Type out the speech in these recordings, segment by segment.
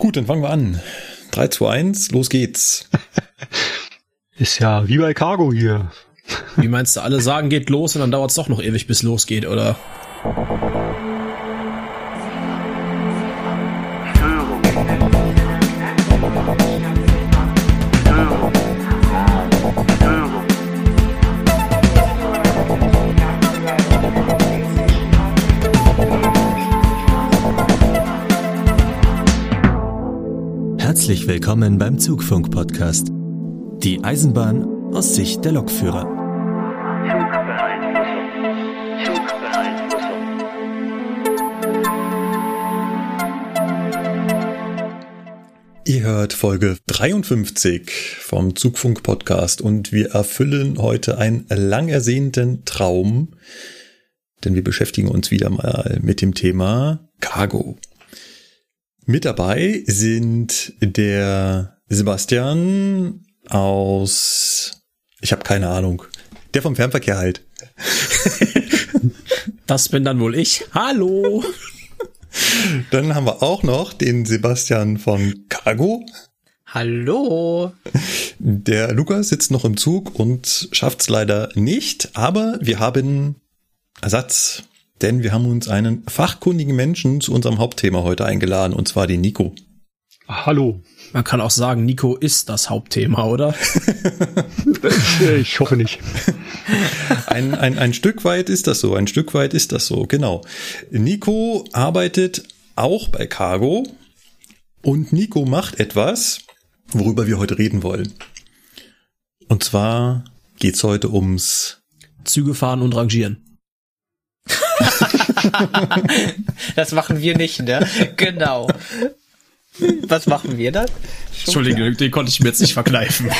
Gut, dann fangen wir an. 3, 2, 1, los geht's. Ist ja wie bei Cargo hier. Wie meinst du, alle sagen, geht los und dann dauert es doch noch ewig, bis losgeht, oder? Willkommen beim Zugfunk-Podcast. Die Eisenbahn aus Sicht der Lokführer. Ihr hört Folge 53 vom Zugfunk-Podcast und wir erfüllen heute einen lang ersehnten Traum, denn wir beschäftigen uns wieder mal mit dem Thema Cargo. Mit dabei sind der Sebastian aus, ich habe keine Ahnung, der vom Fernverkehr halt. Das bin dann wohl ich. Hallo. Dann haben wir auch noch den Sebastian von Cargo. Hallo. Der Lukas sitzt noch im Zug und schafft's leider nicht, aber wir haben Ersatz, denn wir haben uns einen fachkundigen Menschen zu unserem Hauptthema heute eingeladen, und zwar den Nico. Hallo. Man kann auch sagen, Nico ist das Hauptthema, oder? ich hoffe nicht. Ein, ein, ein Stück weit ist das so, ein Stück weit ist das so, genau. Nico arbeitet auch bei Cargo und Nico macht etwas, worüber wir heute reden wollen. Und zwar geht's heute ums Züge fahren und rangieren. das machen wir nicht, ne? Genau. Was machen wir dann? Entschuldigung, den konnte ich mir jetzt nicht verkneifen.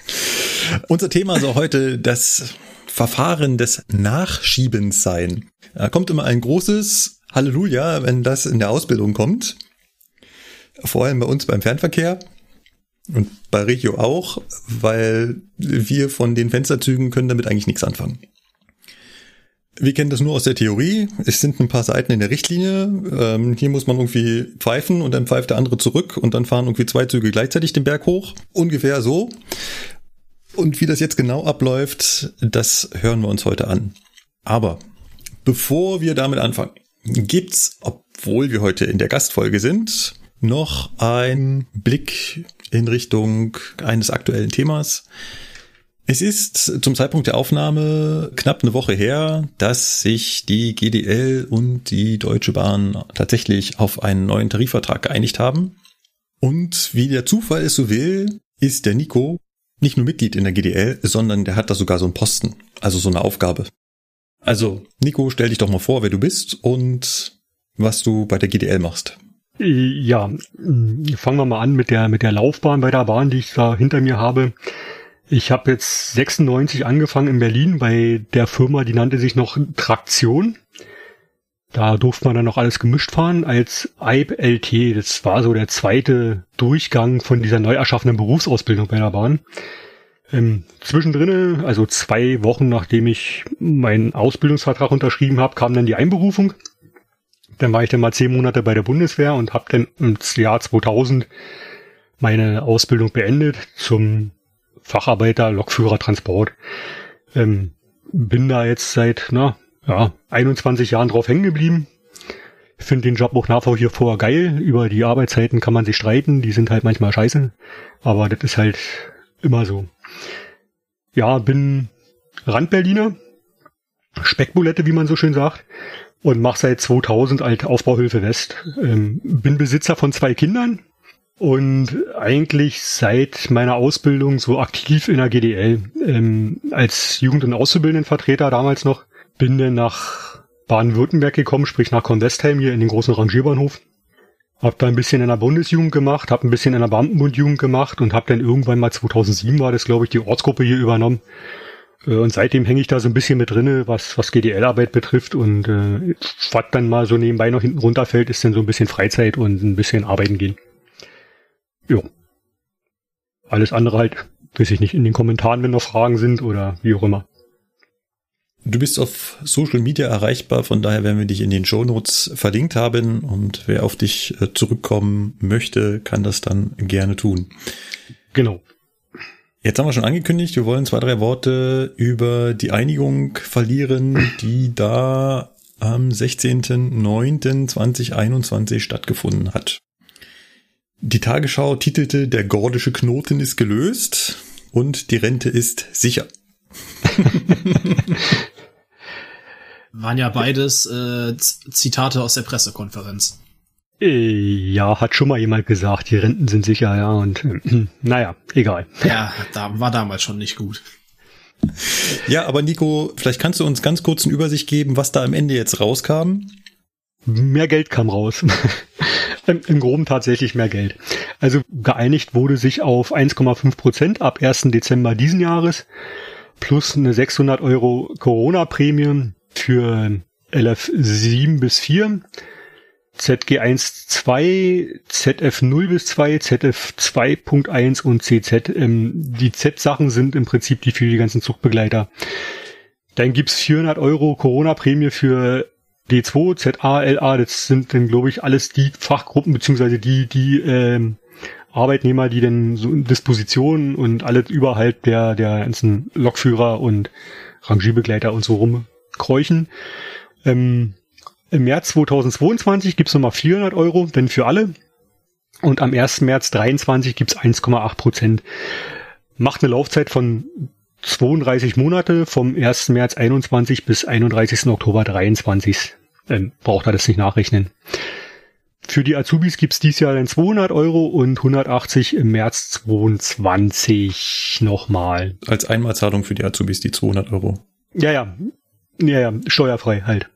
Unser Thema soll heute das Verfahren des Nachschiebens sein. Da kommt immer ein großes Halleluja, wenn das in der Ausbildung kommt. Vor allem bei uns beim Fernverkehr und bei Regio auch, weil wir von den Fensterzügen können damit eigentlich nichts anfangen. Wir kennen das nur aus der Theorie. Es sind ein paar Seiten in der Richtlinie. Ähm, hier muss man irgendwie pfeifen und dann pfeift der andere zurück und dann fahren irgendwie zwei Züge gleichzeitig den Berg hoch. Ungefähr so. Und wie das jetzt genau abläuft, das hören wir uns heute an. Aber bevor wir damit anfangen, gibt's, obwohl wir heute in der Gastfolge sind, noch ein Blick in Richtung eines aktuellen Themas. Es ist zum Zeitpunkt der Aufnahme knapp eine Woche her, dass sich die GDL und die Deutsche Bahn tatsächlich auf einen neuen Tarifvertrag geeinigt haben. Und wie der Zufall es so will, ist der Nico nicht nur Mitglied in der GDL, sondern der hat da sogar so einen Posten, also so eine Aufgabe. Also, Nico, stell dich doch mal vor, wer du bist und was du bei der GDL machst. Ja, fangen wir mal an mit der, mit der Laufbahn bei der Bahn, die ich da hinter mir habe. Ich habe jetzt 96 angefangen in Berlin bei der Firma, die nannte sich noch Traktion. Da durfte man dann noch alles gemischt fahren als EIB LT. Das war so der zweite Durchgang von dieser neu erschaffenen Berufsausbildung bei der Bahn. Ähm, zwischendrin, also zwei Wochen nachdem ich meinen Ausbildungsvertrag unterschrieben habe, kam dann die Einberufung. Dann war ich dann mal zehn Monate bei der Bundeswehr und habe dann im Jahr 2000 meine Ausbildung beendet zum Facharbeiter, Lokführer, Transport. Ähm, bin da jetzt seit na, ja, 21 Jahren drauf hängen geblieben. Finde den Job auch nach wie vor geil. Über die Arbeitszeiten kann man sich streiten. Die sind halt manchmal scheiße. Aber das ist halt immer so. Ja, bin Randberliner. Speckbulette, wie man so schön sagt. Und mache seit 2000 alt Aufbauhilfe West. Ähm, bin Besitzer von zwei Kindern und eigentlich seit meiner Ausbildung so aktiv in der GDL ähm, als Jugend- und Auszubildendenvertreter damals noch. Bin dann nach Baden-Württemberg gekommen, sprich nach Kornwestheim hier in den großen Rangierbahnhof. Hab da ein bisschen in der Bundesjugend gemacht, hab ein bisschen in der Beamtenbundjugend gemacht und hab dann irgendwann mal 2007 war das, glaube ich, die Ortsgruppe hier übernommen. Äh, und seitdem hänge ich da so ein bisschen mit drinne, was, was GDL-Arbeit betrifft. Und äh, was dann mal so nebenbei noch hinten runterfällt, ist dann so ein bisschen Freizeit und ein bisschen arbeiten gehen. Jo. Alles andere halt, weiß ich nicht, in den Kommentaren, wenn noch Fragen sind oder wie auch immer. Du bist auf Social Media erreichbar, von daher werden wir dich in den Show Notes verlinkt haben und wer auf dich äh, zurückkommen möchte, kann das dann gerne tun. Genau. Jetzt haben wir schon angekündigt, wir wollen zwei, drei Worte über die Einigung verlieren, die da am 16.09.2021 stattgefunden hat. Die Tagesschau titelte Der gordische Knoten ist gelöst und die Rente ist sicher. Waren ja beides äh, Zitate aus der Pressekonferenz. Äh, Ja, hat schon mal jemand gesagt, die Renten sind sicher, ja, und äh, naja, egal. Ja, da war damals schon nicht gut. Ja, aber Nico, vielleicht kannst du uns ganz kurz eine Übersicht geben, was da am Ende jetzt rauskam. Mehr Geld kam raus. Im, Im Groben tatsächlich mehr Geld. Also geeinigt wurde sich auf 1,5 Prozent ab 1. Dezember diesen Jahres plus eine 600 Euro Corona-Prämie für LF 7 bis 4, ZG1 2, ZF 0 bis 2, ZF 2.1 und CZ. Ähm, die Z-Sachen sind im Prinzip die für die ganzen Zuchtbegleiter. Dann gibt's 400 Euro Corona-Prämie für D2, ZA, LA, das sind dann, glaube ich, alles die Fachgruppen, beziehungsweise die, die ähm, Arbeitnehmer, die dann so in Disposition und alles überhalb der, der ganzen Lokführer und Rangierbegleiter und so rumkräuchen. Ähm, Im März 2022 gibt's nochmal 400 Euro, denn für alle. Und am 1. März 23 gibt's 1,8 Prozent. Macht eine Laufzeit von 32 Monate vom 1. März 21 bis 31. Oktober 23. Ähm, braucht er das nicht nachrechnen. Für die Azubis gibt's dies Jahr dann 200 Euro und 180 im März 22 nochmal. Als Einmalzahlung für die Azubis die 200 Euro. Ja, ja. Ja, ja, steuerfrei halt.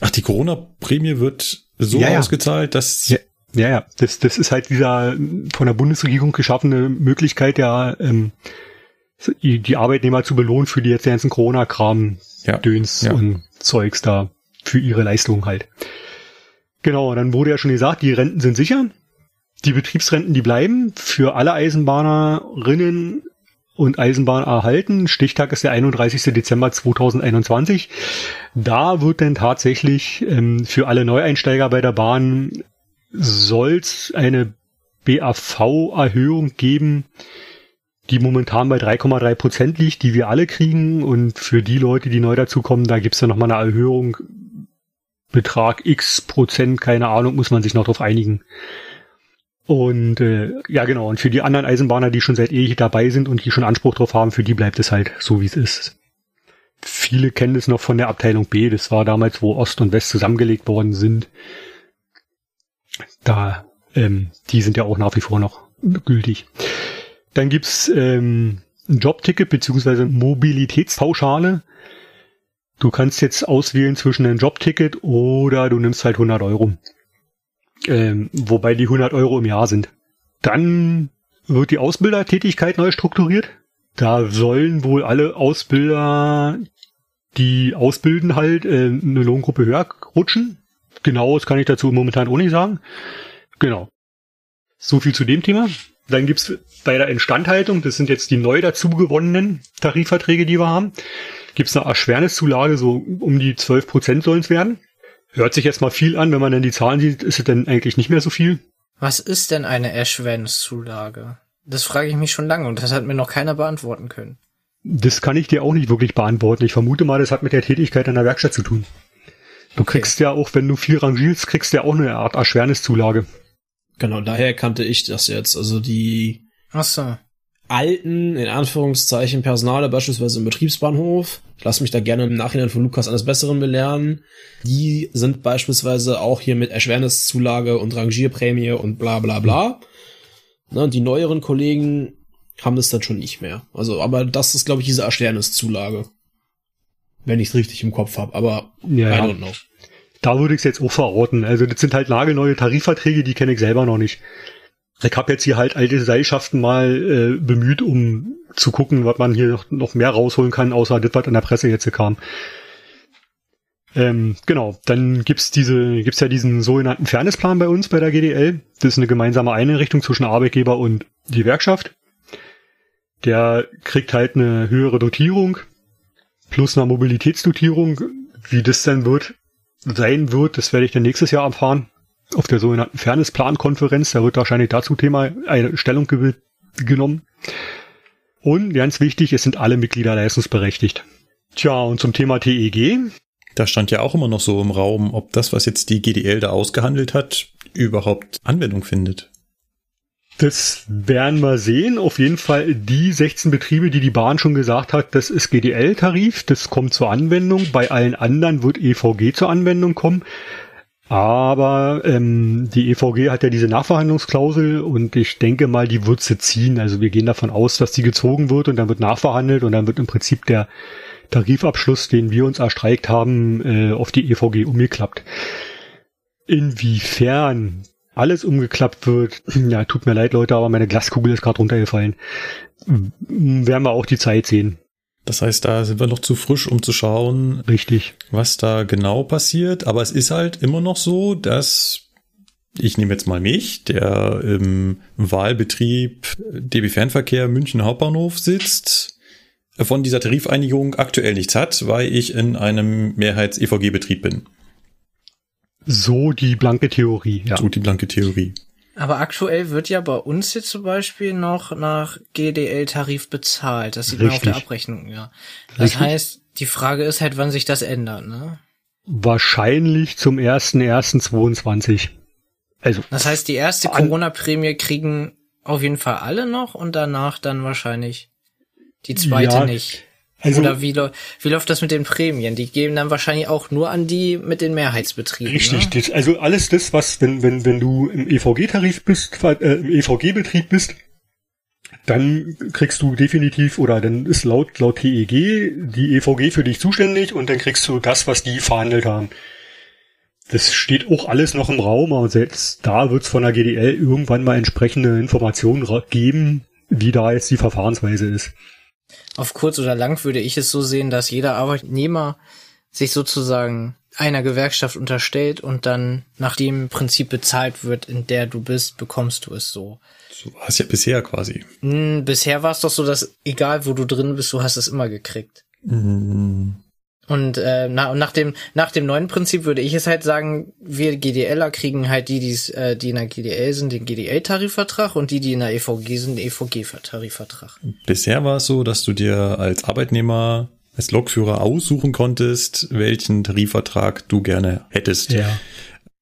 Ach, die Corona-Prämie wird so Ja, ja. ausgezahlt, dass Ja. Ja, ja, das, das ist halt dieser von der Bundesregierung geschaffene Möglichkeit, ja, ähm, die, Arbeitnehmer zu belohnen für die jetzt ganzen Corona-Kram, Ja, Döns ja. und Zeugs da für ihre Leistung halt. Genau, dann wurde ja schon gesagt, die Renten sind sicher. Die Betriebsrenten, die bleiben für alle Eisenbahnerinnen und Eisenbahn erhalten. Stichtag ist der 31. Dezember 2021. Da wird dann tatsächlich ähm, für alle Neueinsteiger bei der Bahn soll's eine BAV-Erhöhung geben, die momentan bei 3,3 Prozent liegt, die wir alle kriegen. Und für die Leute, die neu dazukommen, da gibt's dann nochmal eine Erhöhung. Betrag X Prozent, keine Ahnung, muss man sich noch drauf einigen. Und äh, ja, genau. Und für die anderen Eisenbahner, die schon seit ewig dabei sind und die schon Anspruch drauf haben, für die bleibt es halt so, wie es ist. Viele kennen es noch von der Abteilung B. Das war damals, wo Ost und West zusammengelegt worden sind. Da, ähm, die sind ja auch nach wie vor noch gültig. Dann gibt's ähm, ein Jobticket beziehungsweise Mobilitätspauschale. Du kannst jetzt auswählen zwischen einem Jobticket oder du nimmst halt 100 Euro. Ähm, wobei die 100 Euro im Jahr sind. Dann wird die Ausbildertätigkeit neu strukturiert. Da sollen wohl alle Ausbilder, die ausbilden, halt äh, eine Lohngruppe höher rutschen. Genau, das kann ich dazu momentan auch nicht sagen. Genau. So viel zu dem Thema. Dann gibt's bei der Instandhaltung, das sind jetzt die neu dazu gewonnenen Tarifverträge, die wir haben, gibt's eine Erschwerniszulage, so um die 12 Prozent sollen es werden. Hört sich jetzt mal viel an, wenn man dann die Zahlen sieht, ist es dann eigentlich nicht mehr so viel. Was ist denn eine Erschwerniszulage? Das frage ich mich schon lange und das hat mir noch keiner beantworten können. Das kann ich dir auch nicht wirklich beantworten. Ich vermute mal, das hat mit der Tätigkeit in der Werkstatt zu tun. Du Okay. kriegst ja auch, wenn du viel rangierst, kriegst du ja auch eine Art Erschwerniszulage. Genau, daher kannte ich das jetzt. Also die Ach so. alten, in Anführungszeichen, Personale, beispielsweise im Betriebsbahnhof, ich lasse mich da gerne im Nachhinein von Lukas eines Besseren belehren, die sind beispielsweise auch hier mit Erschwerniszulage und Rangierprämie und bla bla bla. Ne, die neueren Kollegen haben das dann schon nicht mehr. Also, aber das ist, glaube ich, diese Erschwerniszulage. Wenn ich es richtig im Kopf habe, aber Ja, I don't know. Da würde ich es jetzt auch verorten. Also das sind halt nagelneue Tarifverträge, die kenne ich selber noch nicht. Ich habe jetzt hier halt alte Gesellschaften mal äh, bemüht, um zu gucken, was man hier noch, noch mehr rausholen kann, außer das, was in der Presse jetzt kam. Ähm, genau, dann gibt's diese, gibt's ja diesen sogenannten Fairnessplan bei uns bei der GDL. Das ist eine gemeinsame Einrichtung zwischen Arbeitgeber und Gewerkschaft. Der kriegt halt eine höhere Dotierung. plus einer Mobilitätsdotierung. Wie das dann wird, sein wird, das werde ich dann nächstes Jahr erfahren. Auf der sogenannten Fairness-Plan-Konferenz. Da wird wahrscheinlich dazu Thema eine Stellung ge genommen. Und ganz wichtig, es sind alle Mitglieder leistungsberechtigt. Tja, und zum Thema TEG. Da stand ja auch immer noch so im Raum, ob das, was jetzt die GDL da ausgehandelt hat, überhaupt Anwendung findet. Das werden wir sehen. Auf jeden Fall die 16 Betriebe, die die Bahn schon gesagt hat, das ist GDL-Tarif, das kommt zur Anwendung. Bei allen anderen wird EVG zur Anwendung kommen. Aber ähm, die EVG hat ja diese Nachverhandlungsklausel und ich denke mal, die wird sie ziehen. Also wir gehen davon aus, dass die gezogen wird und dann wird nachverhandelt und dann wird im Prinzip der Tarifabschluss, den wir uns erstreikt haben, äh, auf die EVG umgeklappt. Inwiefern alles umgeklappt wird. Ja, tut mir leid, Leute, aber meine Glaskugel ist gerade runtergefallen. Werden wir auch die Zeit sehen. Das heißt, da sind wir noch zu frisch, um zu schauen, Richtig. was da genau passiert. Aber es ist halt immer noch so, dass ich nehme jetzt mal mich, der im Wahlbetrieb DB Fernverkehr München Hauptbahnhof sitzt, von dieser Tarifeinigung aktuell nichts hat, weil ich in einem Mehrheits-EVG-Betrieb bin. So die blanke Theorie, ja. So die blanke Theorie. Aber aktuell wird ja bei uns jetzt zum Beispiel noch nach GDL-Tarif bezahlt. Das sieht Richtig. man auf der Abrechnung, ja. Das Richtig. heißt, die Frage ist halt, wann sich das ändert, ne? Wahrscheinlich zum 1.1.22. Also. Das heißt, die erste Corona-Prämie kriegen auf jeden Fall alle noch und danach dann wahrscheinlich die zweite ja, nicht. Also, Oder wie, wie läuft das mit den Prämien? Die geben dann wahrscheinlich auch nur an die mit den Mehrheitsbetrieben. Richtig, ne? also alles das, was, wenn, wenn, wenn du im EVG-Tarif bist, äh, im EVG-Betrieb bist, dann kriegst du definitiv, oder dann ist laut, laut TEG die EVG für dich zuständig und dann kriegst du das, was die verhandelt haben. Das steht auch alles noch im Raum, aber selbst da wird es von der GDL irgendwann mal entsprechende Informationen geben, wie da jetzt die Verfahrensweise ist auf kurz oder lang würde ich es so sehen, dass jeder Arbeitnehmer sich sozusagen einer Gewerkschaft unterstellt und dann nach dem Prinzip bezahlt wird, in der du bist, bekommst du es so. So war es ja bisher quasi. Hm, bisher war es doch so, dass egal wo du drin bist, du hast es immer gekriegt. Mhm. Und äh, na, nach dem nach dem neuen Prinzip würde ich es halt sagen, wir GDLer kriegen halt die, die's, äh, die in der GDL sind, den GDL-Tarifvertrag und die, die in der EVG sind, den EVG-Tarifvertrag. Bisher war es so, dass du dir als Arbeitnehmer als Lokführer aussuchen konntest, welchen Tarifvertrag du gerne hättest. Ja.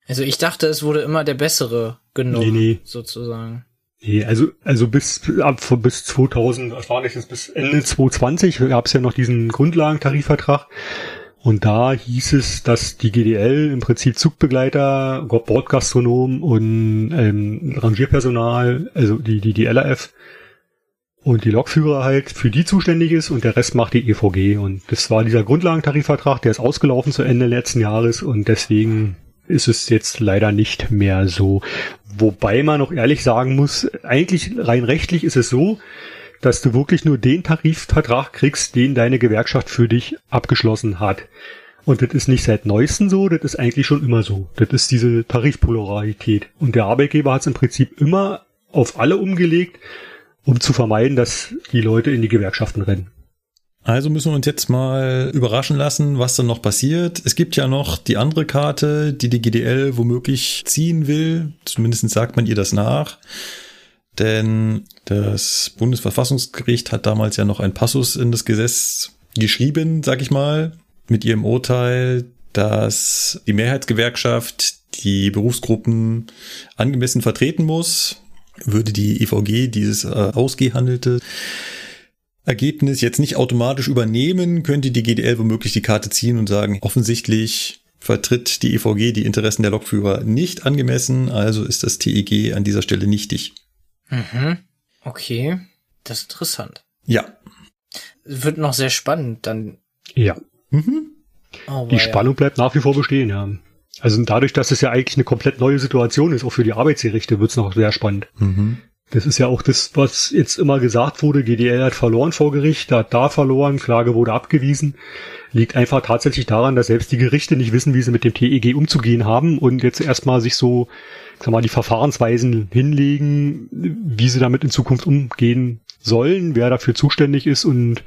Also ich dachte, es wurde immer der bessere genommen, nee, nee. sozusagen. Nee, also, also bis, ab, bis 2000, was war das bis Ende 2020 gab es ja noch diesen Grundlagentarifvertrag. Und da hieß es, dass die GDL im Prinzip Zugbegleiter, Bordgastronom und ähm, Rangierpersonal, also die, die, die LRF und die Lokführer halt für die zuständig ist und der Rest macht die EVG. Und das war dieser Grundlagentarifvertrag, der ist ausgelaufen zu Ende letzten Jahres und deswegen ist es jetzt leider nicht mehr so. Wobei man noch ehrlich sagen muss, eigentlich rein rechtlich ist es so, dass du wirklich nur den Tarifvertrag kriegst, den deine Gewerkschaft für dich abgeschlossen hat. Und das ist nicht seit neuestem so, das ist eigentlich schon immer so. Das ist diese Tarifpolarität. Und der Arbeitgeber hat es im Prinzip immer auf alle umgelegt, um zu vermeiden, dass die Leute in die Gewerkschaften rennen. Also müssen wir uns jetzt mal überraschen lassen, was dann noch passiert. Es gibt ja noch die andere Karte, die die GDL womöglich ziehen will. Zumindest sagt man ihr das nach. Denn das Bundesverfassungsgericht hat damals ja noch einen Passus in das Gesetz geschrieben, sag ich mal, mit ihrem Urteil, dass die Mehrheitsgewerkschaft die Berufsgruppen angemessen vertreten muss. Würde die IVG dieses äh, ausgehandelte Ergebnis jetzt nicht automatisch übernehmen, könnte die GDL womöglich die Karte ziehen und sagen, offensichtlich vertritt die EVG die Interessen der Lokführer nicht angemessen, also ist das TEG an dieser Stelle nichtig. Mhm. Okay, das ist interessant. Ja. Wird noch sehr spannend dann. Ja. Mhm. Oh, die Spannung bleibt nach wie vor bestehen, ja. Also dadurch, dass es ja eigentlich eine komplett neue Situation ist, auch für die Arbeitsgerichte, wird es noch sehr spannend. Mhm. Das ist ja auch das, was jetzt immer gesagt wurde. GDL hat verloren vor Gericht, hat da verloren, Klage wurde abgewiesen. Liegt einfach tatsächlich daran, dass selbst die Gerichte nicht wissen, wie sie mit dem TEG umzugehen haben und jetzt erstmal sich so, sag mal, die Verfahrensweisen hinlegen, wie sie damit in Zukunft umgehen sollen, wer dafür zuständig ist und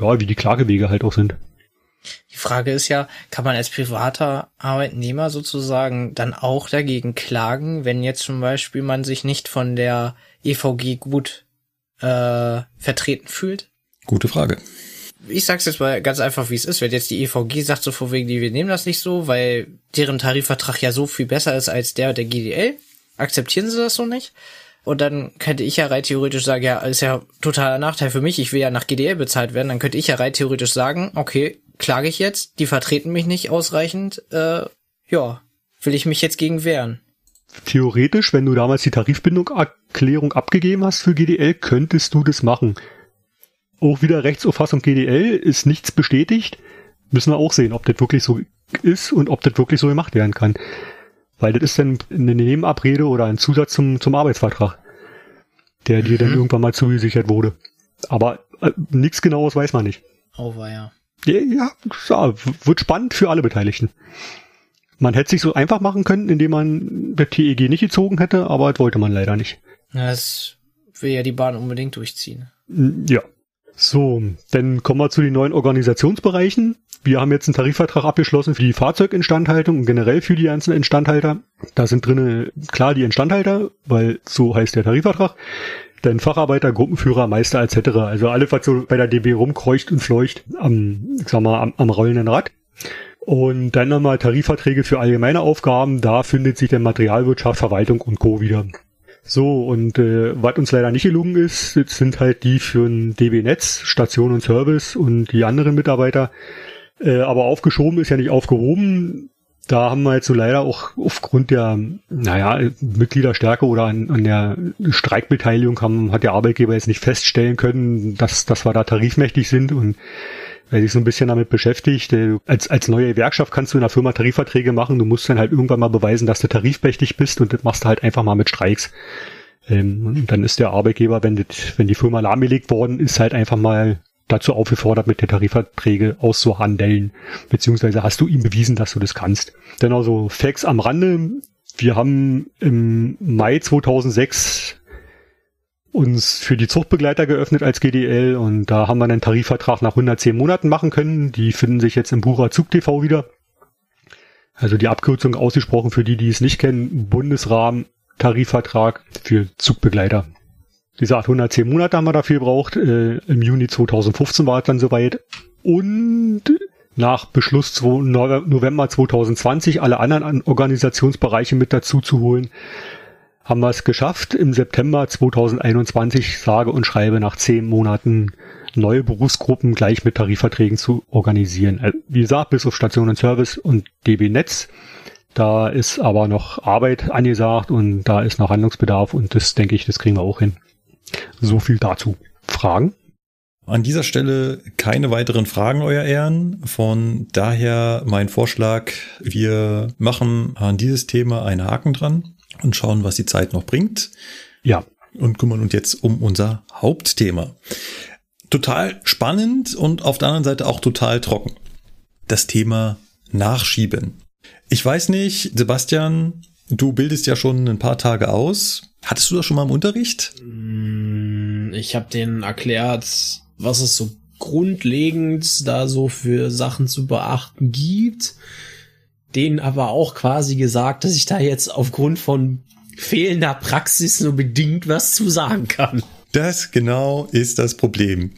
ja, wie die Klagewege halt auch sind. Die Frage ist ja, kann man als privater Arbeitnehmer sozusagen dann auch dagegen klagen, wenn jetzt zum Beispiel man sich nicht von der EVG gut äh, vertreten fühlt? Gute Frage. Ich sag's jetzt mal ganz einfach, wie es ist. Wenn jetzt die EVG sagt, so vor wegen, die wir nehmen das nicht so, weil deren Tarifvertrag ja so viel besser ist als der der GDL, akzeptieren sie das so nicht? Und dann könnte ich ja rein theoretisch sagen, ja, ist ja totaler Nachteil für mich, ich will ja nach GDL bezahlt werden, dann könnte ich ja rein theoretisch sagen, okay, klage ich jetzt, die vertreten mich nicht ausreichend, äh, ja, will ich mich jetzt gegen wehren. Theoretisch, wenn du damals die Tarifbindung-Erklärung abgegeben hast für GDL, könntest du das machen. Auch wieder Rechtsauffassung GDL ist nichts bestätigt. Müssen wir auch sehen, ob das wirklich so ist und ob das wirklich so gemacht werden kann. Weil das ist dann eine Nebenabrede oder ein Zusatz zum, zum Arbeitsvertrag, der dir dann Mhm. irgendwann mal zugesichert wurde. Aber äh, nichts genaues weiß man nicht. Oh, war ja. Ja, ja, wird spannend für alle Beteiligten. Man hätte sich so einfach machen können, indem man der TEG nicht gezogen hätte, aber das wollte man leider nicht. Das will ja die Bahn unbedingt durchziehen. Mm, Ja. So, dann kommen wir zu den neuen Organisationsbereichen. Wir haben jetzt einen Tarifvertrag abgeschlossen für die Fahrzeuginstandhaltung und generell für die ganzen Instandhalter. Da sind drinne klar die Instandhalter, weil so heißt der Tarifvertrag. Dann Facharbeiter, Gruppenführer, Meister etc. Also alle, was so bei der DB rumkreucht und fleucht am, ich sag mal, am, am rollenden Rad. Und dann nochmal Tarifverträge für allgemeine Aufgaben. Da findet sich dann Materialwirtschaft, Verwaltung und Co. wieder. So, und äh, was uns leider nicht gelungen ist, sind halt die für ein DB Netz, Station und Service und die anderen Mitarbeiter. Äh, aber aufgeschoben ist ja nicht aufgehoben. Da haben wir jetzt so leider auch aufgrund der, naja, Mitgliederstärke oder an, an der Streikbeteiligung haben, hat der Arbeitgeber jetzt nicht feststellen können, dass, dass wir da tarifmächtig sind und wer sich so ein bisschen damit beschäftigt, als, als neue Gewerkschaft kannst du in der Firma Tarifverträge machen, du musst dann halt irgendwann mal beweisen, dass du tarifmächtig bist und das machst du halt einfach mal mit Streiks. Ähm, und dann ist der Arbeitgeber, wenn, das, wenn die Firma lahmgelegt worden ist, halt einfach mal dazu aufgefordert, mit der Tarifverträge auszuhandeln, beziehungsweise hast du ihm bewiesen, dass du das kannst. Dann also Facts am Rande. Wir haben im Mai 2006 uns für die Zuchtbegleiter geöffnet als GDL und da haben wir einen Tarifvertrag nach 110 Monaten machen können. Die finden sich jetzt im Bucher Zug TV wieder. Also die Abkürzung ausgesprochen für die, die es nicht kennen, Bundesrahmen Tarifvertrag für Zugbegleiter. Wie gesagt, 110 Monate haben wir dafür gebraucht. Äh, Im Juni 2015 war es dann soweit. Und nach Beschluss November 2020 alle anderen An- Organisationsbereiche mit dazu zu holen, haben wir es geschafft, im September 2021, sage und schreibe, nach zehn Monaten neue Berufsgruppen gleich mit Tarifverträgen zu organisieren. Äh, Wie gesagt, bis auf Station und Service und DB Netz. Da ist aber noch Arbeit angesagt und da ist noch Handlungsbedarf und das denke ich, das kriegen wir auch hin. So viel dazu. Fragen? An dieser Stelle keine weiteren Fragen, Euer Ehren. Von daher mein Vorschlag, wir machen an dieses Thema einen Haken dran und schauen, was die Zeit noch bringt Ja, und kümmern uns jetzt um unser Hauptthema. Total spannend und auf der anderen Seite auch total trocken. Das Thema Nachschieben. Ich weiß nicht, Sebastian, du bildest ja schon ein paar Tage aus. Hattest du das schon mal im Unterricht? Mm, Ich habe denen erklärt, was es so grundlegend da so für Sachen zu beachten gibt. Denen aber auch quasi gesagt, dass ich da jetzt aufgrund von fehlender Praxis nur bedingt was zu sagen kann. Das genau ist das Problem.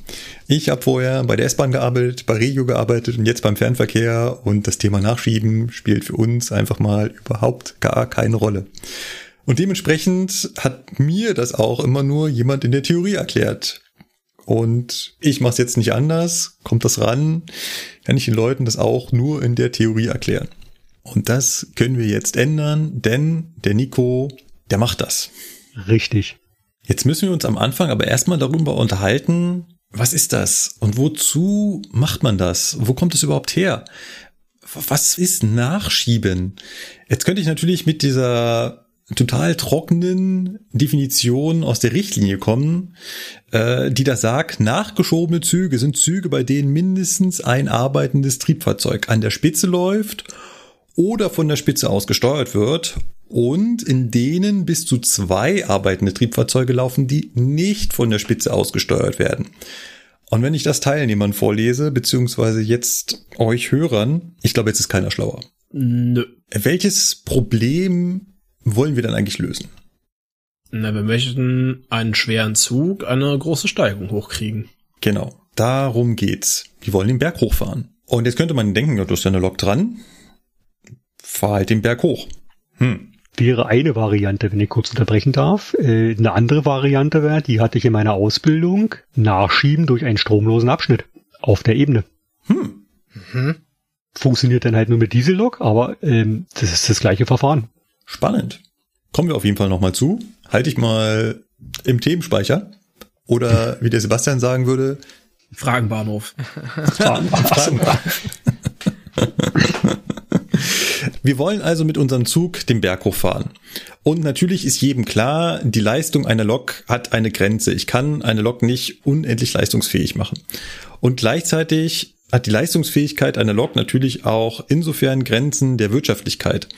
Ich habe vorher bei der S-Bahn gearbeitet, bei Regio gearbeitet und jetzt beim Fernverkehr und das Thema Nachschieben spielt für uns einfach mal überhaupt gar keine Rolle. Und dementsprechend hat mir das auch immer nur jemand in der Theorie erklärt. Und ich mache es jetzt nicht anders, kommt das ran, kann ich den Leuten das auch nur in der Theorie erklären. Und das können wir jetzt ändern, denn der Nico, der macht das. richtig. Jetzt müssen wir uns am Anfang aber erstmal darüber unterhalten, was ist das und wozu macht man das? Wo kommt es überhaupt her? Was ist Nachschieben? Jetzt könnte ich natürlich mit dieser total trockenen Definition aus der Richtlinie kommen, äh, die da sagt, nachgeschobene Züge sind Züge, bei denen mindestens ein arbeitendes Triebfahrzeug an der Spitze läuft oder von der Spitze aus gesteuert wird und in denen bis zu zwei arbeitende Triebfahrzeuge laufen, die nicht von der Spitze aus gesteuert werden. Und wenn ich das Teilnehmern vorlese, beziehungsweise jetzt euch Hörern, ich glaube, jetzt ist keiner schlauer. Nö. Welches Problem wollen wir dann eigentlich lösen? Na, wir möchten einen schweren Zug, eine große Steigung hochkriegen. Genau. Darum geht's. Wir wollen den Berg hochfahren. Und jetzt könnte man denken, ja, du hast ja eine Lok dran. Fahr halt den Berg hoch. Hm. Wäre eine Variante, wenn ich kurz unterbrechen darf. Äh, eine andere Variante wäre, die hatte ich in meiner Ausbildung, nachschieben durch einen stromlosen Abschnitt auf der Ebene. Hm. Mhm. Funktioniert dann halt nur mit Diesellok, aber ähm, das ist das gleiche Verfahren. Spannend. Kommen wir auf jeden Fall nochmal zu. Halte ich mal im Themenspeicher. Oder wie der Sebastian sagen würde, Fragenbahnhof. Fragen. Wir wollen also mit unserem Zug den Berg hochfahren. Und natürlich ist jedem klar, die Leistung einer Lok hat eine Grenze. Ich kann eine Lok nicht unendlich leistungsfähig machen. Und gleichzeitig hat die Leistungsfähigkeit einer Lok natürlich auch insofern Grenzen der Wirtschaftlichkeit.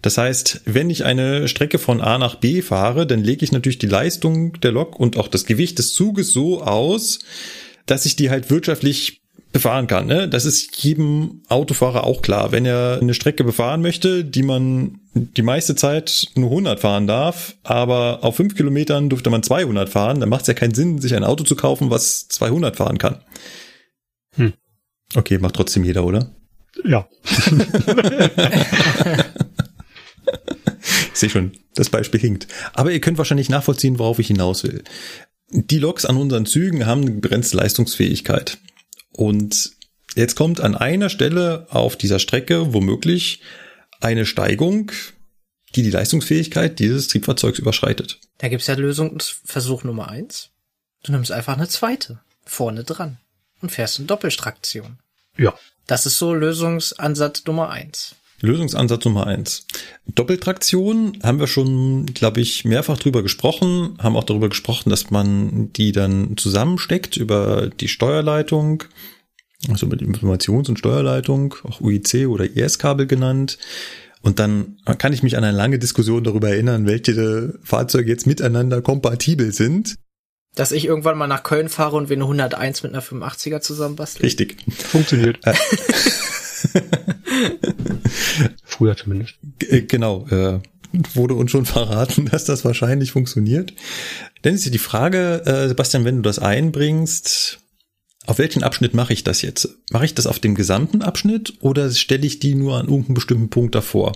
Das heißt, wenn ich eine Strecke von A nach B fahre, dann lege ich natürlich die Leistung der Lok und auch das Gewicht des Zuges so aus, dass ich die halt wirtschaftlich befahren kann. Ne? Das ist jedem Autofahrer auch klar. Wenn er eine Strecke befahren möchte, die man die meiste Zeit nur 100 fahren darf, aber auf 5 Kilometern dürfte man 200 fahren, dann macht es ja keinen Sinn, sich ein Auto zu kaufen, was 200 fahren kann. Okay, macht trotzdem jeder, oder? Ja. Ich sehe schon, das Beispiel hinkt. Aber ihr könnt wahrscheinlich nachvollziehen, worauf ich hinaus will. Die Loks an unseren Zügen haben eine begrenzte Leistungsfähigkeit. Und jetzt kommt an einer Stelle auf dieser Strecke womöglich eine Steigung, die die Leistungsfähigkeit dieses Triebfahrzeugs überschreitet. Da gibt's ja Lösungsversuch Nummer eins. Du nimmst einfach eine zweite. Vorne dran. Und fährst in Doppelstraktion. Ja. Das ist so Lösungsansatz Nummer eins. Lösungsansatz Nummer eins. Doppeltraktion haben wir schon, glaube ich, mehrfach drüber gesprochen, haben auch darüber gesprochen, dass man die dann zusammensteckt über die Steuerleitung, also mit Informations- und Steuerleitung, auch UIC oder IS-Kabel genannt. Und dann kann ich mich an eine lange Diskussion darüber erinnern, welche Fahrzeuge jetzt miteinander kompatibel sind. Dass ich irgendwann mal nach Köln fahre und wir eine 101 mit einer 85er zusammenbasteln. Richtig. Funktioniert. Früher zumindest. G- Genau, äh, wurde uns schon verraten, dass das wahrscheinlich funktioniert. Dann ist ja die Frage, äh, Sebastian, wenn du das einbringst, auf welchen Abschnitt mache ich das jetzt? Mache ich das auf dem gesamten Abschnitt oder stelle ich die nur an irgendeinem bestimmten Punkt davor?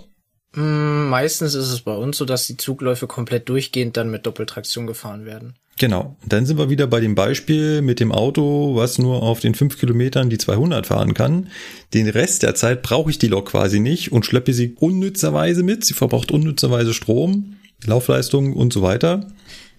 Mm, Meistens ist es bei uns so, dass die Zugläufe komplett durchgehend dann mit Doppeltraktion gefahren werden. Genau. Dann sind wir wieder bei dem Beispiel mit dem Auto, was nur auf den fünf Kilometern die 200 fahren kann. Den Rest der Zeit brauche ich die Lok quasi nicht und schleppe sie unnützerweise mit. Sie verbraucht unnützerweise Strom, Laufleistung und so weiter.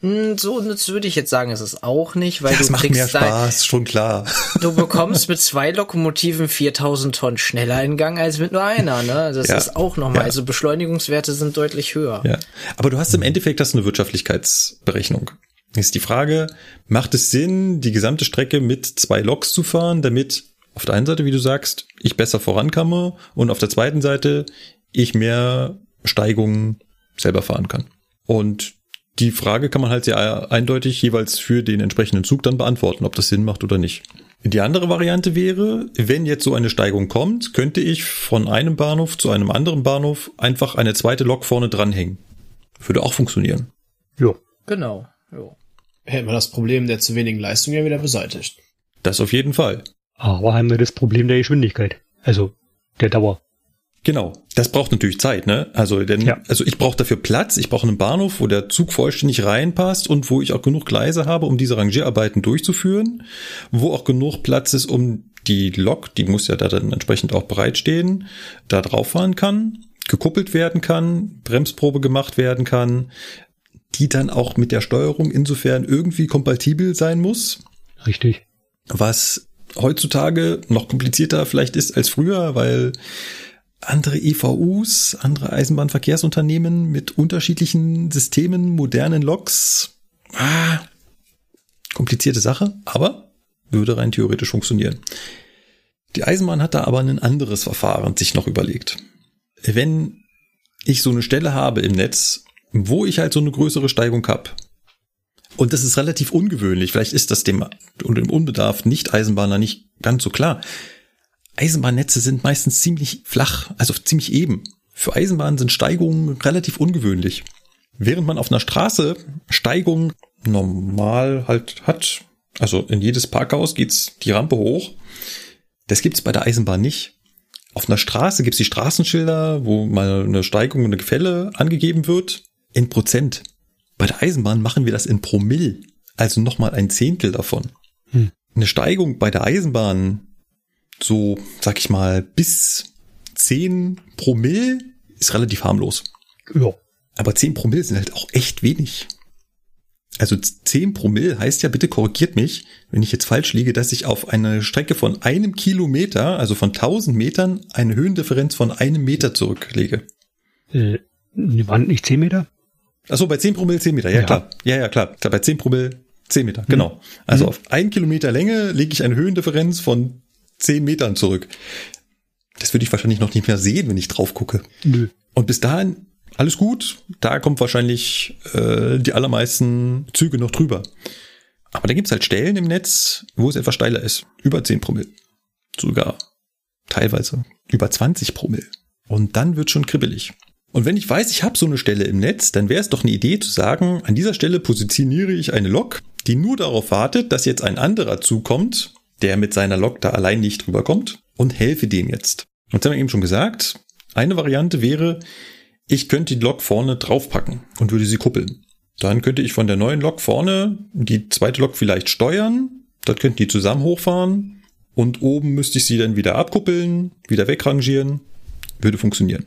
Mm, So das würde ich jetzt sagen, ist es auch nicht, weil Das du macht kriegst mehr Spaß, schon klar. du bekommst mit zwei Lokomotiven 4000 Tonnen schneller in Gang als mit nur einer, ne? Das Ja. ist auch nochmal, Ja. also Beschleunigungswerte sind deutlich höher. Ja. Aber du hast im Endeffekt das eine Wirtschaftlichkeitsberechnung. Ist die Frage, macht es Sinn, die gesamte Strecke mit zwei Loks zu fahren, damit auf der einen Seite, wie du sagst, ich besser vorankomme und auf der zweiten Seite ich mehr Steigungen selber fahren kann. Und die Frage kann man halt sehr eindeutig jeweils für den entsprechenden Zug dann beantworten, ob das Sinn macht oder nicht. Die andere Variante wäre, wenn jetzt so eine Steigung kommt, könnte ich von einem Bahnhof zu einem anderen Bahnhof einfach eine zweite Lok vorne dranhängen. Würde auch funktionieren. Ja. Genau. Jo. Hätten wir das Problem der zu wenigen Leistung ja wieder beseitigt. Das auf jeden Fall. Aber haben wir das Problem der Geschwindigkeit. Also der Dauer. Genau. Das braucht natürlich Zeit, ne? Also, denn, Ja. also ich brauche dafür Platz, ich brauche einen Bahnhof, wo der Zug vollständig reinpasst und wo ich auch genug Gleise habe, um diese Rangierarbeiten durchzuführen, wo auch genug Platz ist, um die Lok, die muss ja da dann entsprechend auch bereitstehen, da drauf fahren kann, gekuppelt werden kann, Bremsprobe gemacht werden kann, die dann auch mit der Steuerung insofern irgendwie kompatibel sein muss Richtig. was heutzutage noch komplizierter vielleicht ist als früher, weil andere EVUs, andere Eisenbahnverkehrsunternehmen mit unterschiedlichen Systemen, modernen Loks, ah, komplizierte Sache, aber würde rein theoretisch funktionieren. Die Eisenbahn hat da aber ein anderes Verfahren sich noch überlegt. Wenn ich so eine Stelle habe im Netz, wo ich halt so eine größere Steigung habe, Und das ist relativ ungewöhnlich. Vielleicht ist das dem, dem Unbedarf Nicht-Eisenbahner nicht ganz so klar. Eisenbahnnetze sind meistens ziemlich flach, also ziemlich eben. Für Eisenbahnen sind Steigungen relativ ungewöhnlich. Während man auf einer Straße Steigung normal halt hat, also in jedes Parkhaus geht's die Rampe hoch, das gibt's bei der Eisenbahn nicht. Auf einer Straße gibt's die Straßenschilder, wo mal eine Steigung und eine Gefälle angegeben wird, in Prozent. Bei der Eisenbahn machen wir das in Promille, also nochmal ein Zehntel davon. Hm. Eine Steigung bei der Eisenbahn, so, sag ich mal, bis 10 Promille ist relativ harmlos. Ja. Aber 10 Promille sind halt auch echt wenig. Also 10 Promille heißt ja, bitte korrigiert mich, wenn ich jetzt falsch liege, dass ich auf eine Strecke von einem Kilometer, also von 1000 Metern, eine Höhendifferenz von einem Meter zurücklege. Äh, waren nicht 10 Meter? Achso, bei 10 Promille 10 Meter, ja, ja. klar. Ja, ja, klar. Bei 10 Promille 10 Meter, mhm. genau. Also mhm. auf ein Kilometer Länge lege ich eine Höhendifferenz von 10 Metern zurück. Das würde ich wahrscheinlich noch nicht mehr sehen, wenn ich drauf gucke. Nö. Und bis dahin alles gut. Da kommt wahrscheinlich äh, die allermeisten Züge noch drüber. Aber da gibt's halt Stellen im Netz, wo es etwas steiler ist. Über 10 Promille. Sogar teilweise über 20 Promille. Und dann wird schon kribbelig. Und wenn ich weiß, ich habe so eine Stelle im Netz, dann wäre es doch eine Idee zu sagen, an dieser Stelle positioniere ich eine Lok, die nur darauf wartet, dass jetzt ein anderer zukommt, der mit seiner Lok da allein nicht drüber kommt und helfe dem jetzt. Und das haben wir eben schon gesagt. Eine Variante wäre, ich könnte die Lok vorne draufpacken und würde sie kuppeln. Dann könnte ich von der neuen Lok vorne die zweite Lok vielleicht steuern. Dann könnten die zusammen hochfahren. Und oben müsste ich sie dann wieder abkuppeln, wieder wegrangieren. Würde funktionieren.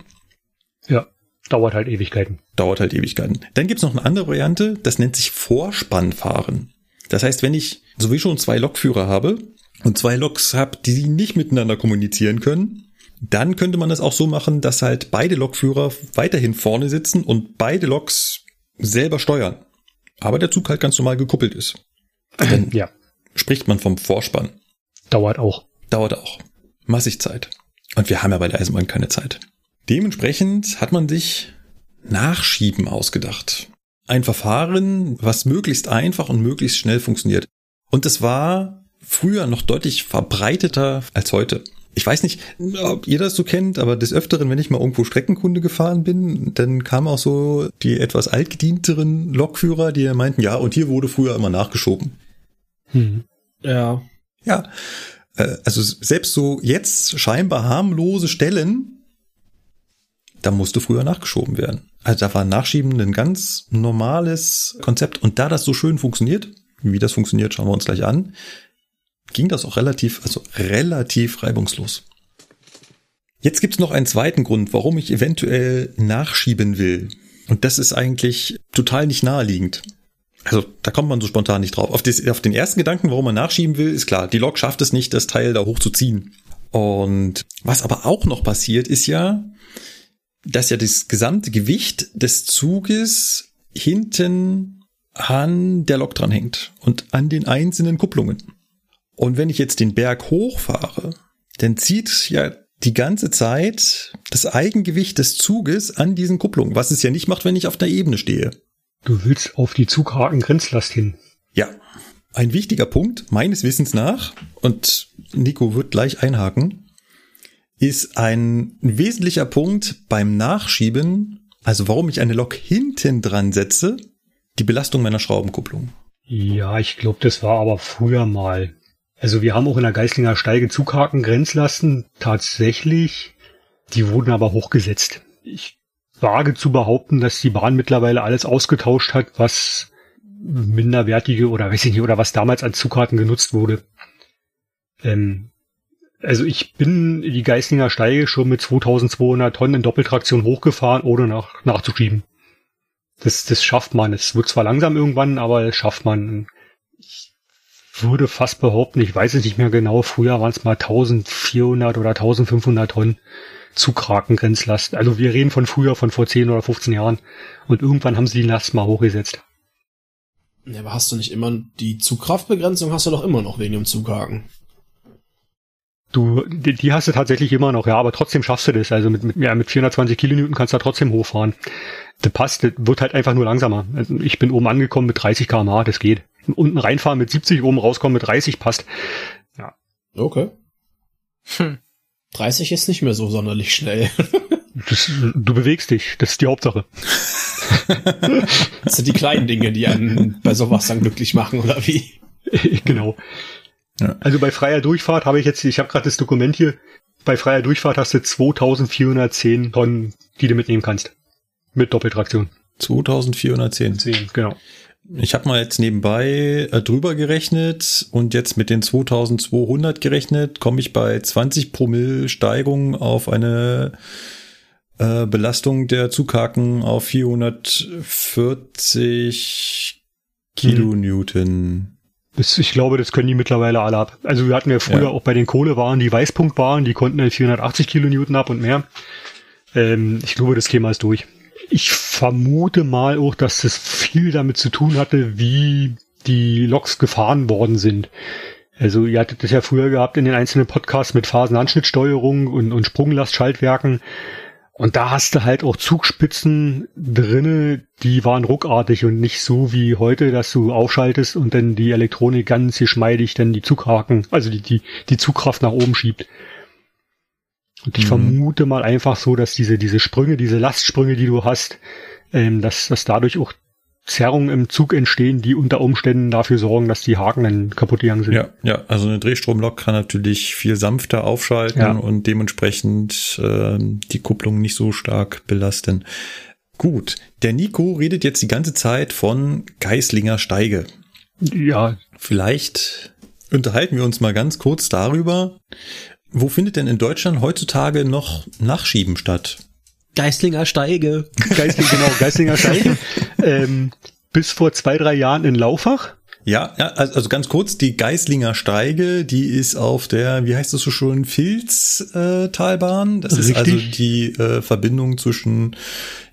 Ja, dauert halt Ewigkeiten. Dauert halt Ewigkeiten. Dann gibt's noch eine andere Variante, das nennt sich Vorspannfahren. Das heißt, wenn ich sowieso schon zwei Lokführer habe und zwei Loks habe, die nicht miteinander kommunizieren können, dann könnte man es auch so machen, dass halt beide Lokführer weiterhin vorne sitzen und beide Loks selber steuern. Aber der Zug halt ganz normal gekuppelt ist. Dann ja. spricht man vom Vorspann. Dauert auch. Dauert auch. Massig Zeit. Und wir haben ja bei der Eisenbahn keine Zeit. Dementsprechend hat man sich Nachschieben ausgedacht. Ein Verfahren, was möglichst einfach und möglichst schnell funktioniert. Und das war früher noch deutlich verbreiteter als heute ich weiß nicht, ob ihr das so kennt, aber des Öfteren, wenn ich mal irgendwo Streckenkunde gefahren bin, dann kamen auch so die etwas altgedienteren Lokführer, die meinten, ja, und hier wurde früher immer nachgeschoben. Hm. Ja. Ja. Äh, also selbst so jetzt scheinbar harmlose Stellen, da musste früher nachgeschoben werden. Also da war Nachschieben ein ganz normales Konzept. Und da das so schön funktioniert, wie das funktioniert, schauen wir uns gleich an, ging das auch relativ, also relativ reibungslos. Jetzt gibt's noch einen zweiten Grund, warum ich eventuell nachschieben will. Und das ist eigentlich total nicht naheliegend. Also da kommt man so spontan nicht drauf. Auf, das, auf den ersten Gedanken, warum man nachschieben will, ist klar, die Lok schafft es nicht, das Teil da hochzuziehen. Und was aber auch noch passiert, ist ja, dass ja das gesamte Gewicht des Zuges hinten an der Lok dran hängt und an den einzelnen Kupplungen. Und wenn ich jetzt den Berg hochfahre, dann zieht ja die ganze Zeit das Eigengewicht des Zuges an diesen Kupplungen, was es ja nicht macht, wenn ich auf der Ebene stehe. Du willst auf die Zughaken-Grenzlast hin. Ja. Ein wichtiger Punkt, meines Wissens nach, und Nico wird gleich einhaken, ist ein wesentlicher Punkt beim Nachschieben, also warum ich eine Lok hinten dran setze, die Belastung meiner Schraubenkupplung. Ja, ich glaube, das war aber früher mal. Also wir haben auch in der Geislinger Steige Zughaken Grenzlasten tatsächlich. Die wurden aber hochgesetzt. Ich wage zu behaupten, dass die Bahn mittlerweile alles ausgetauscht hat, was minderwertige oder weiß ich nicht, oder was damals an Zugkarten genutzt wurde. Ähm, also ich bin die Geislinger Steige schon mit 2200 Tonnen in Doppeltraktion hochgefahren, ohne nach, nachzuschieben. Das, das schafft man. Es wird zwar langsam irgendwann, aber das schafft man würde fast behaupten, ich weiß es nicht mehr genau, früher waren es mal 1400 oder 1500 Tonnen Zugkrakengrenzlast. Also wir reden von früher, von vor 10 oder 15 Jahren. Und irgendwann haben sie die Last mal hochgesetzt. Ja, aber hast du nicht immer die Zugkraftbegrenzung hast du doch immer noch wegen dem Zughaken. Du, die, die hast du tatsächlich immer noch, ja, aber trotzdem schaffst du das. Also mit, mit, ja, mit 420 Kilonewton kannst du da trotzdem hochfahren. Das passt, das wird halt einfach nur langsamer. Also ich bin oben angekommen mit 30 km/h, das geht. Unten reinfahren mit 70, oben rauskommen mit 30 passt. Ja. Okay. Hm. 30 ist nicht mehr so sonderlich schnell. Das, du bewegst dich, das ist die Hauptsache. das sind die kleinen Dinge, die einen bei sowas dann glücklich machen, oder wie? genau. Ja. Also bei freier Durchfahrt habe ich jetzt, ich habe gerade das Dokument hier, bei freier Durchfahrt hast du 2410 Tonnen, die du mitnehmen kannst. Mit Doppeltraktion. 2410. 10, genau. Ich habe mal jetzt nebenbei äh, drüber gerechnet und jetzt mit den 2200 gerechnet, komme ich bei 20 Promille Steigung auf eine äh, Belastung der Zughaken auf 440 Kilonewton. Hm. Das, ich glaube, das können die mittlerweile alle ab. Also wir hatten ja früher ja. auch bei den Kohlewaren die Weißpunktwaren, die konnten halt 480 Kilonewton ab und mehr. Ähm, ich glaube, das käme alles durch. Ich vermute mal auch, dass das viel damit zu tun hatte, wie die Loks gefahren worden sind. Also ihr hattet das ja früher gehabt in den einzelnen Podcasts mit Phasenanschnittsteuerung und, und Sprunglastschaltwerken. Und da hast du halt auch Zugspitzen drinne, die waren ruckartig und nicht so wie heute, dass du aufschaltest und dann die Elektronik ganz geschmeidig dann die Zughaken, also die, die, die Zugkraft nach oben schiebt. Und ich mhm. vermute mal einfach so, dass diese, diese Sprünge, diese Lastsprünge, die du hast, ähm, dass, dass dadurch auch Zerrungen im Zug entstehen, die unter Umständen dafür sorgen, dass die Haken dann kaputt gegangen sind. Ja, ja, also eine Drehstromlok kann natürlich viel sanfter aufschalten ja. und dementsprechend äh, die Kupplung nicht so stark belasten. Gut, der Nico redet jetzt die ganze Zeit von Geislinger Steige. Ja. Vielleicht unterhalten wir uns mal ganz kurz darüber, wo findet denn in Deutschland heutzutage noch Nachschieben statt? Geislinger Steige. Geisling, genau, Geislinger Steige. ähm, bis vor zwei, drei Jahren in Laufach. Ja, ja, also ganz kurz, die Geislinger Steige, die ist auf der, wie heißt das so schon, Filztalbahn. Äh, das Richtig. ist also die äh, Verbindung zwischen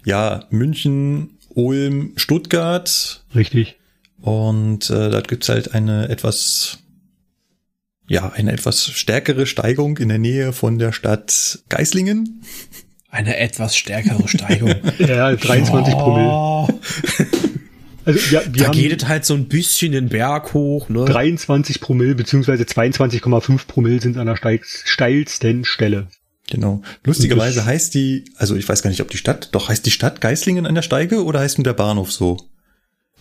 ja München, Ulm, Stuttgart. Richtig. Und äh, da gibt's halt eine etwas ja, eine etwas stärkere Steigung in der Nähe von der Stadt Geislingen. Eine etwas stärkere Steigung. ja, 23 oh. Promille. Also, ja, wir da haben geht es halt so ein bisschen den Berg hoch, ne? 23 Promille beziehungsweise 22,5 Promille sind an der steilsten Stelle. Genau. Lustigerweise heißt die, also ich weiß gar nicht, ob die Stadt, doch heißt die Stadt Geislingen an der Steige oder heißt nur der Bahnhof so?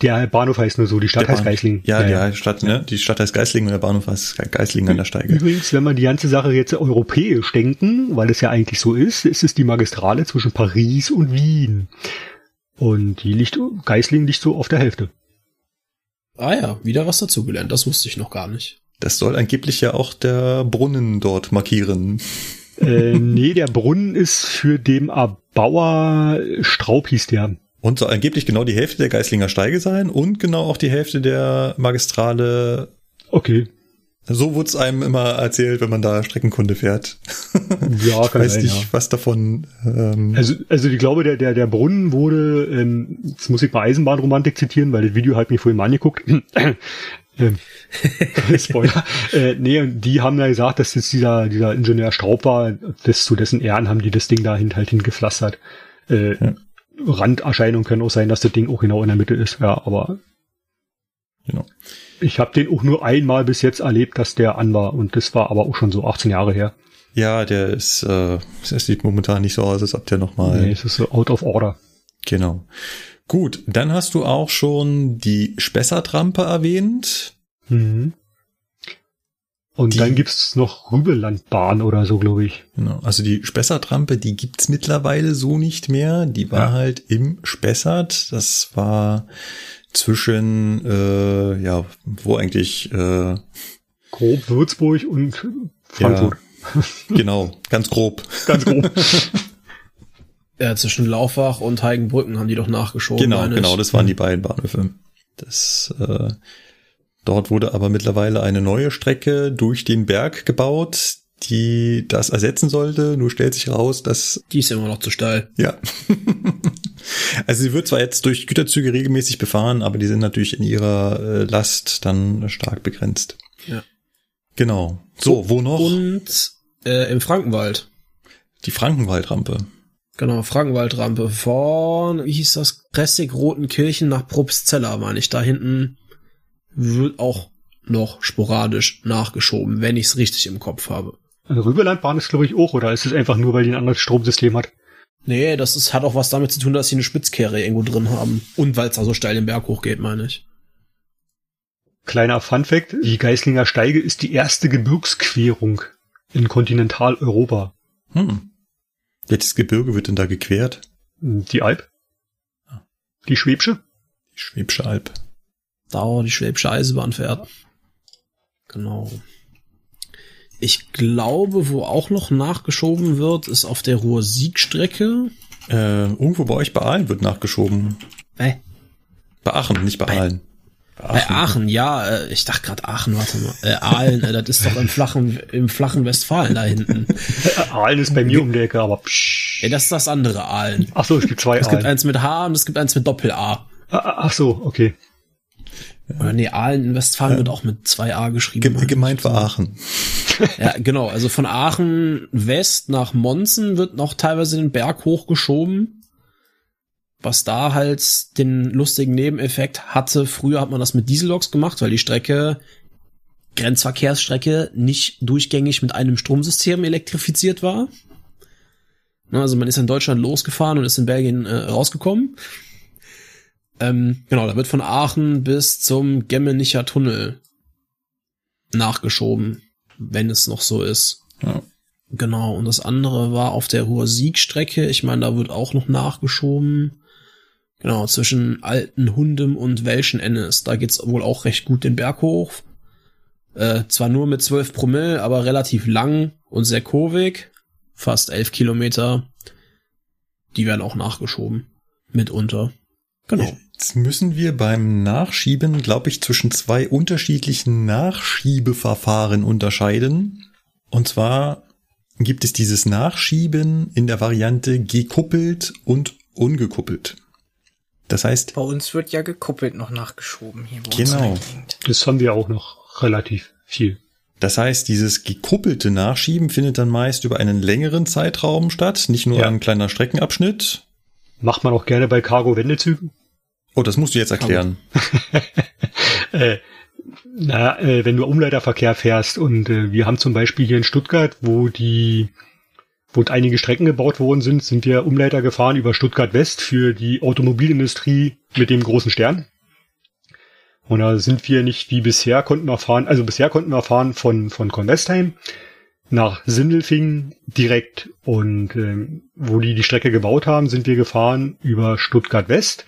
Der Bahnhof heißt nur so, die Stadt der heißt Bahn Geislingen. Ja, ja, die Stadt, ne? Die Stadt heißt Geislingen und der Bahnhof heißt Geislingen an der Steige. Übrigens, wenn man die ganze Sache jetzt europäisch denken, weil es ja eigentlich so ist, ist es die Magistrale zwischen Paris und Wien. Und die liegt, Geislingen liegt so auf der Hälfte. Ah ja, wieder was dazugelernt, das wusste ich noch gar nicht. Das soll angeblich ja auch der Brunnen dort markieren. Äh, nee, der Brunnen ist für den Erbauer Straub hieß der. Und soll angeblich genau die Hälfte der Geislinger Steige sein und genau auch die Hälfte der Magistrale. Okay. So wurde es einem immer erzählt, wenn man da Streckenkunde fährt. Ja, kann ich weiß sein, nicht, ja. was davon. Ähm also, also ich glaube, der der der Brunnen wurde. Ähm, jetzt muss ich mal Eisenbahnromantik zitieren, weil das Video halt mir vorhin mal angeguckt. ähm, Spoiler. äh, nee, die haben ja gesagt, dass das dieser dieser Ingenieur Straub war. Das zu dessen Ehren haben die das Ding da halt hingepflastert. Äh, ja. Randerscheinungen können auch sein, dass das Ding auch genau in der Mitte ist. Ja, aber genau. ich habe den auch nur einmal bis jetzt erlebt, dass der an war und das war aber auch schon so 18 Jahre her. Ja, der ist, äh, es sieht momentan nicht so aus, als ob der nochmal. Nee, es ist so out of order. Genau. Gut, dann hast du auch schon die Spessartrampe erwähnt. Mhm. Und die, dann gibt's noch Rübelandbahn oder so, glaube ich. Genau. Also die Spessartrampe, die gibt's mittlerweile so nicht mehr. Die war ja. halt im Spessart. Das war zwischen, äh, ja, wo eigentlich? Äh, grob Würzburg und Frankfurt. Ja, genau, ganz grob. ganz grob. ja, zwischen Laufach und Heigenbrücken haben die doch nachgeschoben. Genau, genau, das waren die beiden Bahnhöfe. Das äh, Dort wurde aber mittlerweile eine neue Strecke durch den Berg gebaut, die das ersetzen sollte. Nur stellt sich raus, dass... Die ist immer noch zu steil. Ja. also sie wird zwar jetzt durch Güterzüge regelmäßig befahren, aber die sind natürlich in ihrer äh, Last dann stark begrenzt. Ja. Genau. So, wo noch? Und äh, im Frankenwald. Die Frankenwaldrampe. Genau, Frankenwaldrampe von, wie hieß das, Pressig-Rotenkirchen nach Probstzella, meine ich. Da hinten wird auch noch sporadisch nachgeschoben, wenn ich es richtig im Kopf habe. Eine Rüberlandbahn ist, glaube ich, auch, oder ist es einfach nur, weil die ein anderes Stromsystem hat? Nee, das ist, hat auch was damit zu tun, dass sie eine Spitzkehre irgendwo drin haben. Und weil es da so steil den Berg hochgeht, meine ich. Kleiner Funfact, die Geislinger Steige ist die erste Gebirgsquerung in Kontinentaleuropa. Hm. Welches Gebirge wird denn da gequert? Die Alp. Die Schwäbsche. Die Schwäbsche Alb. Da wo die Schwäbische Eisenbahn fährt. Genau. Ich glaube, wo auch noch nachgeschoben wird, ist auf der Ruhr-Sieg-Strecke. Äh, irgendwo bei euch bei Aalen wird nachgeschoben. Äh, Bei Aachen, nicht bei, Bei- Aalen. Bei Aachen, ja, äh, ich dachte gerade Aachen, warte mal. Äh, Aalen, äh, das ist doch im flachen, im flachen Westfalen da hinten. Aalen ist bei mir um die Ecke, aber psch. Ey, das ist das andere Aalen. Ach so, es gibt zwei Es gibt Aalen. eins mit H und es gibt eins mit Doppel-A. Ah, Ach so, okay. Oder nee, Aalen in Westfalen wird auch mit zwei A geschrieben. Ge gemeint war Aachen. Ja, genau. Also von Aachen West nach Monzen wird noch teilweise den Berg hochgeschoben. Was da halt den lustigen Nebeneffekt hatte, früher hat man das mit Dieselloks gemacht, weil die Strecke, Grenzverkehrsstrecke, nicht durchgängig mit einem Stromsystem elektrifiziert war. Na, Also man ist in Deutschland losgefahren und ist in Belgien äh, rausgekommen. Ähm, genau, da wird von Aachen bis zum Gemmenicher Tunnel nachgeschoben, wenn es noch so ist. Ja. Genau, und das andere war auf der Ruhr-Sieg-Strecke. Ich meine, da wird auch noch nachgeschoben. Genau, zwischen Alten Hundem und Welschen Ennis. Da geht's wohl auch recht gut den Berg hoch. Äh, zwar nur mit 12 Promille, aber relativ lang und sehr kurvig. Fast 11 Kilometer. Die werden auch nachgeschoben. Mitunter. Genau. Jetzt müssen wir beim Nachschieben, glaube ich, zwischen zwei unterschiedlichen Nachschiebeverfahren unterscheiden. Und zwar gibt es dieses Nachschieben in der Variante gekuppelt und ungekuppelt. Das heißt, Bei uns wird ja gekuppelt noch nachgeschoben hier bei Genau. Das haben wir auch noch relativ viel. das heißt, dieses gekuppelte Nachschieben findet dann meist über einen längeren Zeitraum statt, nicht nur Ja. ein kleiner Streckenabschnitt. Macht man auch gerne bei Cargo-Wendezügen. Oh, das musst du jetzt erklären. Äh, na, äh, wenn du Umleiterverkehr fährst und äh, wir haben zum Beispiel hier in Stuttgart, wo die, wo einige Strecken gebaut worden sind, sind wir Umleiter gefahren über Stuttgart West für die Automobilindustrie mit dem großen Stern. Und da sind wir nicht wie bisher konnten wir fahren, also bisher konnten wir fahren von, von Convestheim nach Sindelfingen direkt und ähm, wo die die Strecke gebaut haben, sind wir gefahren über Stuttgart West.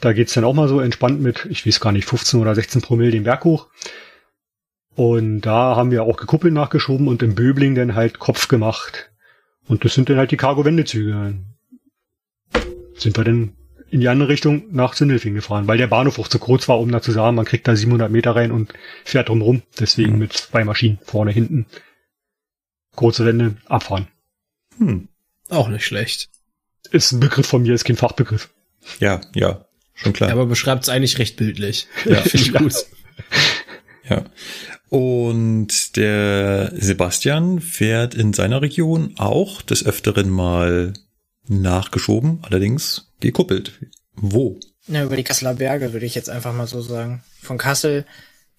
Da geht's dann auch mal so entspannt mit, ich weiß gar nicht, 15 oder 16 Promille den Berg hoch. Und da haben wir auch gekuppelt nachgeschoben und im Böbling dann halt Kopf gemacht. Und das sind dann halt die Cargo-Wendezüge. Sind wir dann in die andere Richtung nach Sindelfingen gefahren, weil der Bahnhof auch zu kurz war, um da zu sagen, man kriegt da 700 Meter rein und fährt drumrum. Deswegen mit zwei Maschinen, vorne, hinten. Kurze Wende, abfahren. Hm. Auch nicht schlecht. Ist ein Begriff von mir, ist kein Fachbegriff. Ja, ja, schon klar. Ja, aber beschreibt es eigentlich recht bildlich. Ja. finde ich gut. Ja. Und der Sebastian fährt in seiner Region auch des Öfteren mal nachgeschoben, allerdings gekuppelt. Wo? Na, über die Kasseler Berge würde ich jetzt einfach mal so sagen. Von Kassel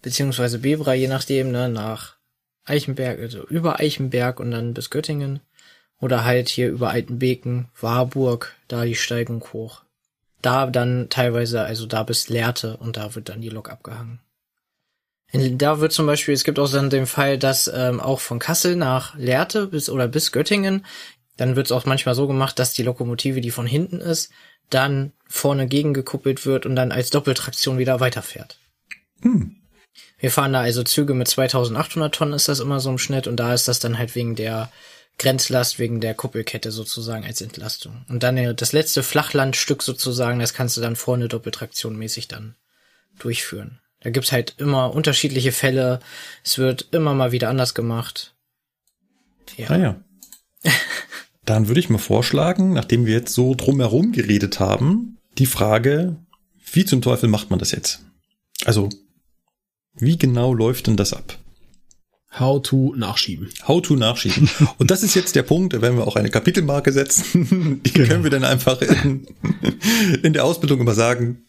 beziehungsweise Bebra, je nachdem, ne, nach Eichenberg, also über Eichenberg und dann bis Göttingen. Oder halt hier über Altenbeken, Warburg, da die Steigung hoch. Da dann teilweise, also da bis Lehrte und da wird dann die Lok abgehangen. Da wird zum Beispiel, es gibt auch dann den Fall, dass ähm, auch von Kassel nach Lehrte bis oder bis Göttingen, dann wird es auch manchmal so gemacht, dass die Lokomotive, die von hinten ist, dann vorne gegengekuppelt wird und dann als Doppeltraktion wieder weiterfährt. Hm. Wir fahren da also Züge mit 2800 Tonnen ist das immer so im Schnitt und da ist das dann halt wegen der Grenzlast, wegen der Kuppelkette sozusagen als Entlastung. Und dann das letzte Flachlandstück sozusagen, das kannst du dann vorne Doppeltraktion mäßig dann durchführen. Da gibt's halt immer unterschiedliche Fälle. Es wird immer mal wieder anders gemacht. Ja. Ah ja. Dann würde ich mal vorschlagen, nachdem wir jetzt so drumherum geredet haben, die Frage, wie zum Teufel macht man das jetzt? Also, wie genau läuft denn das ab? How to nachschieben. How to nachschieben. Und das ist jetzt der Punkt, da werden wir auch eine Kapitelmarke setzen. Die genau. können wir dann einfach in, in der Ausbildung immer sagen.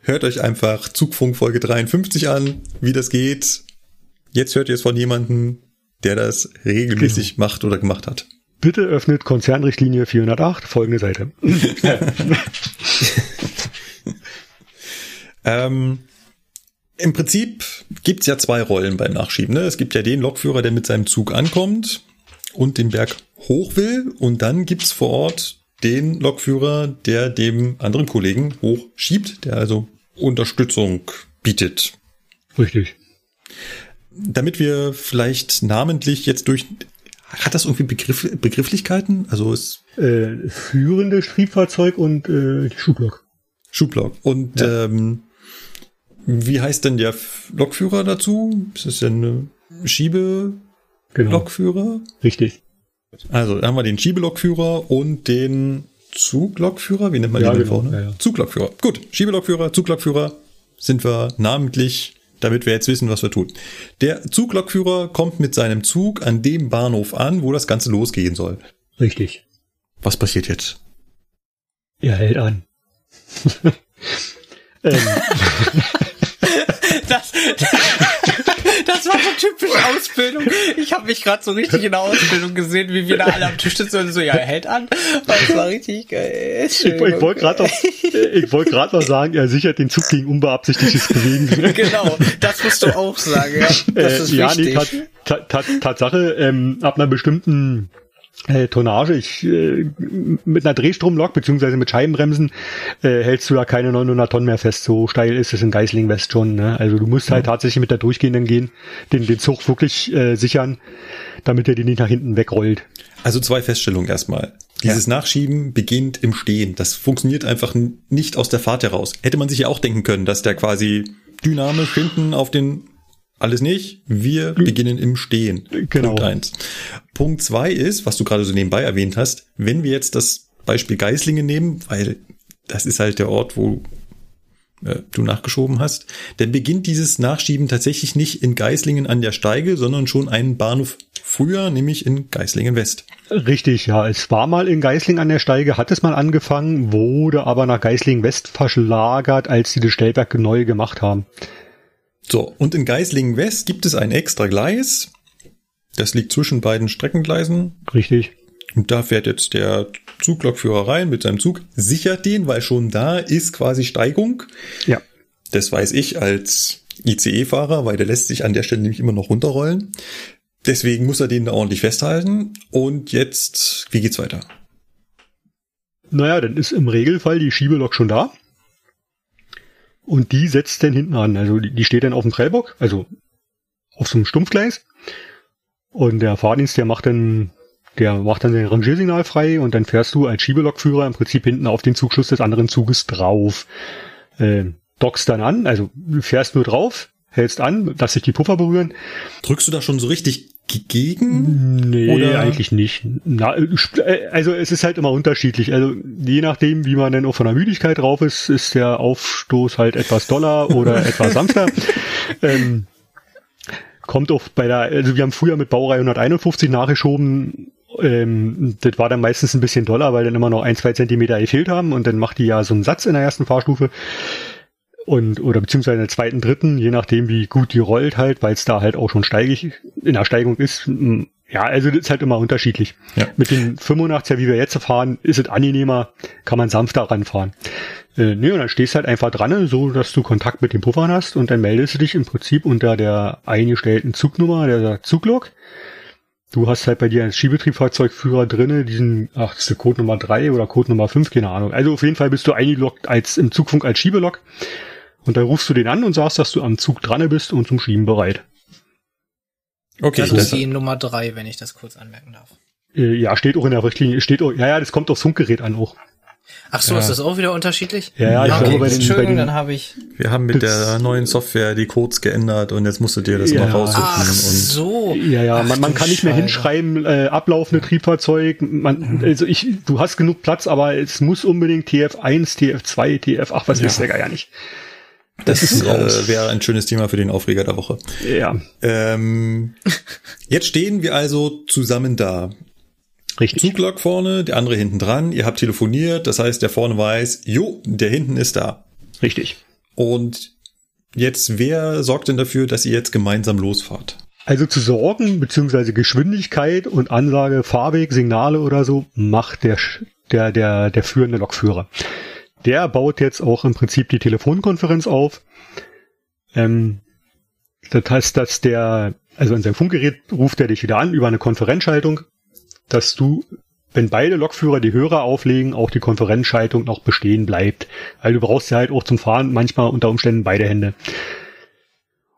Hört euch einfach Zugfunk Folge 53 an, wie das geht. Jetzt hört ihr es von jemandem, der das regelmäßig genau. macht oder gemacht hat. Bitte öffnet Konzernrichtlinie 408, folgende Seite. ähm, Im Prinzip gibt's ja zwei Rollen beim Nachschieben. Ne? Es gibt ja den Lokführer, der mit seinem Zug ankommt und den Berg hoch will. Und dann gibt's vor Ort den Lokführer, der dem anderen Kollegen hochschiebt, der also Unterstützung bietet. Richtig. Damit wir vielleicht namentlich jetzt durch hat das irgendwie Begriff, Begrifflichkeiten? Also es äh, führende Triebfahrzeug und äh, Schublok. Schublok. Und ja. ähm, wie heißt denn der Lokführer dazu? Ist das denn eine Schiebe genau. Lokführer? Richtig. Also haben wir den Schiebelokführer und den Zuglokführer. Wie nennt man ja, den genau. vorne? Ja, ja. Zuglokführer. Gut, Schiebelokführer, Zuglokführer sind wir namentlich damit wir jetzt wissen, was wir tun. Der Zuglokführer kommt mit seinem Zug an dem Bahnhof an, wo das Ganze losgehen soll. Richtig. Was passiert jetzt? Er hält an. ähm. das, das war so typisch Ausbildung. Ich habe mich gerade so richtig in der Ausbildung gesehen, wie wir da alle am Tisch sitzen und so, ja, er hält an. Das war richtig geil. Ich, ich wollte gerade noch, ich wollte gerade noch sagen, er sichert den Zug gegen unbeabsichtigtes Bewegen. genau, das musst du auch sagen. Ja, das äh, ist ja, wichtig. Nee, tat, tat, Tatsache, ähm, ab einer bestimmten äh, Tonnage. Ich, äh, mit einer Drehstromlok beziehungsweise mit Scheibenbremsen äh, hältst du da keine 900 Tonnen mehr fest. So steil ist es in Geisling West schon. Ne? Also du musst halt tatsächlich mit der durchgehenden gehen, den, den Zug wirklich äh, sichern, damit er die nicht nach hinten wegrollt. Also zwei Feststellungen erstmal. Dieses ja. Nachschieben beginnt im Stehen. Das funktioniert einfach nicht aus der Fahrt heraus. Hätte man sich ja auch denken können, dass der quasi dynamisch hinten auf den alles nicht. Wir beginnen im Stehen. Genau. Punkt eins. Punkt zwei ist, was du gerade so nebenbei erwähnt hast, wenn wir jetzt das Beispiel Geislingen nehmen, weil das ist halt der Ort, wo äh, du nachgeschoben hast, dann beginnt dieses Nachschieben tatsächlich nicht in Geislingen an der Steige, sondern schon einen Bahnhof früher, nämlich in Geislingen West. Richtig, ja. Es war mal in Geislingen an der Steige, hat es mal angefangen, wurde aber nach Geislingen West verschlagert, als sie das Stellwerk neu gemacht haben. So, und in Geislingen West gibt es ein extra Gleis. Das liegt zwischen beiden Streckengleisen. Richtig. Und da fährt jetzt der Zuglokführer rein mit seinem Zug, sichert den, weil schon da ist quasi Steigung. Ja. Das weiß ich als ICE-Fahrer, weil der lässt sich an der Stelle nämlich immer noch runterrollen. Deswegen muss er den da ordentlich festhalten. Und jetzt, wie geht's weiter? Naja, dann ist im Regelfall die Schiebelok schon da. Und die setzt dann hinten an. Also die, die steht dann auf dem Prellbock, also auf so einem Stumpfgleis. Und der Fahrdienst, der macht dann, der macht dann den Rangiersignal frei und dann fährst du als Schiebelokführer im Prinzip hinten auf den Zugschluss des anderen Zuges drauf. Äh, dockst dann an, also fährst nur drauf, hältst an, lass sich die Puffer berühren. Drückst du da schon so richtig gegen? Nee, Oder? eigentlich nicht. Na, äh, also es ist halt immer unterschiedlich. Also je nachdem, wie man denn auch von der Müdigkeit drauf ist, ist der Aufstoß halt etwas doller oder etwas sanfter. Ähm, kommt auch bei der, also wir haben früher mit Baureihe 151 nachgeschoben, ähm, das war dann meistens ein bisschen doller, weil dann immer noch ein, zwei Zentimeter gefehlt haben und dann macht die ja so einen Satz in der ersten Fahrstufe und oder beziehungsweise in der zweiten, dritten, je nachdem wie gut die rollt halt, weil es da halt auch schon steigig in der Steigung ist. Ja, also das ist halt immer unterschiedlich. Ja. Mit den 85er, wie wir jetzt fahren, ist es angenehmer, kann man sanfter ranfahren. Äh, nee, und dann stehst du halt einfach dran, so dass du Kontakt mit den Puffern hast und dann meldest du dich im Prinzip unter der eingestellten Zugnummer, der Zuglok. Du hast halt bei dir als Schiebetriebfahrzeugführer drinne diesen, ach, das ist Code Nummer 3 oder Code Nummer 5, keine Ahnung. Also auf jeden Fall bist du eingeloggt als im Zugfunk als Schiebelok und dann rufst du den an und sagst, dass du am Zug dran bist und zum Schieben bereit. Okay. Das ist die Nummer drei, wenn ich das kurz anmerken darf. Äh, ja, steht auch in der Richtlinie, steht auch, ja, ja, das kommt aufs Funkgerät an auch. Ach so, ja. ist das auch wieder unterschiedlich? Ja, ja, ich okay. glaube bei den, Entschuldigung, bei den, dann habe ich. Wir haben mit der neuen Software die Codes geändert und jetzt musst du dir das ja. mal raussuchen. Ach so. Ja, ja, man, man kann nicht mehr hinschreiben, äh, ablaufende Triebfahrzeug. Man, also ich, du hast genug Platz, aber es muss unbedingt TF1, TF2, TF8, was ja. wisst der gar nicht. Das, das äh, wäre ein schönes Thema für den Aufreger der Woche. Ja. Ähm, jetzt stehen wir also zusammen da. Richtig. Zuglok vorne, der andere hinten dran. Ihr habt telefoniert, das heißt, der vorne weiß, jo, der hinten ist da. Richtig. Und jetzt, wer sorgt denn dafür, dass ihr jetzt gemeinsam losfahrt? Also zu sorgen, beziehungsweise Geschwindigkeit und Ansage, Fahrweg, Signale oder so, macht der, der, der, der führende Lokführer. Der baut jetzt auch im Prinzip die Telefonkonferenz auf. Ähm, das heißt, dass der, also in seinem Funkgerät ruft er dich wieder an über eine Konferenzschaltung, dass du, wenn beide Lokführer die Hörer auflegen, auch die Konferenzschaltung noch bestehen bleibt. Weil du brauchst ja halt auch zum Fahren manchmal unter Umständen beide Hände.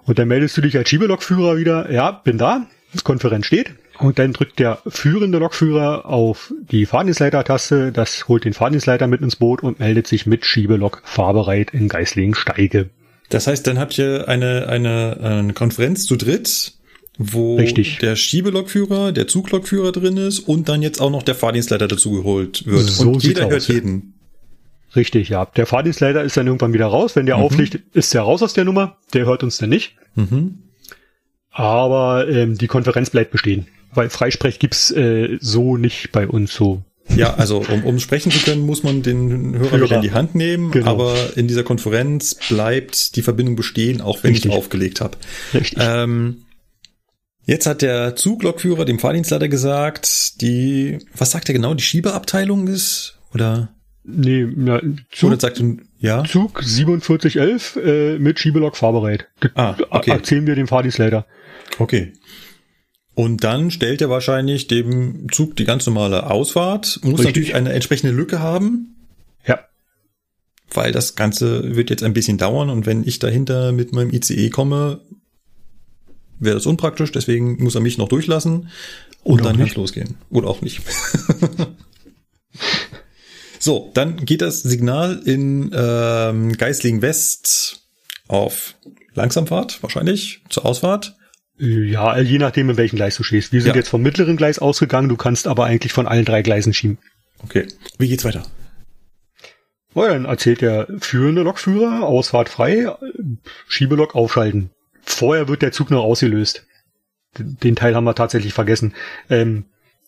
Und dann meldest du dich als Schiebelokführer wieder, ja, bin da, Konferenz steht. Und dann drückt der führende Lokführer auf die Fahrdienstleiter-Taste, das holt den Fahrdienstleiter mit ins Boot und meldet sich mit Schiebelok fahrbereit in Geislingen Steige. Das heißt, dann habt ihr eine, eine, eine Konferenz zu dritt, wo Richtig. der Schiebelokführer, der Zuglokführer drin ist und dann jetzt auch noch der Fahrdienstleiter dazu geholt wird. So und jeder hört aus. jeden. Richtig, ja. Der Fahrdienstleiter ist dann irgendwann wieder raus. Wenn der Mhm. auflegt, ist der raus aus der Nummer. Der hört uns dann nicht. Mhm. Aber ähm, die Konferenz bleibt bestehen. Weil Freisprech gibt's äh, so nicht bei uns so. Ja, also um, um sprechen zu können, muss man den Hörer, Hörer. wieder in die Hand nehmen, Genau. aber in dieser Konferenz bleibt die Verbindung bestehen, auch wenn Richtig. ich aufgelegt habe. Ähm, jetzt hat der Zuglokführer dem Fahrdienstleiter gesagt, die, was sagt er genau, die Schiebeabteilung ist? Oder, nee, oder Zug, sagt er, ja? Zug 4711 äh, mit Schiebelok fahrbereit. Ah, okay. erzählen wir dem Fahrdienstleiter. Okay. Und dann stellt er wahrscheinlich dem Zug die ganz normale Ausfahrt, muss Richtig. natürlich eine entsprechende Lücke haben, Ja. weil das Ganze wird jetzt ein bisschen dauern und wenn ich dahinter mit meinem ICE komme, wäre das unpraktisch, deswegen muss er mich noch durchlassen und Oder dann nicht. losgehen. Oder auch nicht. so, dann geht das Signal in ähm, Geisling West auf Langsamfahrt, wahrscheinlich, zur Ausfahrt. Ja, je nachdem, in welchem Gleis du stehst. Wir sind Ja. jetzt vom mittleren Gleis ausgegangen, du kannst aber eigentlich von allen drei Gleisen schieben. Okay. Wie geht's weiter? Oh, dann erzählt der führende Lokführer, Ausfahrt frei, Schiebelok aufschalten. Vorher wird der Zug noch ausgelöst. Den den Teil haben wir tatsächlich vergessen. Ähm,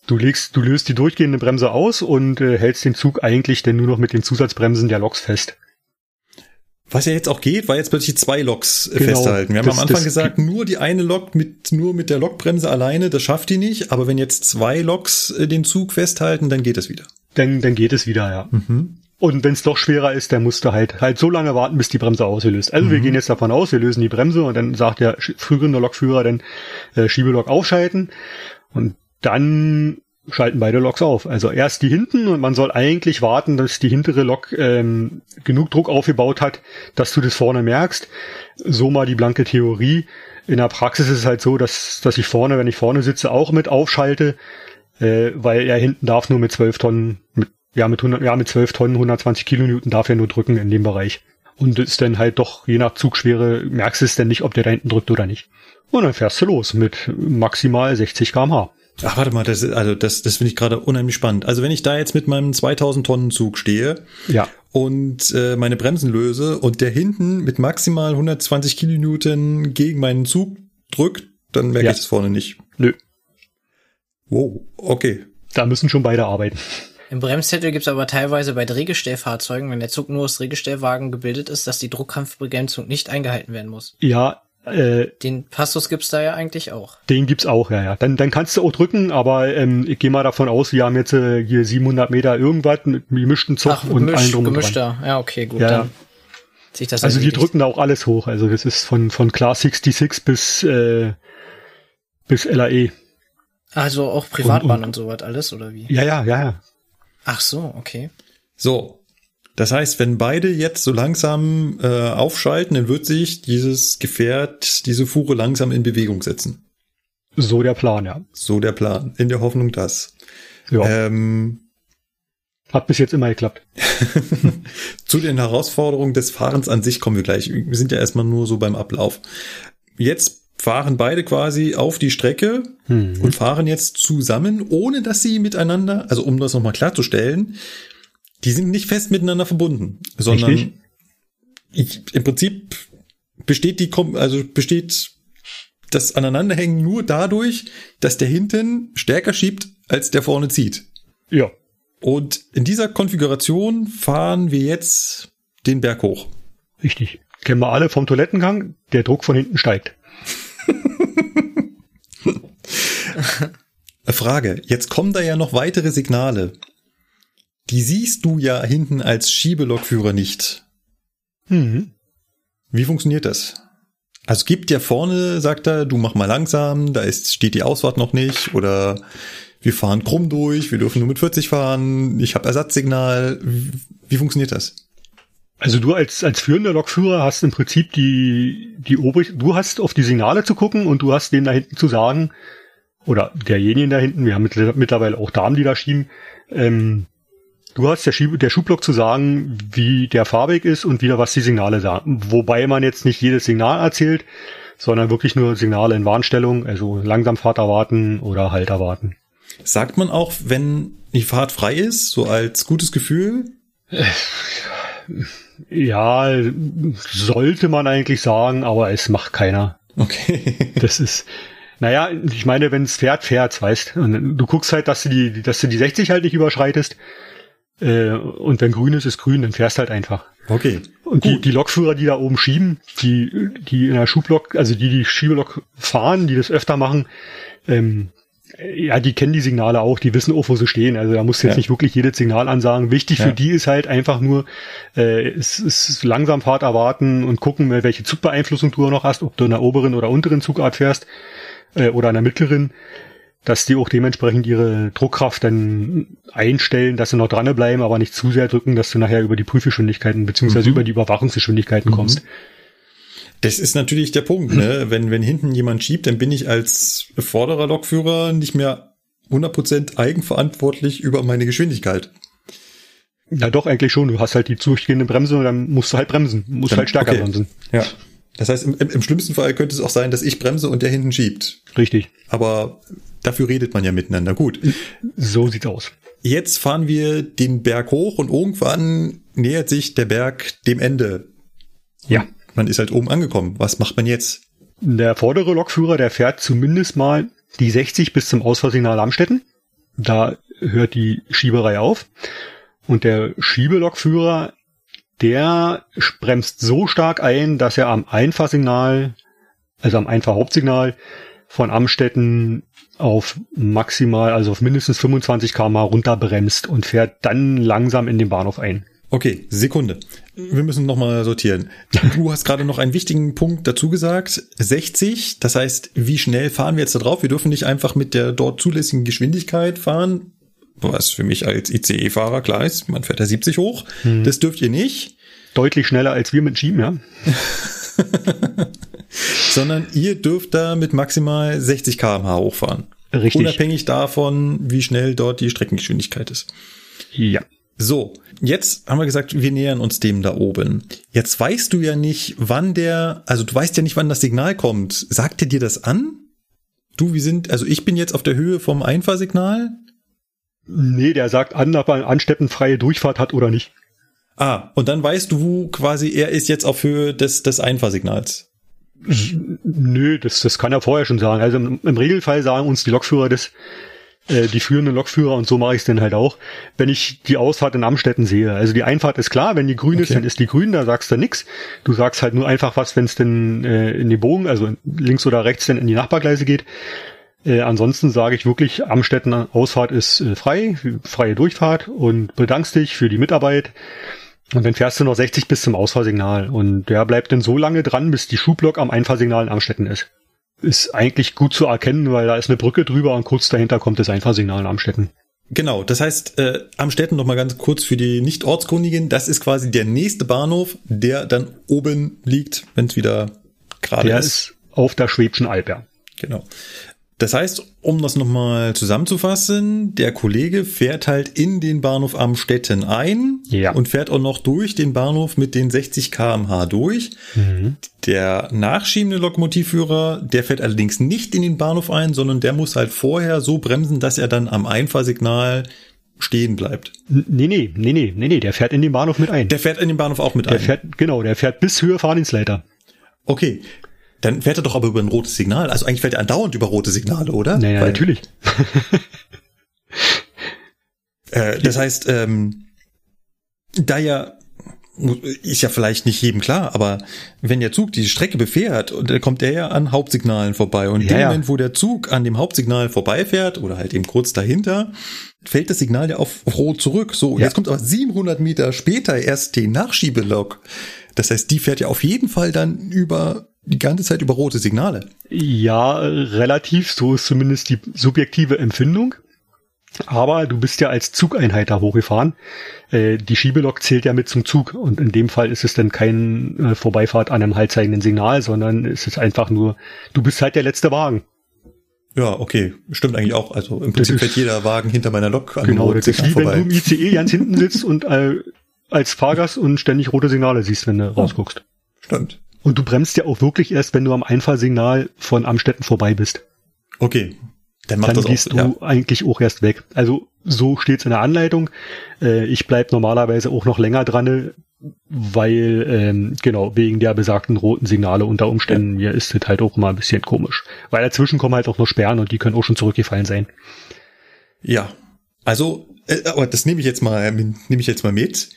du legst, du löst die durchgehende Bremse aus und äh, hältst den Zug eigentlich denn nur noch mit den Zusatzbremsen der Loks fest. Was ja jetzt auch geht, war jetzt plötzlich zwei Loks äh, Genau. festhalten. Wir haben Das- am Anfang gesagt, nur die eine Lok mit, nur mit der Lokbremse alleine, das schafft die nicht. Aber wenn jetzt zwei Loks äh, den Zug festhalten, dann geht es wieder. Dann, dann geht es wieder, ja. Mhm. Und wenn es doch schwerer ist, dann musst du halt halt so lange warten, bis die Bremse ausgelöst. Also wir Mhm. gehen jetzt davon aus, wir lösen die Bremse und dann sagt der führende Lokführer dann äh, Schiebelok aufschalten und dann schalten beide Loks auf. Also erst die hinten und man soll eigentlich warten, dass die hintere Lok ähm, genug Druck aufgebaut hat, dass du das vorne merkst. So mal die blanke Theorie. In der Praxis ist es halt so, dass, dass ich vorne, wenn ich vorne sitze, auch mit aufschalte, äh, weil er hinten darf nur mit 12 Tonnen, mit, ja, mit 100, ja, mit 12 Tonnen, 120 Kilonewton darf er nur drücken in dem Bereich. Und ist dann halt doch, je nach Zugschwere, merkst du es denn nicht, ob der da hinten drückt oder nicht. Und dann fährst du los mit maximal 60 kmh. Ach, warte mal, das, ist- also das, das finde ich gerade unheimlich spannend. Also wenn ich da jetzt mit meinem 2000 Tonnen Zug stehe Ja, und äh, meine Bremsen löse und der hinten mit maximal 120 Kilonewton gegen meinen Zug drückt, dann merke Ja. ich das vorne nicht. nö, Wow, okay. da müssen schon beide arbeiten. Im Bremszettel gibt's aber teilweise bei Drehgestellfahrzeugen, wenn der Zug nur aus Drehgestellwagen gebildet ist, dass die Druckkampfbegrenzung nicht eingehalten werden muss. Ja, äh, Den Passus gibt's da ja eigentlich auch. den gibt's auch, ja, ja. Dann, dann kannst du auch drücken, aber ähm, ich gehe mal davon aus, wir haben jetzt äh, hier 700 Meter irgendwas mit gemischten Zug Ach, und allen gemisch, drum und dran. gemischter. Ja, okay, gut. Ja. Dann sich das Also die erledigt. drücken da auch alles hoch. Also das ist von, von Class 66 bis, äh, bis LAE. Also auch Privatbahn Und- und, sowas alles, oder wie? Ja, ja, ja, ja. Ach so, okay. So. Das heißt, wenn beide jetzt so langsam äh, aufschalten, dann wird sich dieses Gefährt, diese Fuhre langsam in Bewegung setzen. So der Plan, ja. So der Plan. In der Hoffnung, dass. ja. Ähm, Hat bis jetzt immer geklappt. zu den Herausforderungen des Fahrens an sich kommen wir gleich. Wir sind ja erstmal nur so beim Ablauf. Jetzt fahren beide quasi auf die Strecke Hm. und fahren jetzt zusammen, ohne dass sie miteinander, also um das nochmal klarzustellen, die sind nicht fest miteinander verbunden, sondern ich, im Prinzip besteht die, also besteht das Aneinanderhängen nur dadurch, dass der hinten stärker schiebt, als der vorne zieht. Ja. Und in dieser Konfiguration fahren wir jetzt den Berg hoch. Richtig. Kennen wir alle vom Toilettengang, der Druck von hinten steigt. Frage. Jetzt kommen da ja noch weitere Signale. Die siehst du ja hinten als Schiebelokführer nicht. Mhm. Wie funktioniert das? Also gibt ja vorne, sagt er, du mach mal langsam, da ist, steht die Ausfahrt noch nicht oder wir fahren krumm durch, wir dürfen nur mit 40 fahren, ich habe Ersatzsignal. Wie, wie funktioniert das? Also du als, als führender Lokführer hast im Prinzip die, die Obrig, du hast auf die Signale zu gucken und du hast denen da hinten zu sagen, oder derjenigen da hinten, wir haben mittlerweile auch Damen, die da schieben, ähm, du hast der, Schieb der Schubblock zu sagen, wie der Fahrweg ist und wieder was die Signale sagen. Wobei man jetzt nicht jedes Signal erzählt, sondern wirklich nur Signale in Warnstellung, also Langsamfahrt erwarten oder Halt erwarten. Sagt man auch, wenn die Fahrt frei ist, so als gutes Gefühl? Ja, sollte man eigentlich sagen, aber es macht keiner. Okay. Das ist, naja, ich meine, wenn es fährt, fährt, weißt. Und du guckst halt, dass du die, dass du die 60 halt nicht überschreitest. Äh, und wenn grün ist, ist grün, dann fährst halt einfach. Okay. Und die, die Lokführer, die da oben schieben, die, die in der Schublok, also die die Schiebelok fahren, die das öfter machen, ähm, ja, die kennen die Signale auch, die wissen auch, wo sie stehen. Also da musst du jetzt ja. nicht wirklich jedes Signal ansagen. Wichtig ja. für die ist halt einfach nur, äh, es ist langsam Fahrt erwarten und gucken, welche Zugbeeinflussung du noch hast, ob du in der oberen oder unteren Zugart fährst äh, oder in der mittleren, dass die auch dementsprechend ihre Druckkraft dann einstellen, dass sie noch dranbleiben, aber nicht zu sehr drücken, dass du nachher über die Prüfgeschwindigkeiten beziehungsweise mhm. über die Überwachungsgeschwindigkeiten mhm. kommst. Das ist natürlich der Punkt, ne? Wenn, wenn hinten jemand schiebt, dann bin ich als Vorderer Lokführer nicht mehr 100% eigenverantwortlich über meine Geschwindigkeit. Ja, doch, eigentlich schon. Du hast halt die durchgehende Bremse und dann musst du halt bremsen. Musst dann, halt stärker okay. bremsen. Ja. Das heißt, im, im schlimmsten Fall könnte es auch sein, dass ich bremse und der hinten schiebt. Richtig. Aber dafür redet man ja miteinander. Gut. So sieht's aus. Jetzt fahren wir den Berg hoch und irgendwann nähert sich der Berg dem Ende. Ja man ist halt oben angekommen. Was macht man jetzt? Der vordere Lokführer, der fährt zumindest mal die 60 bis zum Ausfahrsignal Amstetten. Da hört die Schieberei auf. Und der Schiebelokführer, der bremst so stark ein, dass er am Einfahrsignal, also am Einfahrhauptsignal von Amstetten auf maximal, also auf mindestens 25 km runterbremst und fährt dann langsam in den Bahnhof ein. Okay, Sekunde. Wir müssen nochmal sortieren. Du hast gerade noch einen wichtigen Punkt dazu gesagt. 60, das heißt, wie schnell fahren wir jetzt da drauf? Wir dürfen nicht einfach mit der dort zulässigen Geschwindigkeit fahren. Was für mich als ICE-Fahrer klar ist, man fährt da 70 hoch. Hm. Das dürft ihr nicht. Deutlich schneller als wir mit Schieben, ja. Sondern ihr dürft da mit maximal 60 kmh hochfahren. Richtig. Unabhängig davon, wie schnell dort die Streckengeschwindigkeit ist. Ja. So, jetzt haben wir gesagt, wir nähern uns dem da oben. Jetzt weißt du ja nicht, wann der, also du weißt ja nicht, wann das Signal kommt. Sagt er dir das an? Du, wir sind, also ich bin jetzt auf der Höhe vom Einfahrsignal. Nee, der sagt an, ob er ansteppenfreie Durchfahrt hat oder nicht. Ah, und dann weißt du, wo quasi er ist jetzt auf Höhe des, des Einfahrsignals. Nö, das, das kann er vorher schon sagen. Also im, im Regelfall sagen uns die Lokführer das, äh, die führenden Lokführer und so mache ich es dann halt auch, wenn ich die Ausfahrt in Amstetten sehe. Also die Einfahrt ist klar, wenn die grün okay. ist, dann ist die grün, da sagst du nix. Du sagst halt nur einfach was, wenn es denn äh, in die Bogen, also links oder rechts dann in die Nachbargleise geht. Äh, ansonsten sage ich wirklich, Amstetten Ausfahrt ist äh, frei, freie Durchfahrt und bedankst dich für die Mitarbeit. Und dann fährst du noch 60 bis zum Ausfahrsignal und der bleibt dann so lange dran, bis die Schublok am Einfahrsignal in Amstetten ist ist eigentlich gut zu erkennen, weil da ist eine Brücke drüber und kurz dahinter kommt das Einfahrsignal in Amstetten. Genau, das heißt, äh, Amstetten noch mal ganz kurz für die Nicht-Ortskundigen, das ist quasi der nächste Bahnhof, der dann oben liegt, wenn es wieder gerade ist. Der ist auf der Schwäbischen Alb, ja. Genau. Das heißt, um das nochmal zusammenzufassen, der Kollege fährt halt in den Bahnhof Amstetten ein ja. und fährt auch noch durch den Bahnhof mit den 60 kmh durch. Mhm. Der nachschiebende Lokomotivführer, der fährt allerdings nicht in den Bahnhof ein, sondern der muss halt vorher so bremsen, dass er dann am Einfahrsignal stehen bleibt. Nee, nee, nee, nee, nee, nee, der fährt in den Bahnhof mit ein. Der fährt in den Bahnhof auch mit der ein. fährt, genau, der fährt bis Höhe Fahrdienstleiter. Okay. Dann fährt er doch aber über ein rotes Signal. Also eigentlich fährt er andauernd über rote Signale, oder? Naja, Weil, natürlich. Äh, das heißt, ähm, da ja ist ja vielleicht nicht jedem klar, aber wenn der Zug die Strecke befährt, dann kommt der ja an Hauptsignalen vorbei. Und in Ja, dem. Moment, wo der Zug an dem Hauptsignal vorbeifährt oder halt eben kurz dahinter, fällt das Signal ja auf Rot zurück. So, Ja. jetzt kommt aber 700 Meter später erst die Nachschiebelok. Das heißt, die fährt ja auf jeden Fall dann über die ganze Zeit über rote Signale. Ja, relativ, so ist zumindest die subjektive Empfindung. Aber du bist ja als Zugeinheit da hochgefahren. Äh, die Schiebelok zählt ja mit zum Zug und in dem Fall ist es dann kein äh, Vorbeifahrt an einem haltzeigenden Signal, sondern es ist einfach nur, du bist halt der letzte Wagen. Ja, okay, stimmt eigentlich auch. Also im Prinzip fährt jeder Wagen hinter meiner Lok an Genau, das ist wie wenn vorbei. du im ICE ganz hinten sitzt und äh, als Fahrgast und ständig rote Signale siehst, wenn du rausguckst. Stimmt. Und du bremst ja auch wirklich erst, wenn du am Einfahrsignal von Amstetten vorbei bist. Okay, dann macht dann das gehst auch. Ja. du eigentlich auch erst weg. Also so steht's in der Anleitung. Äh, ich bleib normalerweise auch noch länger dran, weil ähm, genau wegen der besagten roten Signale unter Umständen mir ist es halt auch mal ein bisschen komisch, weil dazwischen kommen halt auch noch Sperren und die können auch schon zurückgefallen sein. Ja, also, äh, aber das nehme ich jetzt mal, nehme ich jetzt mal mit.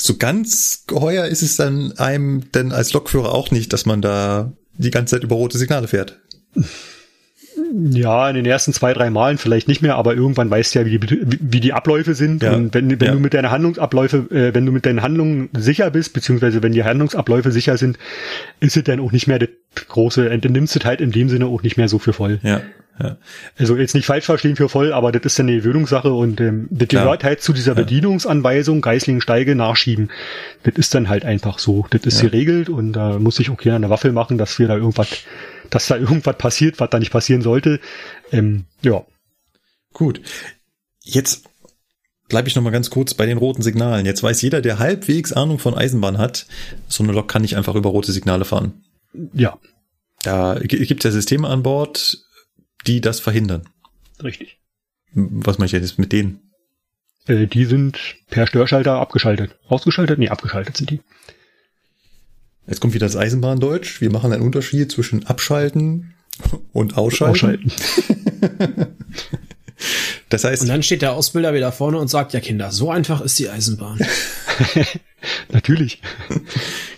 So ganz geheuer ist es dann einem denn als Lokführer auch nicht, dass man da die ganze Zeit über rote Signale fährt. Ja, in den ersten zwei, drei Malen vielleicht nicht mehr, aber irgendwann weißt du ja, wie die, wie die Abläufe sind. Ja. Und wenn, wenn Ja. du mit deinen Handlungsabläufe, äh, wenn du mit deinen Handlungen sicher bist, beziehungsweise wenn die Handlungsabläufe sicher sind, ist es dann auch nicht mehr das große, dann nimmst du es halt in dem Sinne auch nicht mehr so für voll. Ja, ja. Also jetzt nicht falsch verstehen für voll, aber das ist dann eine Gewöhnungssache und ähm, das Klar. gehört halt zu dieser Bedienungsanweisung, Geislingen Steige, nachschieben. Das ist dann halt einfach so. Das ist Ja. geregelt und da muss sich auch keiner eine Waffel machen, dass wir da irgendwas, dass da irgendwas passiert, was da nicht passieren sollte. Ähm, ja. Gut. Jetzt bleibe ich noch mal ganz kurz bei den roten Signalen. Jetzt weiß jeder, der halbwegs Ahnung von Eisenbahn hat, so eine Lok kann nicht einfach über rote Signale fahren. Ja, Da gibt es ja Systeme an Bord, die das verhindern. richtig. Was meine ich jetzt mit denen? Äh, die sind per Störschalter abgeschaltet. Ausgeschaltet? Nee, abgeschaltet sind die. Jetzt kommt wieder das Eisenbahndeutsch. Wir machen einen Unterschied zwischen abschalten und ausschalten. Ausschalten. Das heißt, Und dann steht der Ausbilder wieder vorne und sagt, ja Kinder, so einfach ist die Eisenbahn. Natürlich.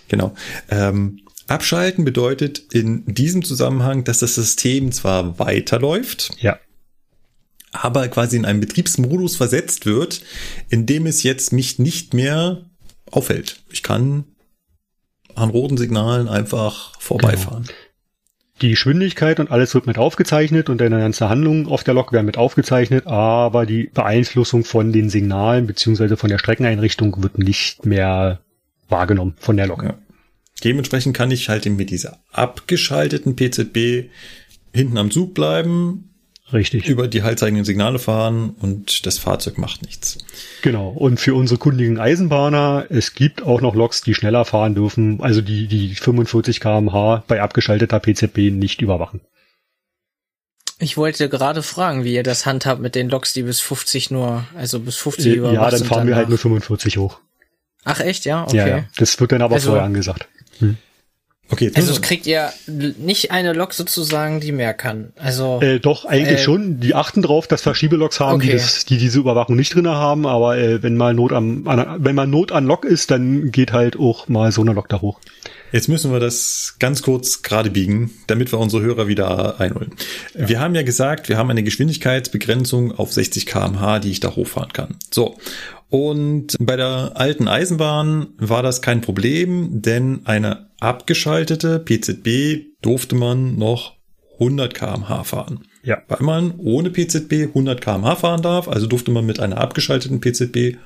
genau. Ähm, abschalten bedeutet in diesem Zusammenhang, dass das System zwar weiterläuft, Ja. aber quasi in einen Betriebsmodus versetzt wird, in dem es jetzt mich nicht mehr auffällt. Ich kann an roten Signalen einfach vorbeifahren. Die Geschwindigkeit und alles wird mit aufgezeichnet und deine ganze Handlung auf der Lok werden mit aufgezeichnet, aber die Beeinflussung von den Signalen beziehungsweise von der Streckeneinrichtung wird nicht mehr wahrgenommen von der Lok. Ja. Dementsprechend kann ich halt mit dieser abgeschalteten PZB hinten am Zug bleiben, Richtig. über die haltzeigenden Signale fahren und das Fahrzeug macht nichts. Genau. Und für unsere kundigen Eisenbahner, es gibt auch noch Loks, die schneller fahren dürfen, also die die 45 kmh bei abgeschalteter PZB nicht überwachen. Ich wollte gerade fragen, wie ihr das handhabt mit den Loks, die bis 50 nur, also bis 50 Äh, überwacht ja, dann fahren wir halt nur danach. 45 hoch. Ach echt, ja? Okay. Ja, ja. Das wird dann aber Also- vorher angesagt. Okay, jetzt Also kriegt ihr nicht eine Lok sozusagen, die mehr kann. Also Äh, doch, eigentlich Äh, schon. Die achten drauf, dass wir Schiebeloks haben, die, Okay. das, die diese Überwachung nicht drinne haben, aber äh, wenn mal Not am, an, wenn mal Not an Lok ist, dann geht halt auch mal so eine Lok da hoch. Jetzt müssen wir das ganz kurz gerade biegen, damit wir unsere Hörer wieder einholen. Wir haben ja gesagt, wir haben eine Geschwindigkeitsbegrenzung auf 60 kmh, die ich da hochfahren kann. So. Und bei der alten Eisenbahn war das kein Problem, denn eine abgeschaltete PZB durfte man noch 100 kmh fahren. Ja. Weil man ohne PZB 100 kmh fahren darf, also durfte man mit einer abgeschalteten PZB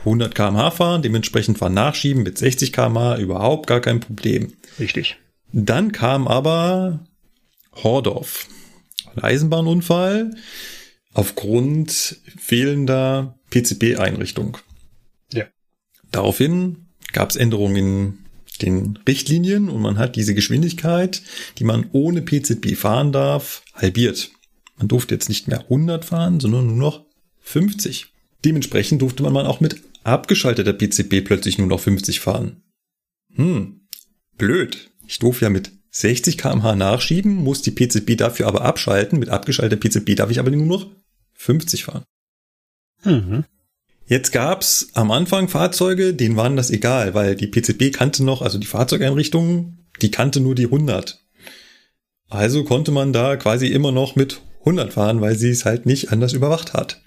100 kmh fahren. Dementsprechend war Nachschieben mit 60 kmh überhaupt gar kein Problem. Richtig. Dann kam aber Hordorf. Ein Eisenbahnunfall aufgrund fehlender PCB-Einrichtung. Ja. Daraufhin gab es Änderungen in den Richtlinien und man hat diese Geschwindigkeit, die man ohne PZB fahren darf, halbiert. Man durfte jetzt nicht mehr 100 fahren, sondern nur noch 50. dementsprechend durfte man auch mit abgeschalteter PCB plötzlich nur noch 50 fahren. Hm, blöd. Ich durfte ja mit 60 kmh nachschieben, muss die PCB dafür aber abschalten. Mit abgeschalteter PCB darf ich aber nur noch 50 fahren. Mhm. Jetzt gab's am Anfang Fahrzeuge, denen waren das egal, weil die PCB kannte noch, also die Fahrzeugeinrichtung, die kannte nur die 100. Also konnte man da quasi immer noch mit 100 fahren, weil sie es halt nicht anders überwacht hat.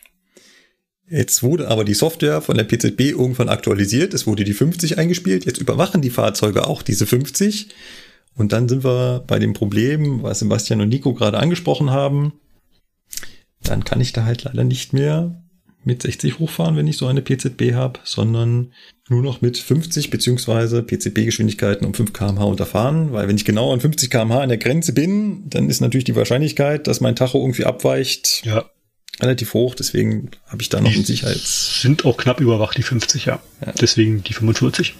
Jetzt wurde aber die Software von der PZB irgendwann aktualisiert, es wurde die 50 eingespielt, jetzt überwachen die Fahrzeuge auch diese 50. Und dann sind wir bei dem Problem, was Sebastian und Nico gerade angesprochen haben. Dann kann ich da halt leider nicht mehr mit 60 hochfahren, wenn ich so eine PZB habe, sondern nur noch mit 50 beziehungsweise PZB-Geschwindigkeiten um 5 kmh unterfahren, weil wenn ich genau an 50 kmh an der Grenze bin, dann ist natürlich die Wahrscheinlichkeit, dass mein Tacho irgendwie abweicht, ja. relativ hoch. Deswegen habe ich da noch die ein Sicherheits... Sind auch knapp überwacht, die 50, ja. ja. Deswegen die 45.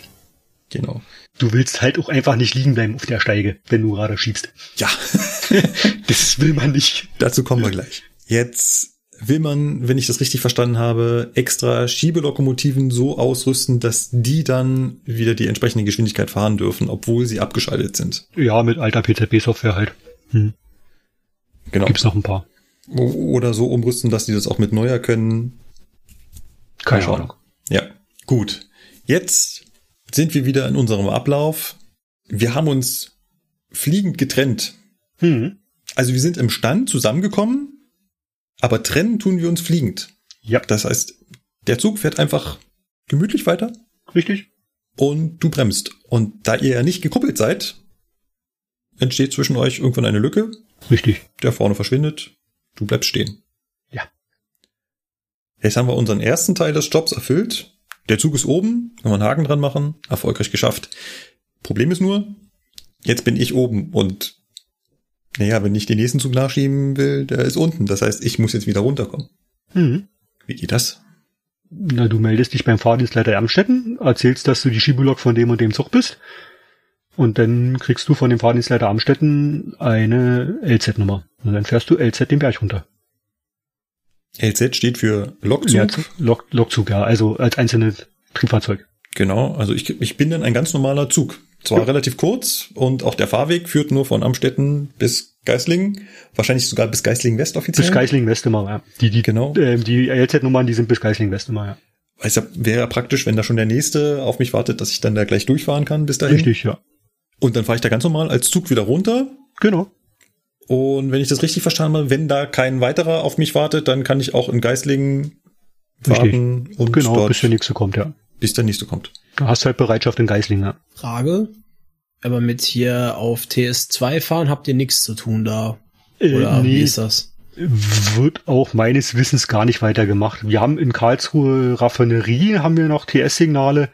Genau. Du willst halt auch einfach nicht liegen bleiben auf der Steige, wenn du gerade schiebst. Ja. das will man nicht. Dazu kommen wir gleich. Jetzt will man, wenn ich das richtig verstanden habe, extra Schiebelokomotiven so ausrüsten, dass die dann wieder die entsprechende Geschwindigkeit fahren dürfen, obwohl sie abgeschaltet sind. Ja, mit alter PZB-Software halt. Hm. Genau. Gibt's noch ein paar. Oder so umrüsten, dass die das auch mit neuer können. Keine Ahnung. Ja, gut. Jetzt sind wir wieder in unserem Ablauf. Wir haben uns fliegend getrennt. Hm. Also wir sind im Stand zusammengekommen, aber trennen tun wir uns fliegend. Ja. Das heißt, der Zug fährt einfach gemütlich weiter. Richtig. Und du bremst. Und da ihr ja nicht gekuppelt seid, entsteht zwischen euch irgendwann eine Lücke. Richtig. Der vorne verschwindet. Du bleibst stehen. Ja. Jetzt haben wir unseren ersten Teil des Jobs erfüllt. Der Zug ist oben, kann man einen Haken dran machen, erfolgreich geschafft. Problem ist nur, jetzt bin ich oben und naja, wenn ich den nächsten Zug nachschieben will, der ist unten. Das heißt, ich muss jetzt wieder runterkommen. Mhm. Wie geht das? Na, du meldest dich beim Fahrdienstleiter Amstetten, erzählst, dass du die Skibulok von dem und dem Zug bist. Und dann kriegst du von dem Fahrdienstleiter Amstetten eine LZ-Nummer. Und dann fährst du LZ den Berg runter. LZ steht für Lokzug? Ja, Lok, Lokzug, ja, also als einzelnes Triebfahrzeug. Genau, also ich, ich bin dann ein ganz normaler Zug. Zwar ja. relativ kurz und auch der Fahrweg führt nur von Amstetten bis Geislingen, wahrscheinlich sogar bis Geislingen West offiziell. Bis Geislingen West immer, ja. Die, die, genau. Äh, die LZ-Nummern, die sind bis Geislingen West immer, ja. Weil es wäre praktisch, wenn da schon der nächste auf mich wartet, dass ich dann da gleich durchfahren kann bis dahin. Richtig, ja. Und dann fahre ich da ganz normal als Zug wieder runter. Genau. Und wenn ich das richtig verstanden habe, wenn da kein weiterer auf mich wartet, dann kann ich auch in Geislingen warten richtig. und genau, dort, bis der nächste kommt, ja. Bis der nächste kommt. Du hast halt Bereitschaft in Geislingen. Frage. Aber mit hier auf TS2 fahren habt ihr nichts zu tun da. Äh, Oder äh, nee, wie ist das? Wird auch meines Wissens gar nicht weitergemacht. Wir haben in Karlsruhe Raffinerie, haben wir noch TS-Signale.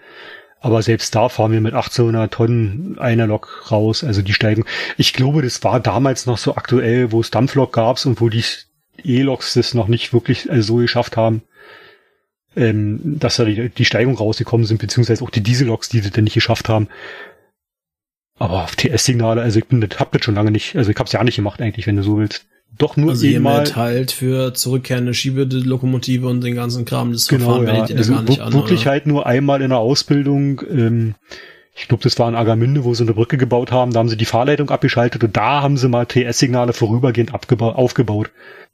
Aber selbst da fahren wir mit 1800 Tonnen einer Lok raus. Also die steigen. Ich glaube, das war damals noch so aktuell, wo es Dampflok gab's und wo die E-Loks das noch nicht wirklich also so geschafft haben ähm, dass da die, die Steigung rausgekommen sind, beziehungsweise auch die Dieselloks, die sie denn nicht geschafft haben. Aber TS-Signale, also ich bin, das hab das schon lange nicht, also ich hab's ja nicht gemacht eigentlich, wenn du so willst. Doch nur also einmal halt für zurückkehrende Schiebelokomotive und den ganzen Kram das genau, Verfahren ja. ihr also gar nicht an, wirklich oder? halt nur einmal in der Ausbildung. Ähm, ich glaube, das war in Agamünde, wo sie eine Brücke gebaut haben. Da haben sie die Fahrleitung abgeschaltet und da haben sie mal TS-Signale vorübergehend aufgebaut.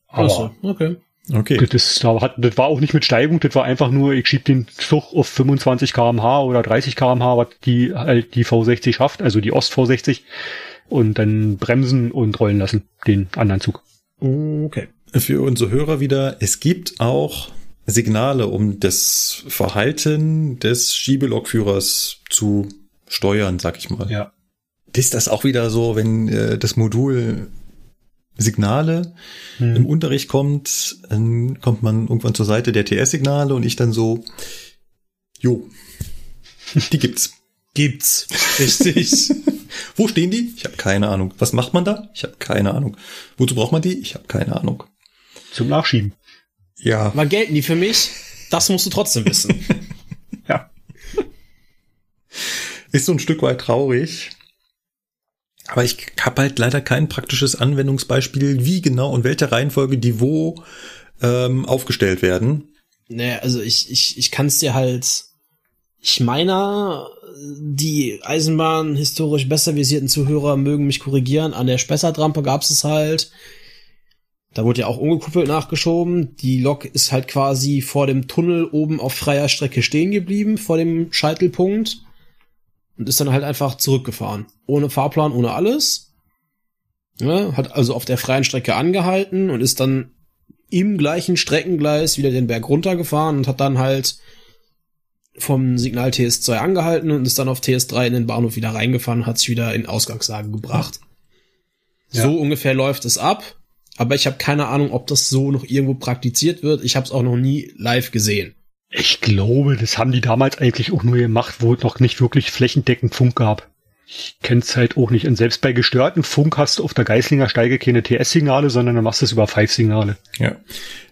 Aber Ach so, okay. Okay. Das, das, das war auch nicht mit Steigung, das war einfach nur, ich schieb den Zug auf 25 kmh oder 30 kmh, was die halt die V60 schafft, also die Ost V60, und dann bremsen und rollen lassen, den anderen Zug. Okay. Für unsere Hörer wieder, es gibt auch Signale, um das Verhalten des Schiebelokführers zu steuern, sag ich mal. Ja. Ist das auch wieder so, wenn äh, das Modul Signale hm. im Unterricht kommt, dann kommt man irgendwann zur Seite der TS-Signale und ich dann so, jo, die gibt's. Gibt's. Richtig. Wo stehen die? Ich habe keine Ahnung. Was macht man da? Ich habe keine Ahnung. Wozu braucht man die? Ich habe keine Ahnung. Zum Nachschieben. Ja. Mal gelten die für mich? Das musst du trotzdem wissen. ja. Ist so ein Stück weit traurig, aber ich habe halt leider kein praktisches Anwendungsbeispiel, wie genau und welche Reihenfolge die wo ähm, aufgestellt werden. Naja, also ich, ich, ich kann es dir halt, ich meine, die Eisenbahn historisch besser visierten Zuhörer mögen mich korrigieren. An der Spessartrampe gab es halt. Da wurde ja auch ungekuppelt nachgeschoben. Die Lok ist halt quasi vor dem Tunnel oben auf freier Strecke stehen geblieben, vor dem Scheitelpunkt. Und ist dann halt einfach zurückgefahren. Ohne Fahrplan, ohne alles. Ja, hat also auf der freien Strecke angehalten und ist dann im gleichen Streckengleis wieder den Berg runtergefahren und hat dann halt vom Signal TS2 angehalten und ist dann auf TS3 in den Bahnhof wieder reingefahren, hat sich wieder in Ausgangslage gebracht. Ja. So ungefähr läuft es ab, aber ich habe keine Ahnung, ob das so noch irgendwo praktiziert wird. Ich habe es auch noch nie live gesehen. Ich glaube, das haben die damals eigentlich auch nur gemacht, wo es noch nicht wirklich flächendeckend Funk gab. Ich kenn's halt auch nicht. Und selbst bei gestörten Funk hast du auf der Geislinger Steige keine TS-Signale, sondern du machst es über Five-Signale. Ja.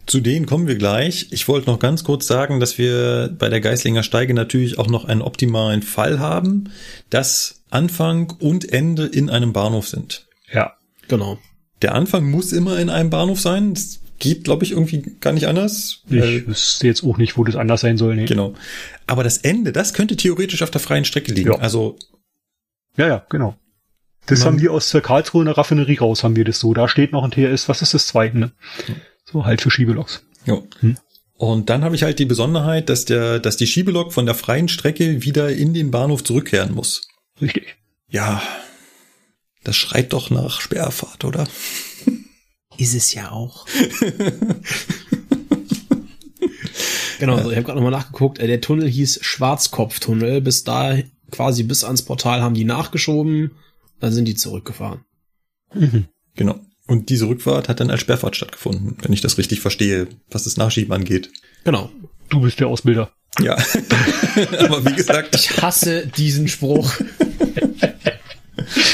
Zu denen kommen wir gleich. Ich wollte noch ganz kurz sagen, dass wir bei der Geislinger Steige natürlich auch noch einen optimalen Fall haben, dass Anfang und Ende in einem Bahnhof sind. Ja. Genau. Der Anfang muss immer in einem Bahnhof sein. Das geht, glaube ich, irgendwie gar nicht anders. Ich wüsste jetzt auch nicht, wo das anders sein soll. Nee. Genau. Aber das Ende, das könnte theoretisch auf der freien Strecke liegen. Ja. Also ja, ja, genau. Das haben wir aus der Karlsruhe in der Raffinerie raus, haben wir das so. Da steht noch ein TS, was ist das zweite, ne? So halt für Schiebeloks. Ja. Hm. Und dann habe ich halt die Besonderheit, dass der, dass die Schiebelok von der freien Strecke wieder in den Bahnhof zurückkehren muss. Richtig. Ja. Das schreit doch nach Sperrfahrt, oder? Ist es ja auch. genau, also ich habe gerade nochmal nachgeguckt. Äh, der Tunnel hieß Schwarzkopftunnel. Bis da quasi bis ans Portal haben die nachgeschoben, dann sind die zurückgefahren. Mhm. Genau. Und diese Rückfahrt hat dann als Sperrfahrt stattgefunden, wenn ich das richtig verstehe, was das Nachschieben angeht. Genau. Du bist der Ausbilder. Ja. Aber wie gesagt. Ich hasse diesen Spruch.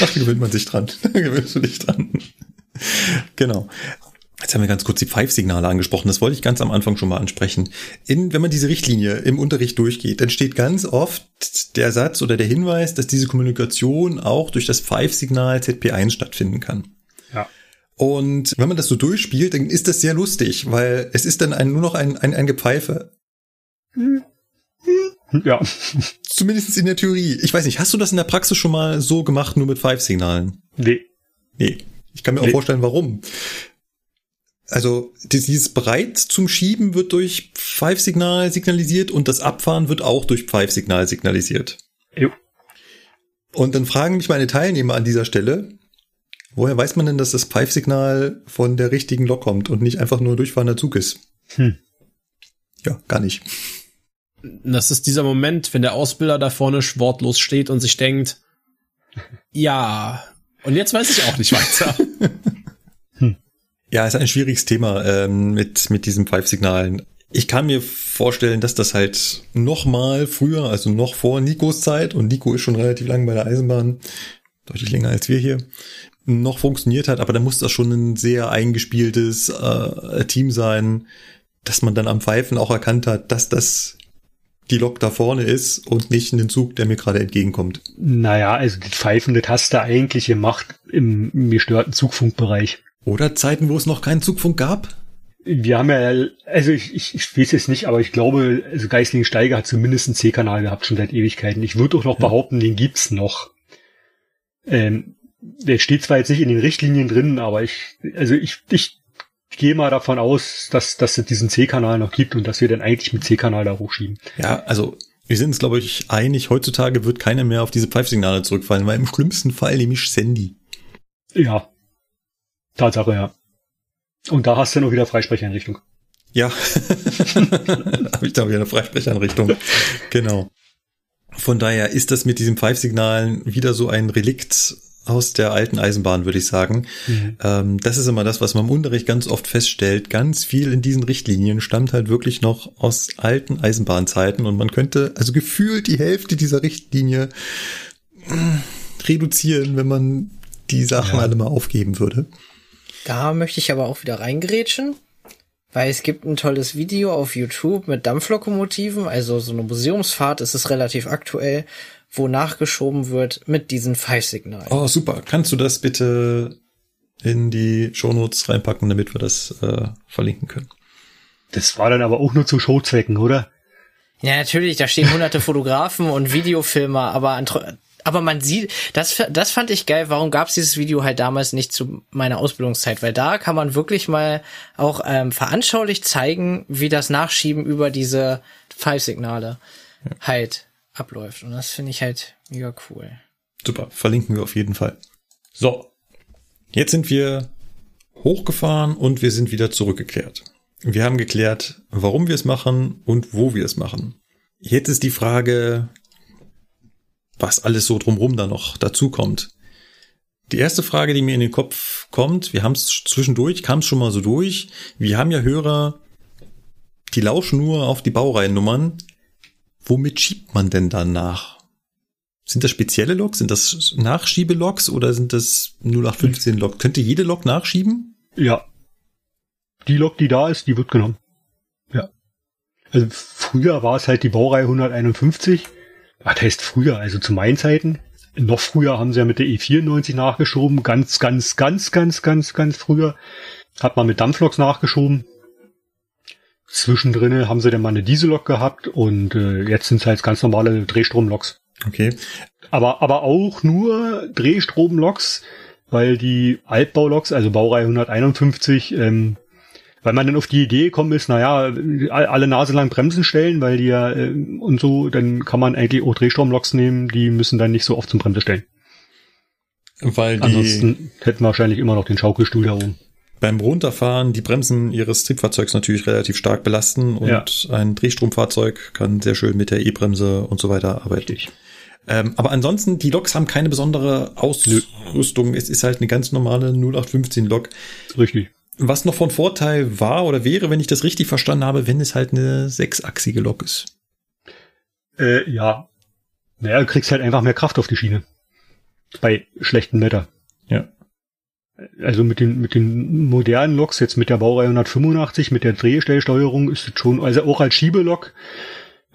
Ach, da gewöhnt man sich dran. Da gewöhnst du dich dran. Genau. Jetzt haben wir ganz kurz die Pfeifsignale angesprochen. Das wollte ich ganz am Anfang schon mal ansprechen. In, wenn man diese Richtlinie im Unterricht durchgeht, dann steht ganz oft der Satz oder der Hinweis, dass diese Kommunikation auch durch das Pfeifsignal ZP1 stattfinden kann. Ja. Und wenn man das so durchspielt, dann ist das sehr lustig, weil es ist dann ein, nur noch ein, ein, ein Gepfeife. Ja. Zumindest in der Theorie. Ich weiß nicht, hast du das in der Praxis schon mal so gemacht, nur mit Pfeifsignalen? Nee. Nee. Ich kann mir auch vorstellen, warum. Also dieses Bereit zum Schieben wird durch Pfeifsignal signalisiert und das Abfahren wird auch durch Pfeifsignal signalisiert. Jo. Und dann fragen mich meine Teilnehmer an dieser Stelle, woher weiß man denn, dass das Pfeifsignal von der richtigen Lok kommt und nicht einfach nur durchfahrender Zug ist? Hm. Ja, gar nicht. Das ist dieser Moment, wenn der Ausbilder da vorne wortlos steht und sich denkt, ja, und jetzt weiß ich auch nicht weiter. Ja, ist ein schwieriges Thema ähm, mit, mit diesen Pfeifsignalen. Ich kann mir vorstellen, dass das halt noch mal früher, also noch vor Nikos Zeit, und Nico ist schon relativ lange bei der Eisenbahn, deutlich länger als wir hier, noch funktioniert hat, aber da muss das schon ein sehr eingespieltes äh, Team sein, dass man dann am Pfeifen auch erkannt hat, dass das die Lok da vorne ist und nicht ein Zug, der mir gerade entgegenkommt. Naja, also die Pfeifen, das hast du eigentlich gemacht im, gestörten Zugfunkbereich. Oder Zeiten, wo es noch keinen Zugfunk gab? Wir haben ja, also ich, ich, ich weiß es nicht, aber ich glaube, also Geistling Steiger hat zumindest einen C-Kanal gehabt, schon seit Ewigkeiten. Ich würde auch noch ja. behaupten, den gibt's noch. Ähm, der steht zwar jetzt nicht in den Richtlinien drin, aber ich, also ich, ich gehe mal davon aus, dass, dass es diesen C-Kanal noch gibt und dass wir dann eigentlich mit C-Kanal da hochschieben. Ja, also wir sind uns, glaube ich, einig, heutzutage wird keiner mehr auf diese Pfeifsignale zurückfallen, weil im schlimmsten Fall nämlich Sandy. Ja, Tatsache, ja. Und da hast du noch wieder Freisprecheinrichtung. Ja, habe ich da wieder eine Freisprecheinrichtung. genau. Von daher ist das mit diesen Pfeifsignalen wieder so ein Relikt aus der alten Eisenbahn, würde ich sagen. Mhm. Ähm, das ist immer das, was man im Unterricht ganz oft feststellt. Ganz viel in diesen Richtlinien stammt halt wirklich noch aus alten Eisenbahnzeiten und man könnte also gefühlt die Hälfte dieser Richtlinie äh, reduzieren, wenn man die Sachen ja. alle mal aufgeben würde. Da möchte ich aber auch wieder reingerätschen, weil es gibt ein tolles Video auf YouTube mit Dampflokomotiven, also so eine Museumsfahrt, es ist relativ aktuell, wo nachgeschoben wird mit diesen Five-Signalen. Oh, super. Kannst du das bitte in die Shownotes reinpacken, damit wir das äh, verlinken können? Das war dann aber auch nur zu Showzwecken, oder? Ja, natürlich, da stehen hunderte Fotografen und Videofilmer, aber aber man sieht, das, das fand ich geil. Warum gab es dieses Video halt damals nicht zu meiner Ausbildungszeit? Weil da kann man wirklich mal auch ähm, veranschaulich zeigen, wie das Nachschieben über diese Pfeifsignale ja. halt abläuft. Und das finde ich halt mega cool. Super, verlinken wir auf jeden Fall. So, jetzt sind wir hochgefahren und wir sind wieder zurückgekehrt. Wir haben geklärt, warum wir es machen und wo wir es machen. Jetzt ist die Frage, was alles so drumrum da noch dazu kommt. Die erste Frage, die mir in den Kopf kommt, wir haben es zwischendurch, kam es schon mal so durch. Wir haben ja Hörer, die lauschen nur auf die Baureihennummern. Womit schiebt man denn dann nach? Sind das spezielle Loks? Sind das Nachschiebeloks oder sind das 0815 Lok? Könnte jede Lok nachschieben? Ja. Die Lok, die da ist, die wird genommen. Ja. Also früher war es halt die Baureihe 151 was heißt früher, also zu meinen Zeiten. Noch früher haben sie ja mit der E94 nachgeschoben, ganz, ganz, ganz, ganz, ganz, ganz früher. Hat man mit Dampfloks nachgeschoben. Zwischendrin haben sie dann mal eine Diesellok gehabt und äh, jetzt sind es halt ganz normale Drehstromloks. Okay. Aber, aber auch nur Drehstromloks, weil die Altbauloks, also Baureihe 151, ähm, weil man dann auf die Idee gekommen ist, naja, alle Nase lang Bremsen stellen, weil die ja äh, und so, dann kann man eigentlich auch Drehstromloks nehmen, die müssen dann nicht so oft zum Bremse stellen. Weil die Ansonsten hätten wir wahrscheinlich immer noch den Schaukelstuhl da oben. Beim Runterfahren die Bremsen ihres Triebfahrzeugs natürlich relativ stark belasten und ja. ein Drehstromfahrzeug kann sehr schön mit der E-Bremse und so weiter arbeiten. Richtig. Ähm, aber ansonsten, die Loks haben keine besondere Ausrüstung. Es ist halt eine ganz normale 0815 Lok. Richtig. Was noch von Vorteil war oder wäre, wenn ich das richtig verstanden habe, wenn es halt eine sechsachsige Lok ist. Äh, ja. Naja, du kriegst halt einfach mehr Kraft auf die Schiene. Bei schlechtem Wetter. Ja. Also mit den, mit den modernen Loks, jetzt mit der Baureihe 185, mit der Drehstellsteuerung ist es schon, also auch als Schiebelok,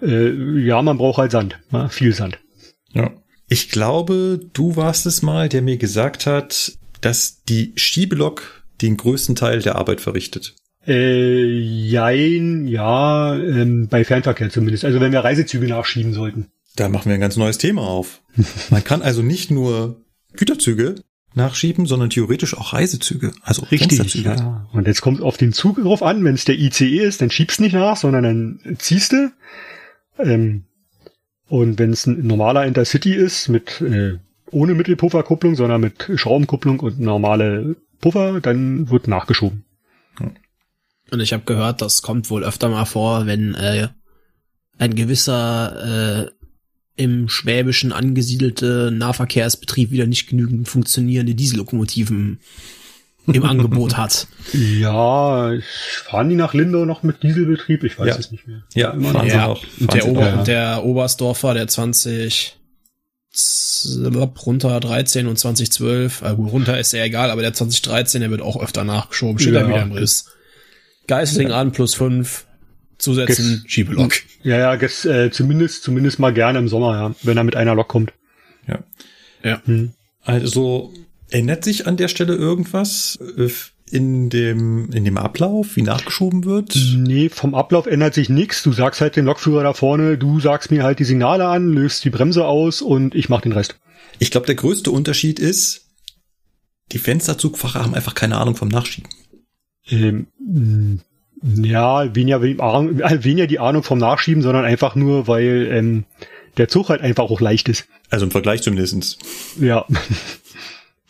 äh, ja, man braucht halt Sand, ja, viel Sand. Ja. Ich glaube, du warst es mal, der mir gesagt hat, dass die Schiebelok den größten Teil der Arbeit verrichtet. Äh, jein, ja, ähm, bei Fernverkehr zumindest. Also wenn wir Reisezüge nachschieben sollten. Da machen wir ein ganz neues Thema auf. Man kann also nicht nur Güterzüge nachschieben, sondern theoretisch auch Reisezüge, also Richtig, ja. Und jetzt kommt auf den Zug drauf an, wenn es der ICE ist, dann schiebst nicht nach, sondern dann ziehst du. Ähm, und wenn es ein normaler Intercity ist, mit äh, ohne Mittelpufferkupplung, sondern mit Schraubenkupplung und normale Puffer, dann wird nachgeschoben. Und ich habe gehört, das kommt wohl öfter mal vor, wenn äh, ein gewisser äh, im Schwäbischen angesiedelte Nahverkehrsbetrieb wieder nicht genügend funktionierende Diesellokomotiven im Angebot hat. Ja, fahren die nach Lindau noch mit Dieselbetrieb? Ich weiß ja. es nicht mehr. Ja, Immer fahren ja. noch. der, Ober der Oberstdorfer, der 20 runter 13 und 2012, äh, runter ist ja egal, aber der 2013, der wird auch öfter nachgeschoben, steht ja. da wieder im Riss. Geisling ja. an plus 5, zusetzen, Schiebelok. Ja, ja, ges, äh, zumindest, zumindest mal gerne im Sommer, ja, wenn er mit einer Lok kommt. Ja. Ja. Hm. Also, ändert sich an der Stelle irgendwas? Äh, in dem, in dem Ablauf, wie nachgeschoben wird? Nee, vom Ablauf ändert sich nichts. Du sagst halt den Lokführer da vorne, du sagst mir halt die Signale an, löst die Bremse aus und ich mach den Rest. Ich glaube, der größte Unterschied ist, die Fensterzugfacher haben einfach keine Ahnung vom Nachschieben. Ähm, ja, weniger, weniger die Ahnung vom Nachschieben, sondern einfach nur, weil ähm, der Zug halt einfach auch leicht ist. Also im Vergleich zumindestens. Ja.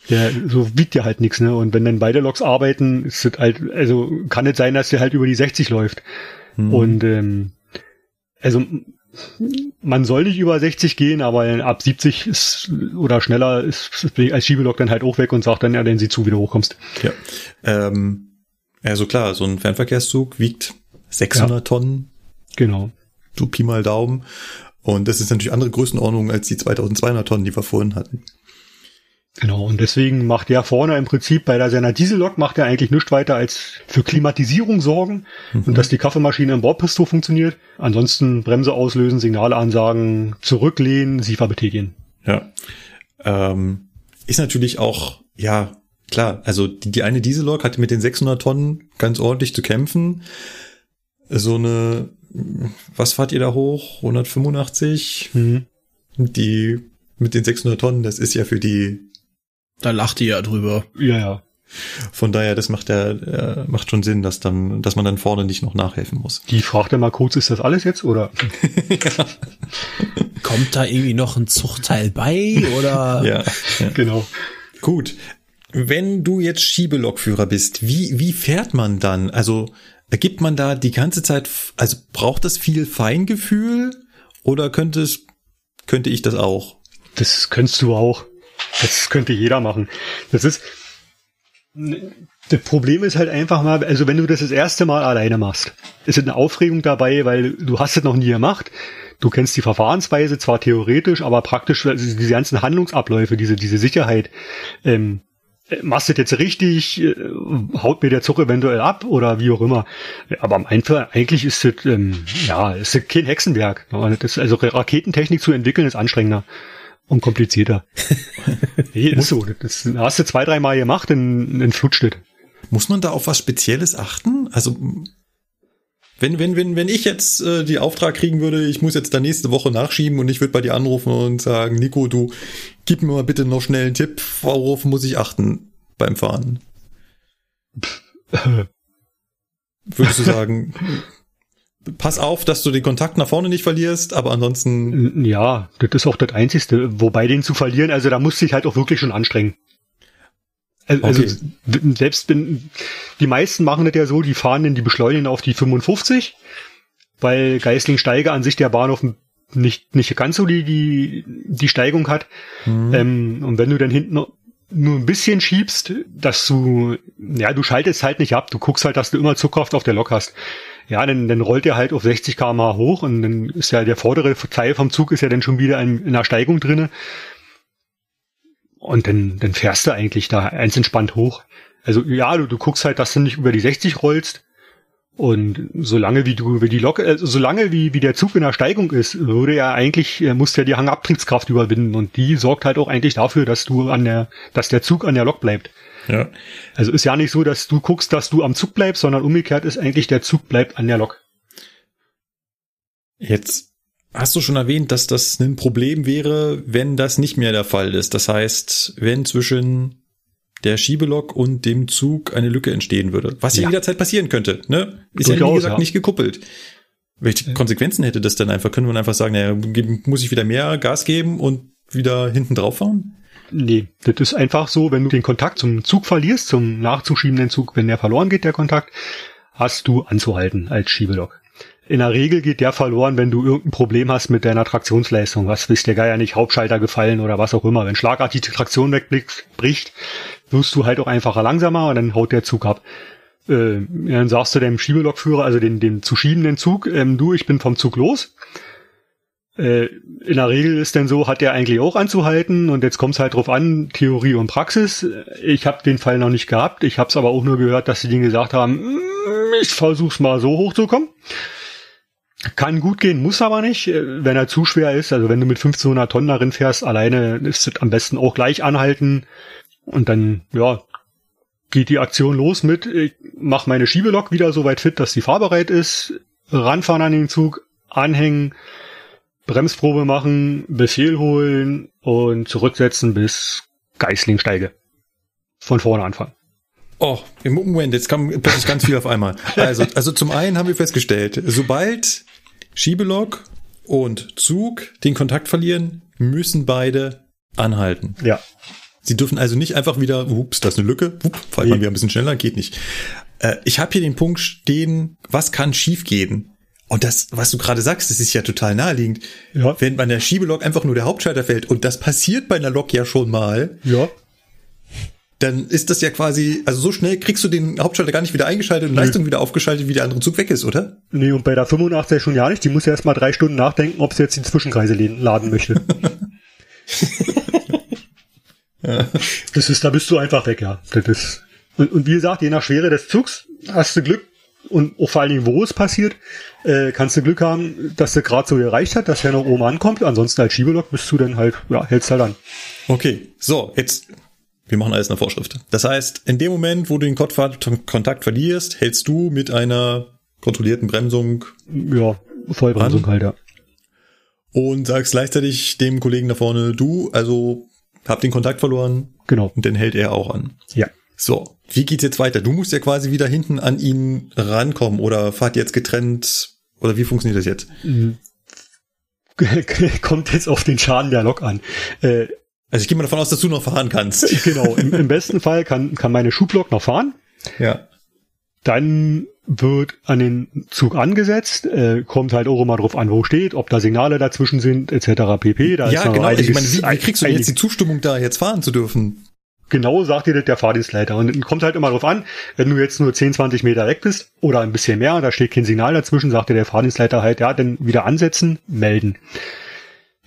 Der so wiegt ja halt nichts, ne? Und wenn dann beide Loks arbeiten, ist es halt, also kann es sein, dass der halt über die 60 läuft. Hm. Und ähm, also man soll nicht über 60 gehen, aber ab 70 ist oder schneller ist als Schiebelok dann halt auch weg und sagt dann, ja, dann sieh zu, wie du hochkommst. Ja. Ähm, also klar, so ein Fernverkehrszug wiegt 600 ja. Tonnen. Genau. Du Pi mal Daumen. Und das ist natürlich andere Größenordnung als die 2200 Tonnen, die wir vorhin hatten. Genau, und deswegen macht der vorne im Prinzip bei der seiner Diesellok macht er eigentlich nichts weiter als für Klimatisierung sorgen mhm. und dass die Kaffeemaschine im Bordpistol funktioniert. Ansonsten Bremse auslösen, Signale ansagen, zurücklehnen, SIFA betätigen. Ja. Ähm, ist natürlich auch, ja, klar, also die, die eine Diesellok hatte mit den 600 Tonnen ganz ordentlich zu kämpfen. so eine, was fahrt ihr da hoch? 185? Mhm. Die mit den 600 Tonnen, das ist ja für die. Da lacht ihr ja drüber. Ja, ja. Von daher, das macht ja, äh, macht schon Sinn, dass dann, dass man dann vorne nicht noch nachhelfen muss. Die fragt ja mal kurz, ist das alles jetzt oder? ja. Kommt da irgendwie noch ein Zuchtteil bei oder? ja, ja, genau. Gut. Wenn du jetzt Schiebelokführer bist, wie, wie fährt man dann? Also, ergibt man da die ganze Zeit, also braucht das viel Feingefühl oder könnte es, könnte ich das auch? Das könntest du auch. Das könnte jeder machen. Das ist, das Problem ist halt einfach mal, also wenn du das das erste Mal alleine machst, ist eine Aufregung dabei, weil du hast es noch nie gemacht. Du kennst die Verfahrensweise zwar theoretisch, aber praktisch also diese ganzen Handlungsabläufe, diese diese Sicherheit. Ähm, machst du das jetzt richtig, äh, haut mir der Zug eventuell ab oder wie auch immer. Aber am Ende, eigentlich ist das, ähm, ja, ist das kein Hexenwerk. Das, also Raketentechnik zu entwickeln ist anstrengender und komplizierter. nee, ist so. Das hast du zwei, dreimal gemacht, dann, dann flutscht das. Muss man da auf was Spezielles achten? Also, wenn, wenn, wenn, wenn ich jetzt äh, die Auftrag kriegen würde, ich muss jetzt da nächste Woche nachschieben und ich würde bei dir anrufen und sagen, Nico, du gib mir mal bitte noch schnell einen Tipp, worauf muss ich achten beim Fahren? Würdest du sagen, pass auf, dass du den Kontakt nach vorne nicht verlierst, aber ansonsten. Ja, das ist auch das Einzige. Wobei den zu verlieren, also da musst du dich halt auch wirklich schon anstrengen. Also, also okay. selbst wenn, die meisten machen das ja so, die fahren in die Beschleunigung auf die 55, weil Geislingsteige an sich der Bahnhof nicht, nicht ganz so die, die, die Steigung hat. Mhm. Ähm, und wenn du dann hinten nur ein bisschen schiebst, dass du, ja, du schaltest halt nicht ab, du guckst halt, dass du immer Zugkraft auf der Lok hast ja, dann, dann rollt er halt auf 60 km/h hoch und dann ist ja der vordere Teil vom Zug ist ja dann schon wieder in, in einer Steigung drinne. Und dann, dann fährst du eigentlich da eins entspannt hoch. Also ja, du, du guckst halt, dass du nicht über die 60 rollst. Und solange wie du, wie die Lok, also solange wie, wie der Zug in der Steigung ist, würde er eigentlich, muss ja die Hangabtriebskraft überwinden. Und die sorgt halt auch eigentlich dafür, dass du an der, dass der Zug an der Lok bleibt. Ja. Also ist ja nicht so, dass du guckst, dass du am Zug bleibst, sondern umgekehrt ist eigentlich der Zug bleibt an der Lok. Jetzt hast du schon erwähnt, dass das ein Problem wäre, wenn das nicht mehr der Fall ist. Das heißt, wenn zwischen der Schiebelok und dem Zug eine Lücke entstehen würde, was ja, ja jederzeit passieren könnte, ne? Ist Durchaus, ja wie gesagt ja. nicht gekuppelt. Welche Konsequenzen hätte das denn einfach? Können wir einfach sagen, naja, muss ich wieder mehr Gas geben und wieder hinten drauf fahren? Nee, das ist einfach so, wenn du den Kontakt zum Zug verlierst, zum nachzuschiebenden Zug, wenn der verloren geht, der Kontakt, hast du anzuhalten als Schiebelok. In der Regel geht der verloren, wenn du irgendein Problem hast mit deiner Traktionsleistung. Was wisst der Geier nicht, Hauptschalter gefallen oder was auch immer. Wenn schlagartig die Traktion wegbricht, wirst du halt auch einfacher langsamer und dann haut der Zug ab. Äh, dann sagst du dem Schiebelokführer, also den, den zu schiebenden Zug, ähm, du, ich bin vom Zug los äh, in der Regel ist denn so, hat der eigentlich auch anzuhalten und jetzt kommt es halt drauf an, Theorie und Praxis. Ich habe den Fall noch nicht gehabt, ich habe es aber auch nur gehört, dass sie denen gesagt haben, mm, ich versuch's mal so hochzukommen. Kann gut gehen, muss aber nicht, äh, wenn er zu schwer ist. Also wenn du mit 1500 Tonnen darin fährst, alleine ist es am besten auch gleich anhalten und dann, ja, geht die Aktion los mit, ich mach meine Schiebelok wieder so weit fit, dass die fahrbereit ist, ranfahren an den Zug, anhängen, Bremsprobe machen, Befehl holen und zurücksetzen bis Geisling steige. Von vorne anfangen. Oh, im Moment, jetzt kam plötzlich ganz viel auf einmal. Also, also zum einen haben wir festgestellt, sobald Schiebelok und Zug den Kontakt verlieren, müssen beide anhalten. Ja. Sie dürfen also nicht einfach wieder, ups, da ist eine Lücke, wupp, fällt nee. man wieder ein bisschen schneller, geht nicht. Äh, ich habe hier den Punkt stehen, was kann schiefgehen? Und das, was du gerade sagst, das ist ja total naheliegend. Ja. Wenn bei der Schiebelok einfach nur der Hauptschalter fällt, und das passiert bei einer Lok ja schon mal. Ja. Dann ist das ja quasi, also so schnell kriegst du den Hauptschalter gar nicht wieder eingeschaltet und nee. Leistung wieder aufgeschaltet, wie der andere Zug weg ist, oder? Nee, und bei der 85 schon ja nicht. Die muss ja erst mal drei Stunden nachdenken, ob sie jetzt die Zwischenkreise laden möchte. ja. Das ist, da bist du einfach weg, ja. Das ist, und, und wie gesagt, je nach Schwere des Zugs hast du Glück, und auch vor allen Dingen, wo es passiert, äh, kannst du Glück haben, dass du gerade so erreicht hat, dass er noch oben ankommt. Ansonsten als Schiebelok bist du dann halt, ja, hältst halt an. Okay, so, jetzt, wir machen alles der Vorschrift. Das heißt, in dem Moment, wo du den Kontakt verlierst, hältst du mit einer kontrollierten Bremsung. Ja, Vollbremsung halt, ja. Und sagst gleichzeitig dem Kollegen da vorne, du, also hab den Kontakt verloren. Genau. Und den hält er auch an. Ja. So, wie geht's jetzt weiter? Du musst ja quasi wieder hinten an ihn rankommen oder fahrt jetzt getrennt oder wie funktioniert das jetzt? Kommt jetzt auf den Schaden der Lok an. Äh, also ich gehe mal davon aus, dass du noch fahren kannst. Genau, im, im besten Fall kann, kann meine Schublok noch fahren. Ja. Dann wird an den Zug angesetzt, äh, kommt halt auch immer drauf an, wo steht, ob da Signale dazwischen sind, etc. pp. Da ja, genau. Einiges, ich meine, wie, wie kriegst du denn jetzt die Zustimmung, da jetzt fahren zu dürfen? Genau, sagt dir das der Fahrdienstleiter. Und dann kommt halt immer drauf an, wenn du jetzt nur 10, 20 Meter weg bist oder ein bisschen mehr, da steht kein Signal dazwischen, sagt dir der Fahrdienstleiter halt, ja, dann wieder ansetzen, melden.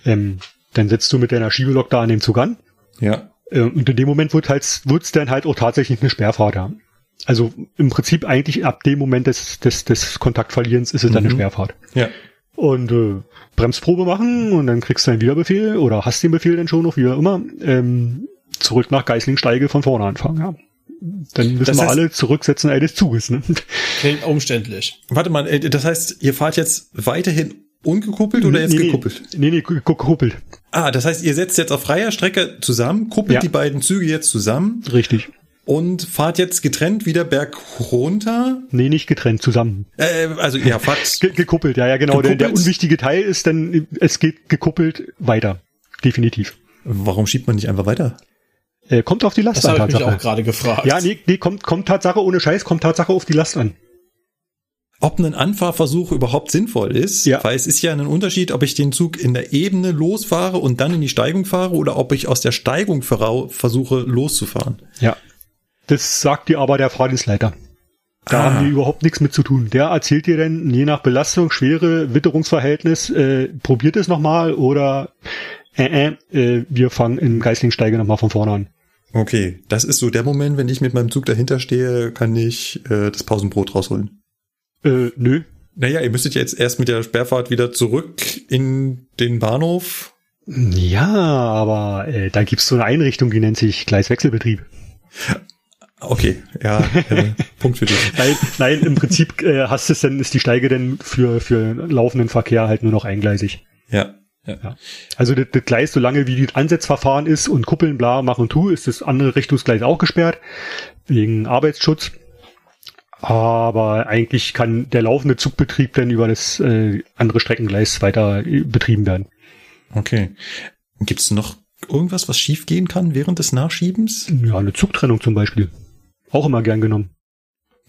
Ähm, dann setzt du mit deiner Schiebelok da an dem Zug an. Ja. Äh, und in dem Moment wird halt, wird's dann halt auch tatsächlich eine Sperrfahrt haben. Also im Prinzip eigentlich ab dem Moment des, des, des Kontaktverlierens ist es dann eine Mhm. Sperrfahrt. Ja. Und äh, Bremsprobe machen und dann kriegst du einen Wiederbefehl oder hast den Befehl dann schon noch, wie auch immer, ähm, zurück nach Geislingsteige von vorne anfangen. Ja. Dann müssen Das wir heißt- alle zurücksetzen eines Zuges. Ne? Klingt umständlich. Warte mal, äh, das heißt, ihr fahrt jetzt weiterhin ungekuppelt oder jetzt nee, gekuppelt? Nee, nee, gekuppelt. Ah, das heißt, ihr setzt jetzt auf freier Strecke zusammen, kuppelt Ja. die beiden Züge jetzt zusammen Richtig. und fahrt jetzt getrennt wieder berg runter. Nee, nicht getrennt, zusammen. Äh, also ihr fahrt Ge gekuppelt, ja, ja, genau. Der, der unwichtige Teil ist dann, es geht gekuppelt weiter. Definitiv. Warum schiebt man nicht einfach weiter? Äh, kommt auf die Last Das an, habe ich mich auch gerade gefragt. Ja, nee, nee, kommt, kommt Tatsache ohne Scheiß, kommt Tatsache auf die Last an. Ob ein Anfahrversuch überhaupt sinnvoll ist, Ja. weil es ist ja ein Unterschied, ob ich den Zug in der Ebene losfahre und dann in die Steigung fahre oder ob ich aus der Steigung versuche loszufahren. Ja. Das sagt dir aber der Fahrdienstleiter. Da Ah. haben die überhaupt nichts mit zu tun. Der erzählt dir dann, je nach Belastung, Schwere, Witterungsverhältnis, äh, probiert es nochmal oder äh, äh, äh, wir fangen in Geislingsteige nochmal von vorne an. Okay, das ist so der Moment, wenn ich mit meinem Zug dahinter stehe, kann ich äh, das Pausenbrot rausholen. Äh, nö. Naja, ihr müsstet jetzt erst mit der Sperrfahrt wieder zurück in den Bahnhof. Ja, aber äh, da gibt's so eine Einrichtung, die nennt sich Gleiswechselbetrieb. Okay, ja, äh, Punkt für dich. Nein, nein, im Prinzip äh, hast es dann, ist die Steige dann für, für laufenden Verkehr halt nur noch eingleisig. Ja, ja. Ja. Also das, das Gleis, solange wie das Ansetzverfahren ist und Kuppeln, bla, mach und tu, ist das andere Richtungsgleis auch gesperrt, wegen Arbeitsschutz. Aber eigentlich kann der laufende Zugbetrieb dann über das äh, andere Streckengleis weiter äh, betrieben werden. Okay. Gibt's noch irgendwas, was schiefgehen kann während des Nachschiebens? Ja, eine Zugtrennung zum Beispiel. Auch immer gern genommen.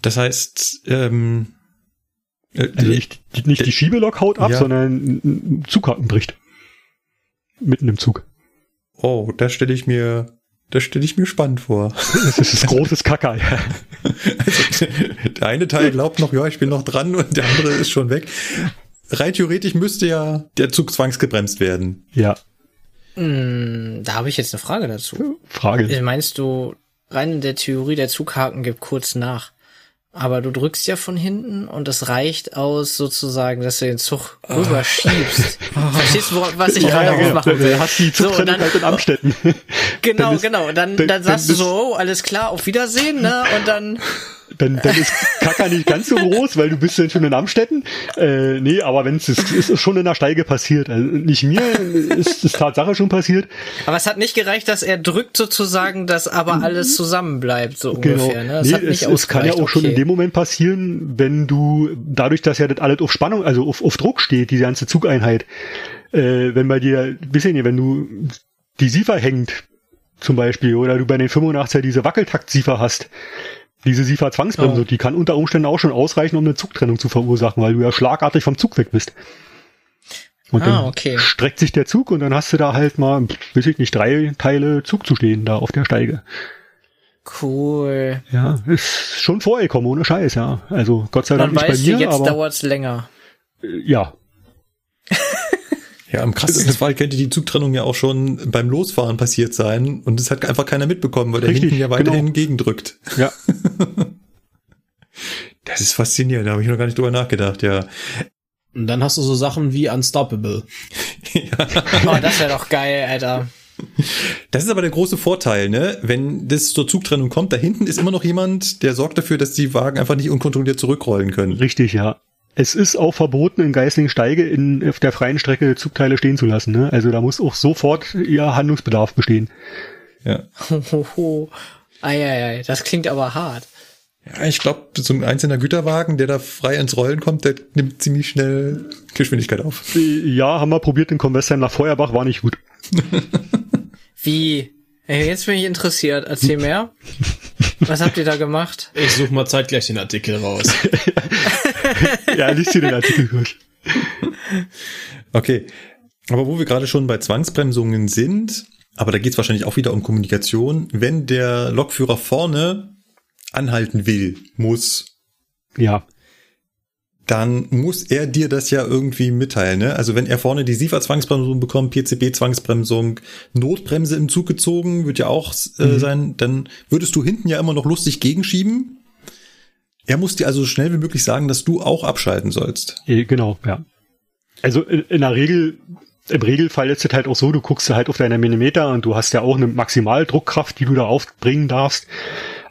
Das heißt, ähm, äh, Also nicht, die- nicht die Schiebelok haut ab, Ja. sondern ein- Zughaken bricht. Mitten im Zug. oh, das stelle ich mir, das stelle ich mir spannend vor. Das ist das großes Kacker. Ja. Also, der eine Teil glaubt noch, ja, ich bin noch dran und der andere ist schon weg. Rein theoretisch müsste ja der Zug zwangsgebremst werden. ja. Hm, da habe ich jetzt eine Frage dazu. Frage. Äh, Meinst du, rein in der Theorie, der Zughaken gibt kurz nach. Aber du drückst ja von hinten und es reicht aus, sozusagen, dass du den Zug rüberschiebst. Verstehst du, was ich gerade aufmachen will? Du hast die So, und dann, halt in Amstetten. genau, dann ist- genau. Dann, dann- dann sagst du so, oh, alles klar, auf Wiedersehen, ne? Und dann, dann, dann ist Kacker nicht ganz so groß, weil du bist dann schon in Amstetten. Äh, nee, aber wenn es ist, ist schon in der Steige passiert. Also nicht mir ist es Tatsache schon passiert. aber es hat nicht gereicht, dass er drückt sozusagen, dass aber alles zusammen bleibt, so Genau. ungefähr, ne? Das nee, es, es kann ja auch ausgereicht, schon in okay. dem Moment passieren, wenn du, dadurch, dass ja das alles auf Spannung, also auf, auf Druck steht, die ganze Zugeinheit, äh, wenn bei dir, ihr nicht, wenn du die Siefer hängt, zum Beispiel, oder du bei den 85er diese Wackeltakt-Siefer hast, diese Siefer-Zwangsbremse, Oh. die kann unter Umständen auch schon ausreichen, um eine Zugtrennung zu verursachen, weil du ja schlagartig vom Zug weg bist. Und Ah, dann okay. streckt sich der Zug und dann hast du da halt mal, weiß ich nicht, drei Teile Zug zu stehen da auf der Steige. Cool. Ja, ist schon vorgekommen, ohne Scheiß, ja. Also Gott sei Dank Man nicht weiß, bei mir, jetzt aber dauert's länger. ja. Ja, im krassesten Fall könnte die Zugtrennung ja auch schon beim Losfahren passiert sein und es hat einfach keiner mitbekommen, weil der Richtig, hinten ja weiterhin genau. gegendrückt. Ja, Das ist faszinierend, da habe ich noch gar nicht drüber nachgedacht, ja. Und dann hast du so Sachen wie Unstoppable. Oh, das wäre doch geil, Alter. Das ist aber der große Vorteil, ne? Wenn das zur Zugtrennung kommt, da hinten ist immer noch jemand, der sorgt dafür, dass die Wagen einfach nicht unkontrolliert zurückrollen können. Richtig, ja. Es ist auch verboten, in Geislingen-Steige in, auf der freien Strecke Zugteile stehen zu lassen. Ne? Also da muss auch sofort ihr Handlungsbedarf bestehen. Ja. Hohoho. Eieiei, das klingt aber hart. Ja, ich glaube, so ein einzelner Güterwagen, der da frei ins Rollen kommt, der nimmt ziemlich schnell Geschwindigkeit auf. Ja, haben wir probiert in Convestheim nach Feuerbach, war nicht gut. Wie? Ey, jetzt bin ich interessiert. Erzähl mehr. Was habt ihr da gemacht? Ich suche mal zeitgleich den Artikel raus. ja, liest dir den Artikel durch. Okay. Aber wo wir gerade schon bei Zwangsbremsungen sind, aber da geht es wahrscheinlich auch wieder um Kommunikation, wenn der Lokführer vorne anhalten will, muss, Ja, dann muss er dir das ja irgendwie mitteilen. Ne? Also wenn er vorne die SIFA-Zwangsbremsung bekommt, PCB-Zwangsbremsung, Notbremse im Zug gezogen, wird ja auch äh, sein, dann würdest du hinten ja immer noch lustig gegenschieben. Er muss dir also so schnell wie möglich sagen, dass du auch abschalten sollst. eh, genau, ja. Also in, in der Regel, im Regelfall ist es halt auch so, du guckst halt auf deine Millimeter und du hast ja auch eine Maximaldruckkraft, die du da aufbringen darfst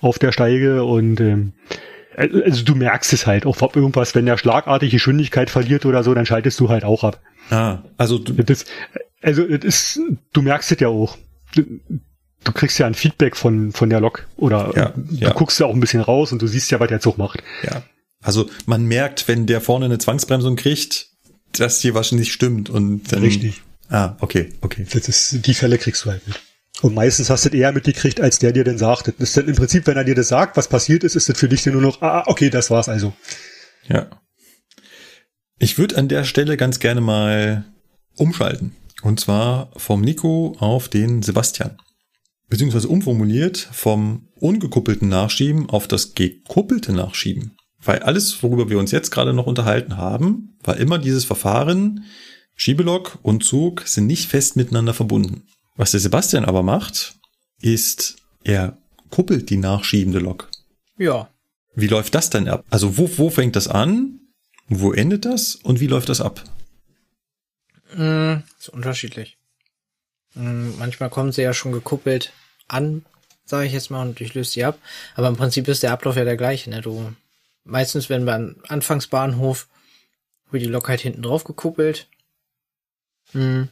auf der Steige und ähm, also du merkst es halt auch ob irgendwas, wenn der schlagartig Geschwindigkeit verliert oder so, dann schaltest du halt auch ab. Ah, also du, Das, also das ist, du merkst es ja auch. Du, kriegst ja ein Feedback von von der Lok oder Ja, du ja. guckst ja auch ein bisschen raus und du siehst ja, was der Zug macht. ja. Also man merkt, wenn der vorne eine Zwangsbremsung kriegt, dass hier was nicht stimmt und dann, Ah, okay, okay. Das ist, die Fälle kriegst du halt mit. Und meistens hast du es eher mitgekriegt, als der dir denn sagt. Das ist dann im Prinzip, wenn er dir das sagt, was passiert ist, ist das für dich dann nur noch, ah, okay, das war's also. Ja. Ich würde an der Stelle ganz gerne mal umschalten. Und zwar vom Nico auf den Sebastian. Beziehungsweise umformuliert vom ungekuppelten Nachschieben auf das gekuppelte Nachschieben. Weil alles, worüber wir uns jetzt gerade noch unterhalten haben, war immer dieses Verfahren, Schiebelok und Zug sind nicht fest miteinander verbunden. Was der Sebastian aber macht, ist, er kuppelt die nachschiebende Lok. Ja. Wie läuft das denn ab? Also wo, wo fängt das an? Wo endet das? Und wie läuft das ab? Mm, ist unterschiedlich. Mm, manchmal kommen sie ja schon gekuppelt an, sage ich jetzt mal, und ich löse sie ab. Aber im Prinzip ist der Ablauf ja der gleiche. Ne? Du meistens werden beim Anfangsbahnhof wird die Lok halt hinten drauf gekuppelt. Mm,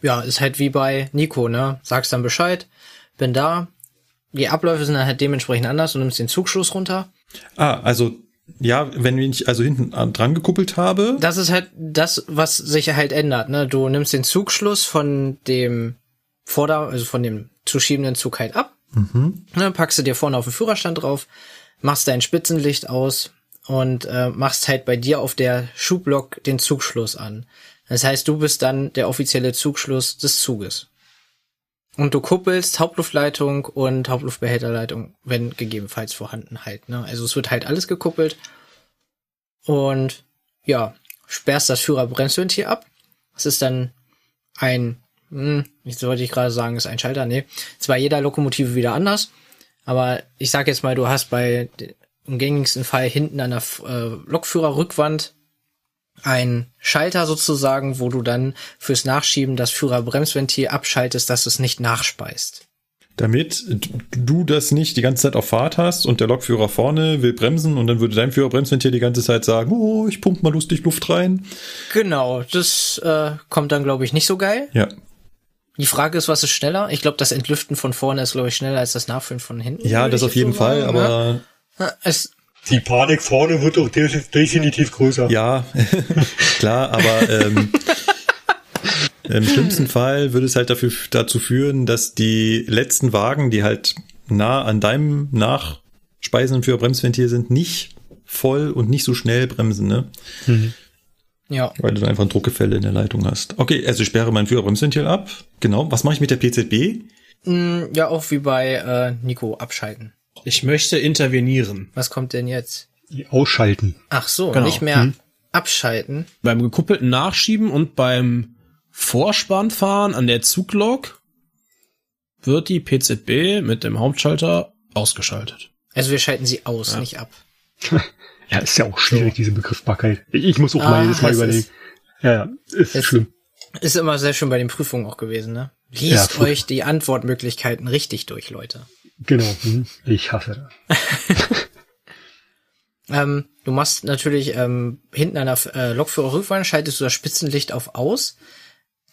ja, ist halt wie bei Nico, ne? Sagst dann Bescheid, bin da. Die Abläufe sind dann halt dementsprechend anders. Du nimmst den Zugschluss runter. Ah, also ja, wenn ich also hinten an- dran gekuppelt habe. Das ist halt das, was sich halt ändert. Ne? Du nimmst den Zugschluss von dem Vorder-, also von dem zu schiebenden Zug halt ab. Ne, packst du dir vorne auf den Führerstand drauf, machst dein Spitzenlicht aus und äh, machst halt bei dir auf der Schublok den Zugschluss an. Das heißt, du bist dann der offizielle Zugschluss des Zuges. Und du kuppelst Hauptluftleitung und Hauptluftbehälterleitung, wenn gegebenenfalls vorhanden halt. Ne? Also es wird halt alles gekuppelt. Und ja, sperrst das Führerbremsventil ab. Das ist dann ein, hm, ich sollte ich gerade sagen, ist ein Schalter, nee. Bei jeder Lokomotive wieder anders. Aber ich sag jetzt mal, du hast bei im gängigsten Fall hinten an der äh, Lokführerrückwand ein Schalter sozusagen, wo du dann fürs Nachschieben das Führerbremsventil abschaltest, dass es nicht nachspeist. Damit du das nicht die ganze Zeit auf Fahrt hast und der Lokführer vorne will bremsen und dann würde dein Führerbremsventil die ganze Zeit sagen, oh, ich pump mal lustig Luft rein. Genau, das äh, kommt dann, glaube ich, nicht so geil. Ja. Die Frage ist, was ist schneller? Ich glaube, das Entlüften von vorne ist, glaube ich, schneller als das Nachfüllen von hinten. Ja, das auf jeden so Fall, sagen, ne? aber Ja, Es, Die Panik vorne wird auch de definitiv größer. ja, klar, aber ähm, im schlimmsten Fall würde es halt dafür, dazu führen, dass die letzten Wagen, die halt nah an deinem nachspeisenden Führerbremsventil sind, nicht voll und nicht so schnell bremsen, ne? ja, Weil du dann einfach ein Druckgefälle in der Leitung hast. Okay, also ich sperre mein Führerbremsventil ab. Genau. Was mache ich mit der PZB? Mm, ja, auch wie bei äh, Nico abschalten. Ich möchte intervenieren. Was kommt denn jetzt? Ausschalten. Ach so, Genau. nicht mehr abschalten. Beim gekuppelten Nachschieben und beim Vorspannfahren an der Zuglok wird die PZB mit dem Hauptschalter ausgeschaltet. Also wir schalten sie aus, nicht ab. Ja, ist ja auch schwierig, diese Begriffbarkeit. Ich muss auch mal Ah, jedes Mal es überlegen. ist- ja, ja, ist es- schlimm. Ist immer sehr schön bei den Prüfungen auch gewesen, ne? Liest Ja, euch die Antwortmöglichkeiten richtig durch, Leute. Genau, hm, ich hasse das. Ähm, du machst natürlich ähm, hinten an der äh, Lokführerrückwand schaltest du das Spitzenlicht auf aus,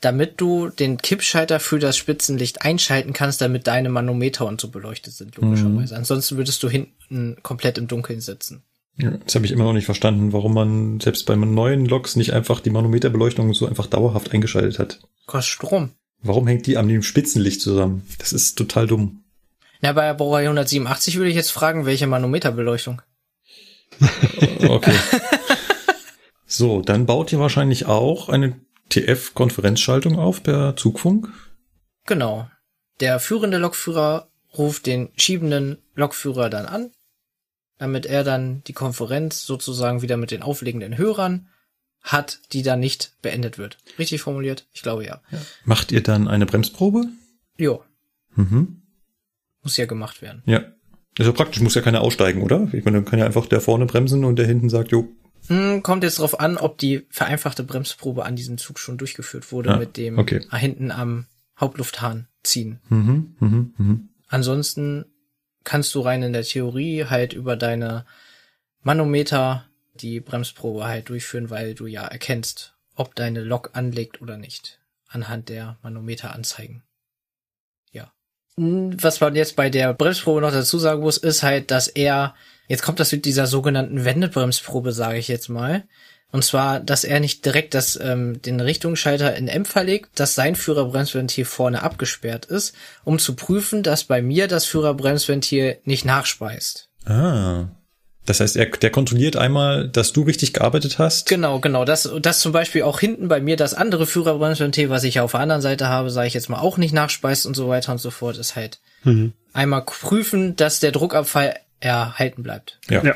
damit du den Kippschalter für das Spitzenlicht einschalten kannst, damit deine Manometer und so beleuchtet sind, logischerweise. Ansonsten würdest du hinten komplett im Dunkeln sitzen. Ja, das habe ich immer noch nicht verstanden, warum man selbst bei neuen Loks nicht einfach die Manometerbeleuchtung so einfach dauerhaft eingeschaltet hat. Kostet Strom. Warum hängt die an dem Spitzenlicht zusammen? Das ist total dumm. Na, bei der Baureihe 187 würde ich jetzt fragen, welche Manometerbeleuchtung? Okay. so, dann baut ihr wahrscheinlich auch eine TF-Konferenzschaltung auf per Zugfunk. Genau. Der führende Lokführer ruft den schiebenden Lokführer dann an, damit er dann die Konferenz sozusagen wieder mit den auflegenden Hörern hat, die dann nicht beendet wird. Richtig formuliert? Ich glaube ja. Macht ihr dann eine Bremsprobe? Jo, Mhm. Muss ja gemacht werden. Ja. Also praktisch muss ja keiner aussteigen, oder? Ich meine, dann kann ja einfach der vorne bremsen und der hinten sagt, jo, Hm, kommt jetzt drauf an, ob die vereinfachte Bremsprobe an diesem Zug schon durchgeführt wurde Ah, mit dem okay. hinten am Hauptlufthahn ziehen. mhm, mhm, mhm. Ansonsten kannst du rein in der Theorie halt über deine Manometer die Bremsprobe halt durchführen, weil du ja erkennst, ob deine Lok anlegt oder nicht. Anhand der Manometeranzeigen. Was man jetzt bei der Bremsprobe noch dazu sagen muss, ist halt, dass er, jetzt kommt das mit dieser sogenannten Wendebremsprobe, sage ich jetzt mal. Und zwar, dass er nicht direkt das, ähm, den Richtungsschalter in M verlegt, dass sein Führerbremsventil vorne abgesperrt ist, um zu prüfen, dass bei mir das Führerbremsventil nicht nachspeist. Ah. Das heißt, er, der kontrolliert einmal, dass du richtig gearbeitet hast. Genau, genau. Das, das zum Beispiel auch hinten bei mir das andere Führerbremsventil, was ich ja auf der anderen Seite habe, sage ich jetzt mal auch nicht nachspeist und so weiter und so fort, ist halt Mhm. einmal prüfen, dass der Druckabfall erhalten bleibt. Ja. Ja.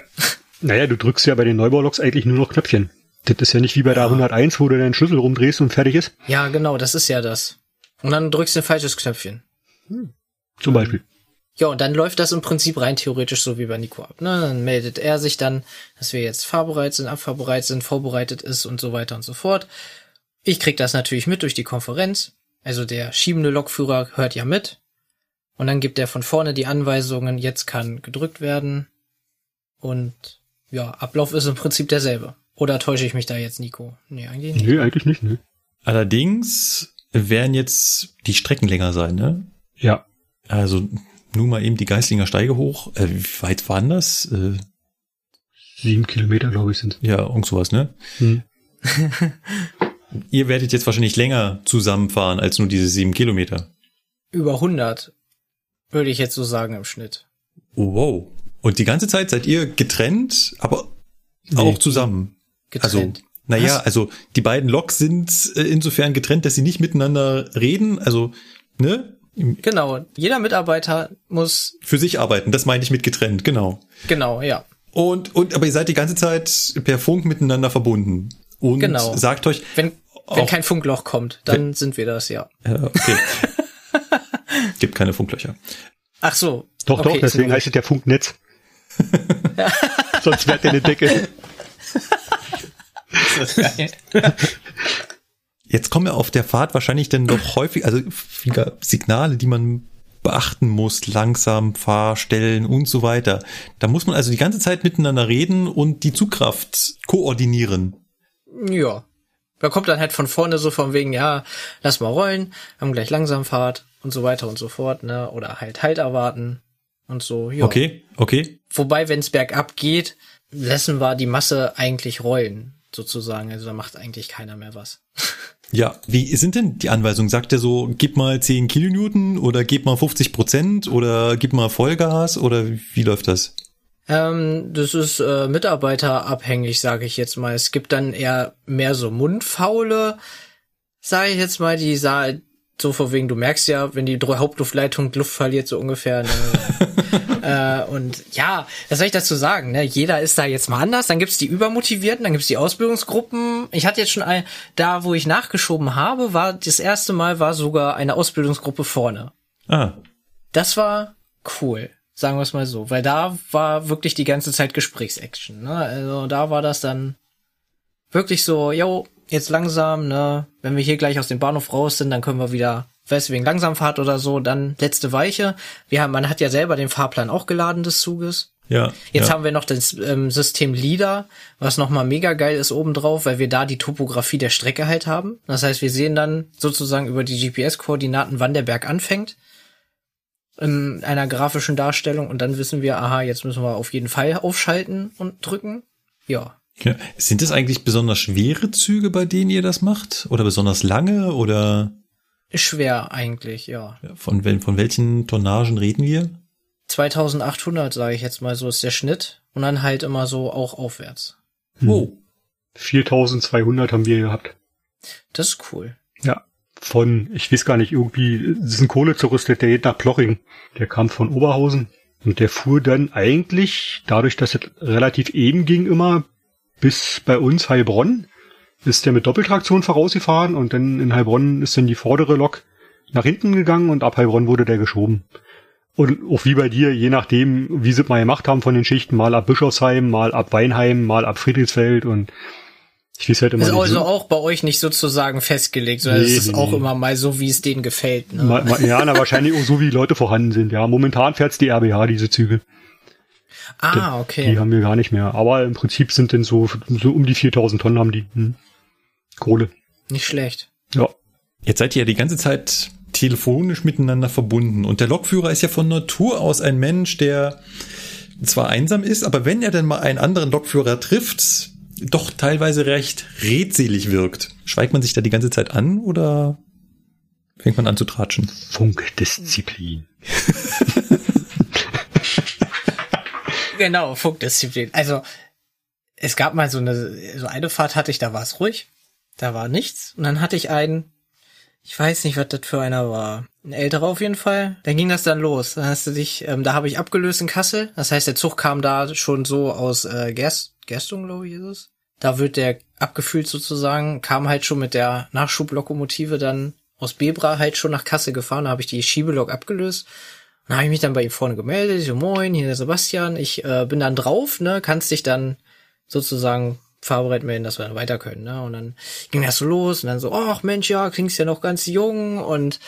Naja, du drückst ja bei den Neubaulocks eigentlich nur noch Knöpfchen. Das ist ja nicht wie bei der 101, wo du deinen Schlüssel rumdrehst und fertig ist. Ja, genau, das ist ja das. Und dann drückst du ein falsches Knöpfchen. Zum Beispiel. Ja, und dann läuft das im Prinzip rein theoretisch so wie bei Nico ab. Ne? Dann meldet er sich dann, dass wir jetzt fahrbereit sind, abfahrbereit sind, vorbereitet ist und so weiter und so fort. Ich krieg das natürlich mit durch die Konferenz. Also der schiebende Lokführer hört ja mit. Und dann gibt er von vorne die Anweisungen, jetzt kann gedrückt werden. Und ja, Ablauf ist im Prinzip derselbe. Oder täusche ich mich da jetzt, Nico? Nee, eigentlich nicht. Nee, eigentlich nicht, ne? Allerdings werden jetzt die Strecken länger sein, ne? Ja. Also nun mal eben die Geislinger Steige hoch. Äh, wie weit waren das? Äh, Sieben Kilometer, glaube ich, sind. ja, irgend sowas, ne? Hm. Ihr werdet jetzt wahrscheinlich länger zusammenfahren als nur diese sieben Kilometer. Über 100, würde ich jetzt so sagen im Schnitt. Oh, wow. Und die ganze Zeit seid ihr getrennt, aber auch zusammen. Getrennt. Also, naja, Was? also die beiden Loks sind äh, insofern getrennt, dass sie nicht miteinander reden. Also, ne? Genau, jeder Mitarbeiter muss, Für sich arbeiten, das meine ich mit getrennt, genau. genau, ja. Und, und, aber ihr seid die ganze Zeit per Funk miteinander verbunden. Und Genau. sagt euch, Wenn, wenn Auch- kein Funkloch kommt, dann sind wir das, ja. äh, okay. Gibt keine Funklöcher. Ach so. Doch, okay, doch, ist deswegen heißt es ja Funknetz. Sonst wäre der eine Decke. Jetzt kommen ja auf der Fahrt wahrscheinlich dann doch häufig, also Signale, die man beachten muss, langsam, Fahrstellen und so weiter. Da muss man also die ganze Zeit miteinander reden und die Zugkraft koordinieren. Ja. Da kommt dann halt von vorne so von wegen, ja, lass mal rollen, haben gleich Langsamfahrt und so weiter und so fort, ne? Oder halt Halt erwarten und so, ja. Okay, okay. Wobei, wenn es bergab geht, lassen wir die Masse eigentlich rollen, sozusagen. Also da macht eigentlich keiner mehr was. Ja, wie sind denn die Anweisungen? Sagt er so, gib mal 10 Kilonewton oder gib mal 50 Prozent oder gib mal Vollgas oder wie läuft das? Ähm, das ist äh, mitarbeiterabhängig, sage ich jetzt mal. Es gibt dann eher mehr so Mundfaule, sage ich jetzt mal, die sah so vor wegen, du merkst ja, wenn die Hauptluftleitung Luft verliert, so ungefähr. Ne? äh, und ja, was soll ich dazu sagen? Ne? Jeder ist da jetzt mal anders. Dann gibt's die Übermotivierten, dann gibt's die Ausbildungsgruppen. Ich hatte jetzt schon ein, da, wo ich nachgeschoben habe, war das erste Mal war sogar eine Ausbildungsgruppe vorne. Ah, Das war cool, sagen wir es mal so, weil da war wirklich die ganze Zeit Gesprächsaction. Ne? Also da war das dann wirklich so, yo, jetzt langsam, ne, wenn wir hier gleich aus dem Bahnhof raus sind, dann können wir wieder weswegen Langsamfahrt oder so, dann letzte Weiche. Wir haben, man hat ja selber den Fahrplan auch geladen des Zuges. Ja. Jetzt ja. haben wir noch das ähm, System LIDAR, was nochmal mega geil ist obendrauf, weil wir da die Topografie der Strecke halt haben. Das heißt, wir sehen dann sozusagen über die GPS-Koordinaten, wann der Berg anfängt in einer grafischen Darstellung und dann wissen wir, aha, jetzt müssen wir auf jeden Fall aufschalten und drücken. Ja. Ja. Sind es eigentlich besonders schwere Züge, bei denen ihr das macht? Oder besonders lange? Oder? Schwer eigentlich, ja. Von, von welchen Tonnagen reden wir? 2800, sage ich jetzt mal, so ist der Schnitt. Und dann halt immer so auch aufwärts. Hm. Oh. 4200 haben wir gehabt. Das ist cool. Ja. Von, ich weiß gar nicht, irgendwie, das ist ein Kohlezerrüstet, der geht nach Ploching. Der kam von Oberhausen. Und der fuhr dann eigentlich, dadurch, dass es relativ eben ging immer, bis bei uns Heilbronn, ist der mit Doppeltraktion vorausgefahren und dann in Heilbronn ist dann die vordere Lok nach hinten gegangen und ab Heilbronn wurde der geschoben. Und auch wie bei dir, je nachdem, wie sie mal gemacht haben von den Schichten, mal ab Bischofsheim, mal ab Weinheim, mal ab Friedrichsfeld und ich weiß halt immer Ist also so. auch bei euch nicht sozusagen festgelegt, sondern nee, es ist nee, auch immer mal so, wie es denen gefällt. Ne? Mal, mal, ja, na, wahrscheinlich auch so, wie Leute vorhanden sind. Ja, momentan fährt's die RBH, diese Züge. Ah, okay. Die, die haben wir gar nicht mehr. Aber im Prinzip sind denn so, so um die 4000 Tonnen haben die. Hm. Kohle. Nicht schlecht. Ja. Jetzt seid ihr ja die ganze Zeit telefonisch miteinander verbunden. Und der Lokführer ist ja von Natur aus ein Mensch, der zwar einsam ist, aber wenn er dann mal einen anderen Lokführer trifft, doch teilweise recht redselig wirkt. Schweigt man sich da die ganze Zeit an oder fängt man an zu tratschen? Funkdisziplin. genau, Funkdisziplin. Also es gab mal so eine so eine Fahrt hatte ich, da war es ruhig, da war nichts und dann hatte ich einen ich weiß nicht, was das für einer war. Ein älterer auf jeden Fall. Dann ging das dann los. Dann hast du dich, ähm, da habe ich abgelöst in Kassel. Das heißt, der Zug kam da schon so aus äh, Gerst, Gerstung, glaube ich, ist es. Da wird der abgefüllt sozusagen, kam halt schon mit der Nachschublokomotive dann aus Bebra halt schon nach Kassel gefahren. Da habe ich die Schiebelok abgelöst. Dann habe ich mich dann bei ihm vorne gemeldet. So, moin, hier der Sebastian. Ich äh, bin dann drauf, ne? Kannst dich dann sozusagen fahrbereit melden, dass wir dann weiter können. Ne? Und dann ging das so los und dann so, ach Mensch, ja, klingst ja noch ganz jung und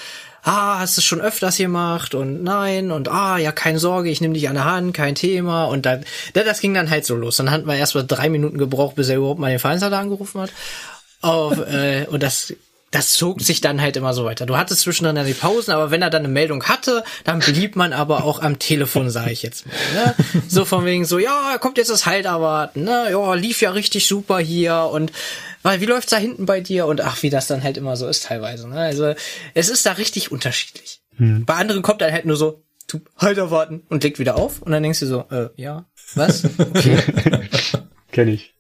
ah, hast du schon öfters gemacht und nein und ah, ja, keine Sorge, ich nehme dich an der Hand, kein Thema und dann, das ging dann halt so los. Dann hatten wir erst mal drei Minuten gebraucht, bis er überhaupt mal den Vereinsleiter angerufen hat. Auf, äh, und das das zog sich dann halt immer so weiter. Du hattest zwischendrin die Pausen, aber wenn er dann eine Meldung hatte, dann blieb man aber auch am Telefon, sage ich jetzt mal. Ne? So von wegen so, ja, kommt jetzt das Halt erwarten, ne? Ja, lief ja richtig super hier und weil wie läuft's da hinten bei dir und ach, wie das dann halt immer so ist teilweise. Ne? Also es ist da richtig unterschiedlich. Hm. Bei anderen kommt dann halt nur so, tu, Halt erwarten und legt wieder auf und dann denkst du so, äh, ja, was? Okay. Kenn ich.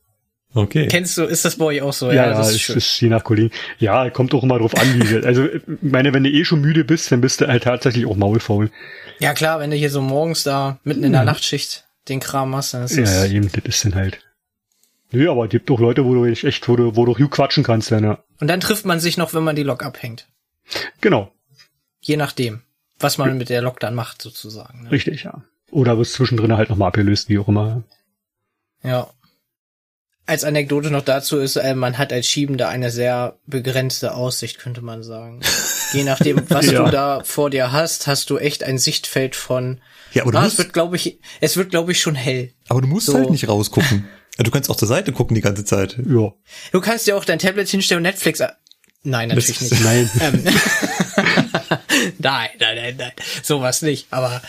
Okay. Kennst du, ist das bei euch auch so? Ja, ja, das ist, ist je nach Kollegen. Ja, kommt auch immer drauf an, wie, also, meine, wenn du eh schon müde bist, dann bist du halt tatsächlich auch maulfaul. Ja, klar, wenn du hier so morgens da mitten in der ja. Nachtschicht den Kram machst, dann ist das. Ja, ja, eben, das ist dann halt. Nö, aber es gibt doch Leute, wo du echt, wo du, wo du quatschen kannst, dann, ja. Und dann trifft man sich noch, wenn man die Lok abhängt. Genau. Je nachdem, was man mit der Lok dann macht, sozusagen. Ne? Richtig, ja. Oder wird zwischendrin halt nochmal abgelöst, wie auch immer. Ja als Anekdote noch dazu ist, äh, man hat als Schiebender eine sehr begrenzte Aussicht, könnte man sagen. Je nachdem, was ja. du da vor dir hast, hast du echt ein Sichtfeld von. Ja, aber du ah, musst, es wird, glaube ich, es wird, glaube ich, schon hell. Aber du musst so. halt nicht rausgucken. Du kannst auch zur Seite gucken die ganze Zeit. Ja. Du kannst ja auch dein Tablet hinstellen und Netflix. Nein, natürlich das, nicht. Nein. Ähm, nein, nein, nein, nein. Sowas nicht. Aber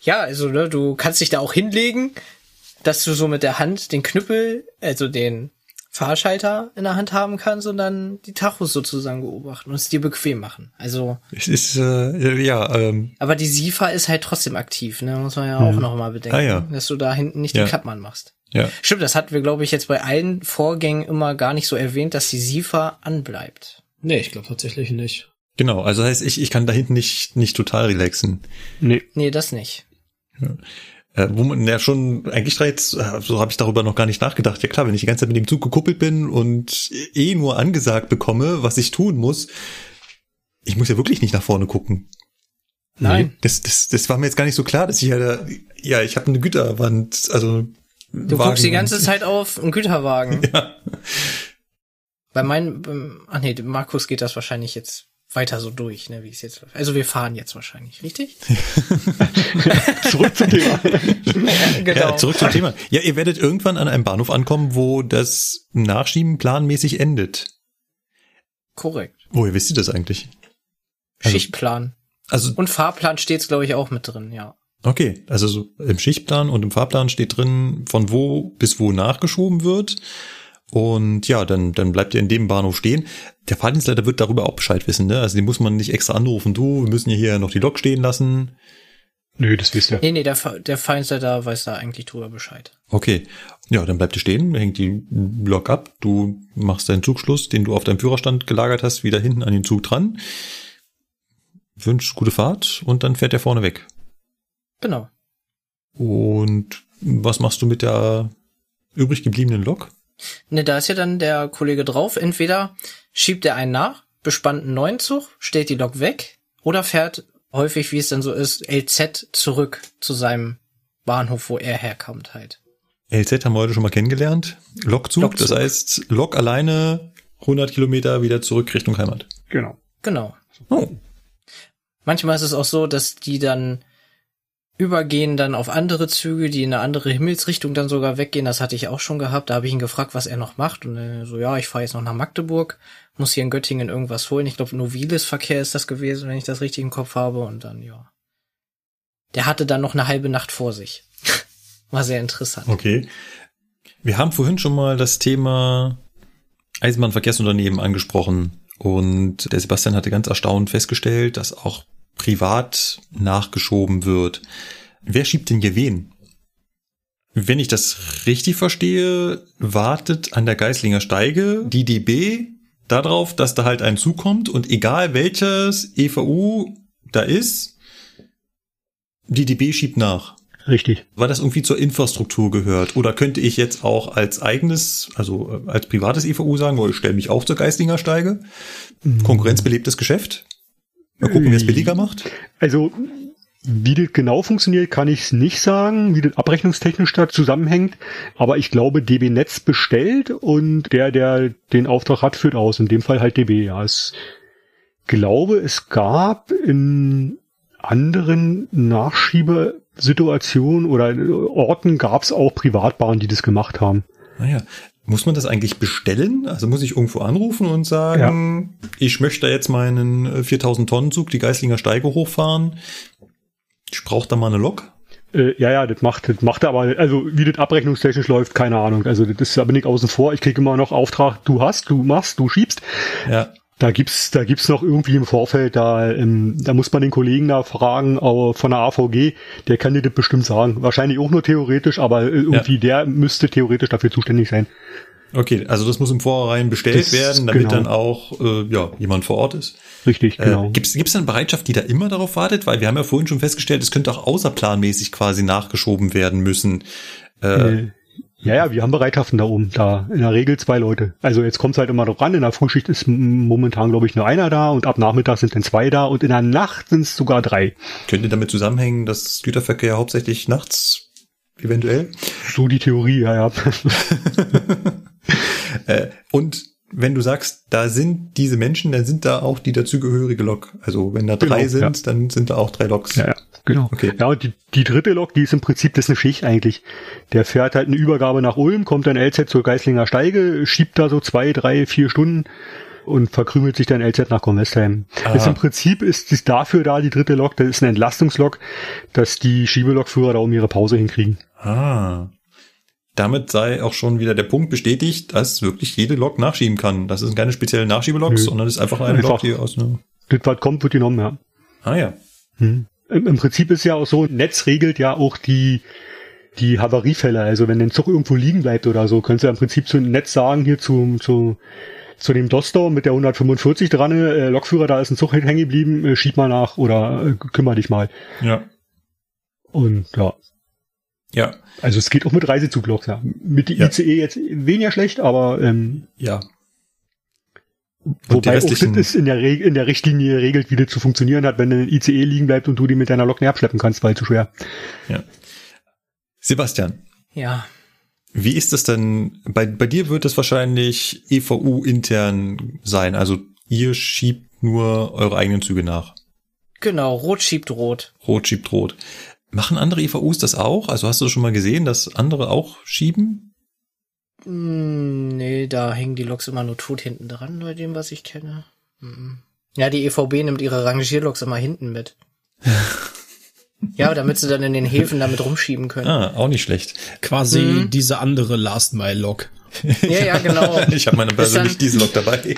ja, also ne, du kannst dich da auch hinlegen dass du so mit der Hand den Knüppel, also den Fahrschalter in der Hand haben kannst und dann die Tachos sozusagen beobachten und es dir bequem machen. Also es ist äh, ja. Ähm, aber die SIFA ist halt trotzdem aktiv, ne? Muss man ja auch mhm. noch mal bedenken, ah, ja. dass du da hinten nicht ja. den Klappmann machst. Ja. Stimmt, das hatten wir glaube ich jetzt bei allen Vorgängen immer gar nicht so erwähnt, dass die SIFA anbleibt. Nee, ich glaube tatsächlich nicht. Genau, also heißt ich ich kann da hinten nicht nicht total relaxen. Nee, nee, das nicht. Ja äh, wo man ja schon eigentlich direkt, so habe ich darüber noch gar nicht nachgedacht. Ja klar, wenn ich die ganze Zeit mit dem Zug gekuppelt bin und eh nur angesagt bekomme, was ich tun muss, ich muss ja wirklich nicht nach vorne gucken. Nein. Das, das, das war mir jetzt gar nicht so klar, dass ich ja, da, ja, ich habe eine Güterwand, also Du Wagen. guckst die ganze Zeit auf einen Güterwagen. Ja. Bei meinem, ach nee, Markus geht das wahrscheinlich jetzt weiter so durch, ne, wie es jetzt läuft. Also wir fahren jetzt wahrscheinlich, richtig? Zurück zum Thema. ja, genau. Ja, zurück zum Thema. Ja, ihr werdet irgendwann an einem Bahnhof ankommen, wo das Nachschieben planmäßig endet. Korrekt. Woher wisst ihr das eigentlich? Also- Schichtplan. Also, Und Fahrplan steht's, glaube ich, auch mit drin, ja. okay, also so im Schichtplan und im Fahrplan steht drin, von wo bis wo nachgeschoben wird. Und ja, dann, dann bleibt ihr in dem Bahnhof stehen. Der Fahrdienstleiter wird darüber auch Bescheid wissen, ne? Also den muss man nicht extra anrufen. Du, wir müssen ja hier noch die Lok stehen lassen. Nö, das wisst ihr. Nee, nee, der, der Feindsleiter weiß da eigentlich drüber Bescheid. Okay. Ja, dann bleibt ihr stehen, hängt die Lok ab. Du machst deinen Zugschluss, den du auf deinem Führerstand gelagert hast, wieder hinten an den Zug dran. Wünschst gute Fahrt und dann fährt er vorne weg. Genau. Und was machst du mit der übrig gebliebenen Lok? Ne, da ist ja dann der Kollege drauf. Entweder schiebt er einen nach, bespannt einen neuen Zug, stellt die Lok weg oder fährt häufig, wie es dann so ist, LZ zurück zu seinem Bahnhof, wo er herkommt halt. LZ haben wir heute schon mal kennengelernt. Lokzug, Lokzug. das heißt Lok alleine 100 Kilometer wieder zurück Richtung Heimat. Genau. Genau. Oh, Manchmal ist es auch so, dass die dann übergehen dann auf andere Züge, die in eine andere Himmelsrichtung dann sogar weggehen. Das hatte ich auch schon gehabt. Da habe ich ihn gefragt, was er noch macht. Und er so, ja, ich fahre jetzt noch nach Magdeburg, muss hier in Göttingen irgendwas holen. Ich glaube, Noviles Verkehr ist das gewesen, wenn ich das richtig im Kopf habe. Und dann, ja. Der hatte dann noch eine halbe Nacht vor sich. War sehr interessant. okay. Wir haben vorhin schon mal das Thema Eisenbahnverkehrsunternehmen angesprochen. Und der Sebastian hatte ganz erstaunt festgestellt, dass auch privat nachgeschoben wird. Wer schiebt denn hier wen? Wenn ich das richtig verstehe, wartet an der Geislinger Steige die DB darauf, dass da halt ein Zug kommt und egal welches EVU da ist, die DB schiebt nach. Richtig. Weil das irgendwie zur Infrastruktur gehört. Oder könnte ich jetzt auch als eigenes, also äh, als privates EVU sagen, oh, ich stelle mich auch zur Geislinger Steige? Konkurrenzbelebtes Geschäft? Mal gucken, wer es billiger macht. Also, wie das genau funktioniert, kann ich es nicht sagen, wie das abrechnungstechnisch da zusammenhängt. Aber ich glaube, DB Netz bestellt und der, der den Auftrag hat, führt aus. In dem Fall halt DB. Ja, es glaube, es gab in anderen Nachschiebesituationen oder Orten gab es auch Privatbahnen, die das gemacht haben. Naja, muss man das eigentlich bestellen? Also muss ich irgendwo anrufen und sagen, ich möchte jetzt meinen äh, 4000 Tonnen Zug die Geislinger Steige hochfahren. Ich brauche da mal eine Lok. Äh, ja, ja, das macht, das macht er aber, also wie das abrechnungstechnisch läuft, keine Ahnung. Also das ist, da bin ich außen vor. Ich kriege immer noch Auftrag, du hast, du machst, du schiebst. Ja, Da gibt's, da gibt's noch irgendwie im Vorfeld, da, ähm, da muss man den Kollegen da fragen, aber von der AVG, der kann dir das bestimmt sagen. Wahrscheinlich auch nur theoretisch, aber äh, irgendwie der müsste theoretisch dafür zuständig sein. okay. Also das muss im Vorhinein bestellt Das- werden, damit genau. dann auch äh, ja, jemand vor Ort ist. Richtig, genau. Äh, Gibt es eine Bereitschaft, die da immer darauf wartet? Weil wir haben ja vorhin schon festgestellt, es könnte auch außerplanmäßig quasi nachgeschoben werden müssen. Äh, Äh, ja, ja, wir haben Bereitschaften da oben, da in der Regel zwei Leute. Also jetzt kommt's halt immer drauf ran, in der Frühschicht ist momentan, glaube ich, nur einer da und ab Nachmittag sind dann zwei da und in der Nacht sind es sogar drei. Könnte damit zusammenhängen, dass Güterverkehr hauptsächlich nachts eventuell. So die Theorie, ja, ja. Äh, und wenn du sagst, da sind diese Menschen, dann sind da auch die dazugehörige Lok. Also wenn da drei Genau, sind, ja. dann sind da auch drei Loks. Ja, ja, genau. Okay. Ja, und die, die dritte Lok, die ist im Prinzip, das ist eine Schicht eigentlich. Der fährt halt eine Übergabe nach Ulm, kommt dann LZ zur Geislinger Steige, schiebt da so zwei, drei, vier Stunden und verkrümelt sich dann LZ nach Kornwestheim. Ah. Das im Prinzip ist ist dafür da die dritte Lok, das ist eine Entlastungslok, dass die Schiebelokführer da um ihre Pause hinkriegen. Ah. Damit sei auch schon wieder der Punkt bestätigt, dass wirklich jede Lok nachschieben kann. Das sind keine speziellen Nachschiebeloks, Nö. sondern es ist einfach eine Einfach. Lok, die aus einer... Das, was kommt, wird genommen, ja. Ah ja. Hm. Im, Im Prinzip ist ja auch so, Netz regelt ja auch die, die Havariefälle. Also wenn ein Zug irgendwo liegen bleibt oder so, könntest du ja im Prinzip zu Netz sagen, hier zu, zu, zu dem Dostau mit der 145 dran, äh, Lokführer, da ist ein Zug hängen geblieben, äh, schieb mal nach oder äh, kümmere dich mal. Ja. Und ja, Ja. also es geht auch mit Reisezugloks, ja. Mit die Ja. ICE jetzt weniger schlecht, aber ähm, Ja. Wobei auch das restlichen- ist in der, in der Richtlinie regelt, wie das zu funktionieren hat, wenn ein ICE liegen bleibt und du die mit deiner Lok nicht abschleppen kannst, weil zu schwer. Ja. Sebastian, Ja. wie ist das denn? Bei, bei dir wird es wahrscheinlich EVU intern sein. Also ihr schiebt nur eure eigenen Züge nach. Genau, rot schiebt rot. Rot schiebt rot. Machen andere EVUs das auch? Also hast du schon mal gesehen, dass andere auch schieben? Hm, nee, da hängen die Loks immer nur tot hinten dran, bei dem, was ich kenne. Mhm. Ja, die EVB nimmt ihre Rangierloks immer hinten mit. ja, damit sie dann in den Häfen damit rumschieben können. Ah, auch nicht schlecht. Quasi mhm. diese andere Last Mile Lok. Ja, ja, genau. ich habe meine persönlich diese Lok dabei.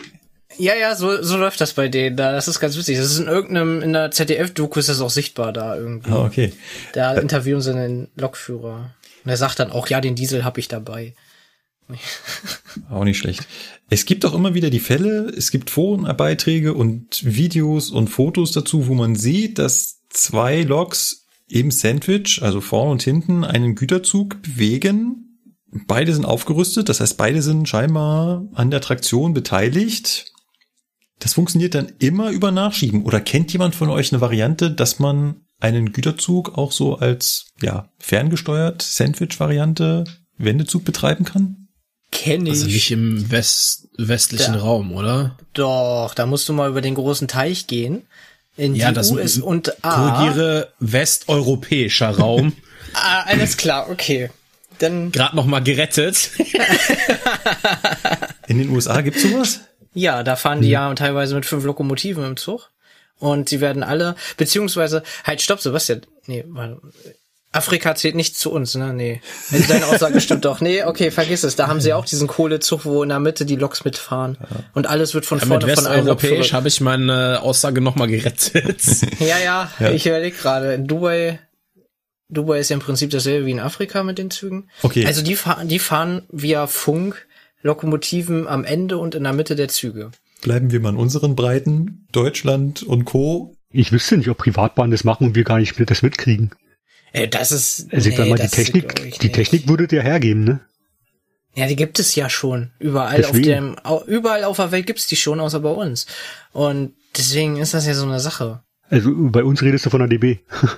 Ja, ja, so, so läuft das bei denen da. Das ist ganz witzig. Das ist in irgendeinem, in der ZDF-Doku ist das auch sichtbar da irgendwie. Ah, okay. Da interviewen sie den Lokführer. Und er sagt dann auch, ja, den Diesel habe ich dabei. Auch nicht schlecht. Es gibt auch immer wieder die Fälle, es gibt Forenbeiträge und Videos und Fotos dazu, wo man sieht, dass zwei Loks im Sandwich, also vorne und hinten, einen Güterzug bewegen. Beide sind aufgerüstet, das heißt, beide sind scheinbar an der Traktion beteiligt. Das funktioniert dann immer über Nachschieben. Oder kennt jemand von euch eine Variante, dass man einen Güterzug auch so als ja ferngesteuert Sandwich-Variante Wendezug betreiben kann? Kenne ich. Also nicht im West westlichen Da. Raum, oder? Doch, da musst du mal über den großen Teich gehen. In Ja, die das US und A. Korrigiere westeuropäischer Raum. Ah, alles klar, okay. Dann, Gerade noch mal gerettet. In den USA gibt's sowas? ja, da fahren die ja teilweise mit fünf Lokomotiven im Zug. Und sie werden alle, beziehungsweise, halt, stopp, Sebastian. Nee, warte. Afrika zählt nicht zu uns, ne? Nee. Also deine Aussage stimmt doch. Nee, okay, vergiss es. Da haben sie auch diesen Kohlezug, wo in der Mitte die Loks mitfahren. Und alles wird von Ja, mit vorne von einem verrückt. habe ich meine Aussage noch mal gerettet. Ja, ja, Ja. ich überlege gerade. In Dubai, Dubai ist ja im Prinzip dasselbe wie in Afrika mit den Zügen. Okay. Also die fahren, die fahren via Funk Lokomotiven am Ende und in der Mitte der Züge. Bleiben wir mal in unseren Breiten. Deutschland und Co. Ich wüsste nicht, ob Privatbahnen das machen und wir gar nicht mit- das mitkriegen. Äh, das ist. Also ich sag mal, die Technik, ich die. Technik würde dir hergeben, ne? Ja, die gibt es ja schon. Überall auf Deswegen. dem, au- überall auf der Welt gibt's die schon, außer bei uns. Und deswegen ist das ja so eine Sache. Also bei uns redest du von der DB.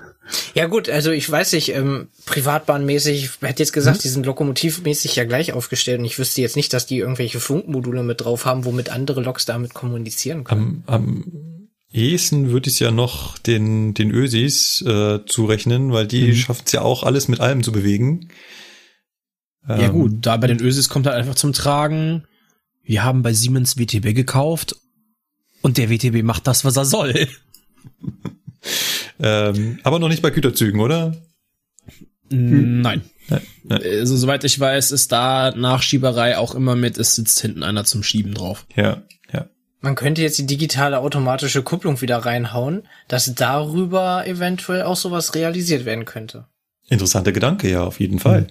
Ja gut, also ich weiß nicht, ähm, privatbahnmäßig, ich hätte jetzt gesagt, Hm? die sind lokomotivmäßig ja gleich aufgestellt und ich wüsste jetzt nicht, dass die irgendwelche Funkmodule mit drauf haben, womit andere Loks damit kommunizieren können. Am, am ehesten würde ich es ja noch den, den Ösis äh, zurechnen, weil die Mhm. schaffen es ja auch alles mit allem zu bewegen. ja Ähm, gut, da bei den Ösis kommt halt einfach zum Tragen. Wir haben bei Siemens WTB gekauft und der WTB macht das, was er soll. Ähm, aber noch nicht bei Güterzügen, oder? Nein. Nein, nein. Also soweit ich weiß, ist da Nachschieberei auch immer mit, es sitzt hinten einer zum Schieben drauf. Ja, ja. Man könnte jetzt die digitale automatische Kupplung wieder reinhauen, dass darüber eventuell auch sowas realisiert werden könnte. Interessanter Gedanke, ja, auf jeden Fall.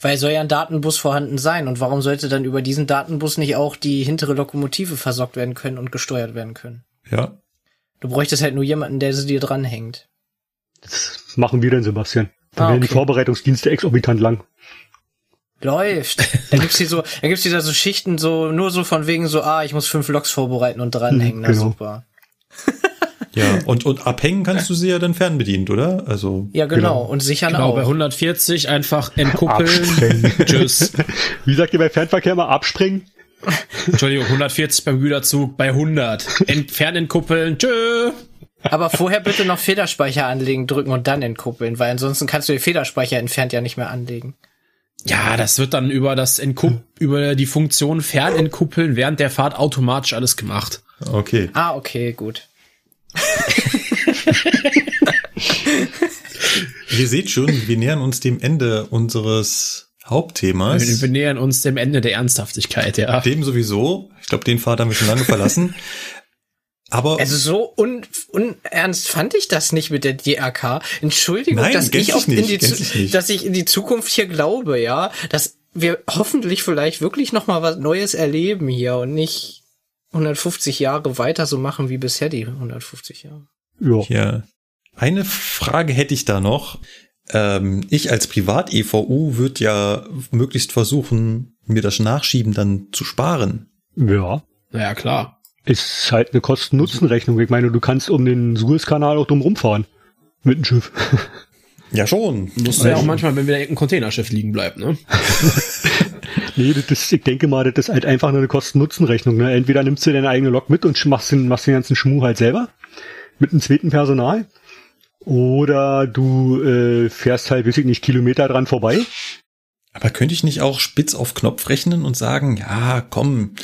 Weil soll ja ein Datenbus vorhanden sein und warum sollte dann über diesen Datenbus nicht auch die hintere Lokomotive versorgt werden können und gesteuert werden können? Ja. Du bräuchtest halt nur jemanden, der sie dir dranhängt. Das machen wir denn, Sebastian. Dann Ah, werden die. Vorbereitungsdienste exorbitant lang. Läuft. Dann gibt's hier so, dann gibt's hier da so Schichten so, nur so von wegen so, ah, ich muss fünf Loks vorbereiten und dranhängen. Na Genau. super. Ja, und, und abhängen kannst du sie ja dann fernbedient, oder? Also, Ja, genau. Genau. Und sichern Genau, bei auch. 140 einfach entkuppeln. Tschüss. Wie sagt ihr bei Fernverkehr mal abspringen? Entschuldigung, 140 beim Güterzug, bei 100. Ent fernentkuppeln. Tschö. Aber vorher bitte noch Federspeicher anlegen, drücken und dann entkuppeln, weil ansonsten kannst du den Federspeicher entfernt ja nicht mehr anlegen. Ja, das wird dann über das Entkupp über die Funktion Fernentkuppeln während der Fahrt automatisch alles gemacht. okay. Ah, okay, gut. Ihr seht schon, wir nähern uns dem Ende unseres Hauptthemas. Wir, wir nähern uns dem Ende der Ernsthaftigkeit, ja. Dem sowieso. Ich glaube, den Pfad haben wir schon lange verlassen. Aber Also so un unernst fand ich das nicht mit der DRK. Entschuldigung, Nein, dass ich auch in nicht, nicht. dass ich in die Zukunft hier glaube, ja, dass wir hoffentlich vielleicht wirklich noch mal was Neues erleben hier und nicht 150 Jahre weiter so machen wie bisher die 150 Jahre. Ja. ja, eine Frage hätte ich da noch. Ähm, ich als Privat-EVU würde ja möglichst versuchen, mir das Nachschieben dann zu sparen. Ja. Ja, klar. Ist halt eine Kosten-Nutzen-Rechnung. Ich meine, du kannst um den Suezkanal auch drum rumfahren. Mit dem Schiff. Ja, schon. Muss ja auch manchmal, wenn wieder ein Containerschiff liegen bleibt, ne? nee, das ist, ich denke mal, das ist halt einfach nur eine Kosten-Nutzen-Rechnung. Ne? Entweder nimmst du deine eigene Lok mit und machst den, machst den ganzen Schmuh halt selber mit einem zweiten Personal. Oder du äh, fährst halt, weiß ich nicht, Kilometer dran vorbei. Aber könnte ich nicht auch spitz auf Knopf rechnen und sagen, ja, komm,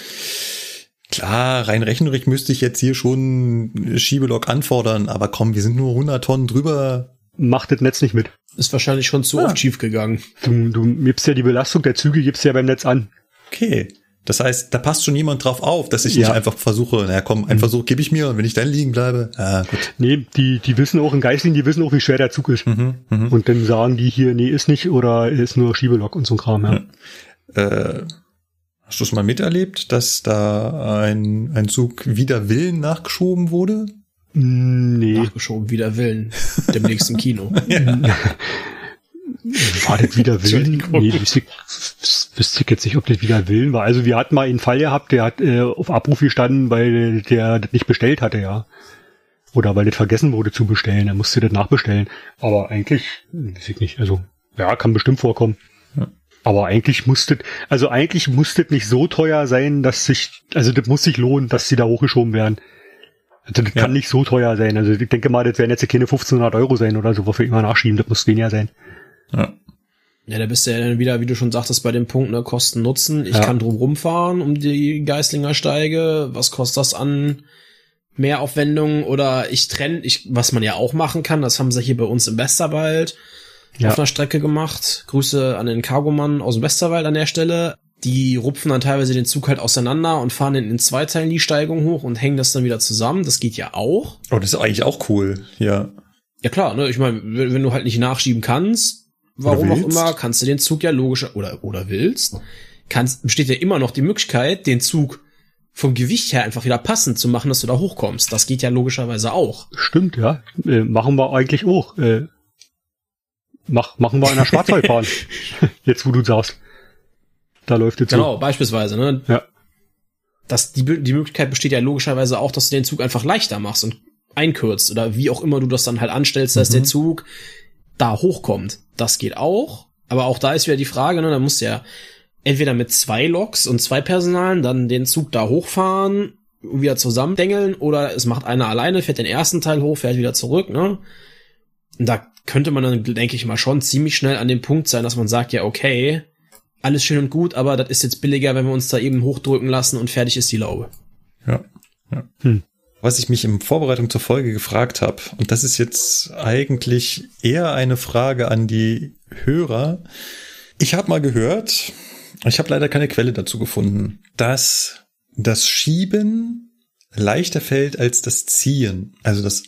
klar, rein rechnerisch müsste ich jetzt hier schon Schiebelok anfordern, aber komm, wir sind nur 100 Tonnen drüber. Macht das Netz nicht mit. Ist wahrscheinlich schon zu ja. oft schief gegangen. Du, du gibst ja die Belastung der Züge, gibst ja beim Netz an. Okay. Das heißt, da passt schon jemand drauf auf, dass ich ja. nicht einfach versuche, naja komm, einen mhm. Versuch gebe ich mir und wenn ich dann liegen bleibe, ja gut. Nee, die, die wissen auch in Geislingen, die wissen auch, wie schwer der Zug ist. Mhm, mh. Und dann sagen die hier, nee, ist nicht oder ist nur Schiebelok und so ein Kram, ja. ja. Äh, hast du es mal miterlebt, dass da ein, ein Zug wider Willen nachgeschoben wurde? Nee. Nachgeschoben wider Willen. Dem nächsten Kino. ja. War das wieder Willen? Nee, wüsste ich, wüsste ich jetzt nicht, ob das wieder Willen war. Also wir hatten mal einen Fall gehabt, der hat äh, auf Abruf gestanden, weil der das nicht bestellt hatte, ja. Oder weil das vergessen wurde zu bestellen. Er musste das nachbestellen. Aber eigentlich, weiß ich nicht, also, ja, kann bestimmt vorkommen. Aber eigentlich musste, also eigentlich musste nicht so teuer sein, dass sich, also das muss sich lohnen, dass sie da hochgeschoben werden. Also das ja. kann nicht so teuer sein. Also ich denke mal, das werden jetzt keine 1500 Euro sein oder so, wofür immer nachschieben. Das muss weniger sein. Ja. Ja, da bist du ja dann wieder, wie du schon sagtest, bei dem Punkt, ne, Kosten Nutzen. Ich ja. kann drum rumfahren um die Geislinger Steige. Was kostet das an Mehraufwendungen? Oder ich trenne, ich, was man ja auch machen kann, das haben sie hier bei uns im Westerwald ja. auf einer Strecke gemacht. Grüße an den Cargomann aus dem Westerwald an der Stelle. Die rupfen dann teilweise den Zug halt auseinander und fahren in, in zwei Teilen die Steigung hoch und hängen das dann wieder zusammen. Das geht ja auch. Oh, das ist eigentlich auch cool, ja. Ja klar, ne? Ich meine, wenn, du halt nicht nachschieben kannst, warum auch immer, kannst du den Zug ja logischer oder oder willst, kannst besteht ja immer noch die Möglichkeit, den Zug vom Gewicht her einfach wieder passend zu machen, dass du da hochkommst. Das geht ja logischerweise auch. Stimmt, ja. Äh, machen wir eigentlich auch. Äh, mach, machen wir in der Schwarzwaldbahn. Jetzt, wo du sagst. Da läuft jetzt Genau, so. beispielsweise, ne? Ja. Das, die, die Möglichkeit besteht ja logischerweise auch, dass du den Zug einfach leichter machst und einkürzt oder wie auch immer du das dann halt anstellst, dass mhm. der Zug da hochkommt. Das geht auch. Aber auch da ist wieder die Frage, ne, da musst du ja entweder mit zwei Loks und zwei Personalen dann den Zug da hochfahren, wieder zusammendengeln, oder es macht einer alleine, fährt den ersten Teil hoch, fährt wieder zurück, ne? Und da könnte man dann, denke ich mal, schon ziemlich schnell an dem Punkt sein, dass man sagt, ja, okay, alles schön und gut, aber das ist jetzt billiger, wenn wir uns da eben hochdrücken lassen und fertig ist die Laube. Ja. ja. Hm was ich mich in Vorbereitung zur Folge gefragt habe, und das ist jetzt eigentlich eher eine Frage an die Hörer. Ich habe mal gehört, ich habe leider keine Quelle dazu gefunden, dass das Schieben leichter fällt als das Ziehen. Also das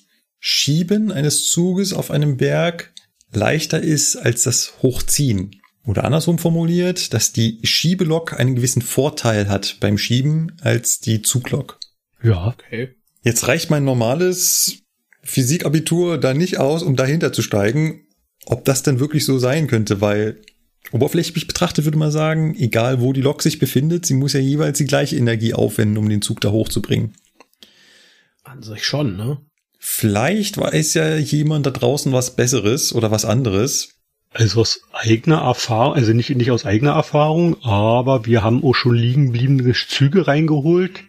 Schieben eines Zuges auf einem Berg leichter ist als das Hochziehen. Oder andersrum formuliert, dass die Schiebelok einen gewissen Vorteil hat beim Schieben als die Zuglok. Ja, okay. Jetzt reicht mein normales Physikabitur da nicht aus, um dahinter zu steigen, ob das denn wirklich so sein könnte, weil oberflächlich betrachtet würde man sagen, egal wo die Lok sich befindet, sie muss ja jeweils die gleiche Energie aufwenden, um den Zug da hochzubringen. An sich schon, ne? Vielleicht weiß ja jemand da draußen was Besseres oder was anderes. Also aus eigener Erfahrung, also nicht, nicht aus eigener Erfahrung, aber wir haben auch schon liegen bliebene Züge reingeholt,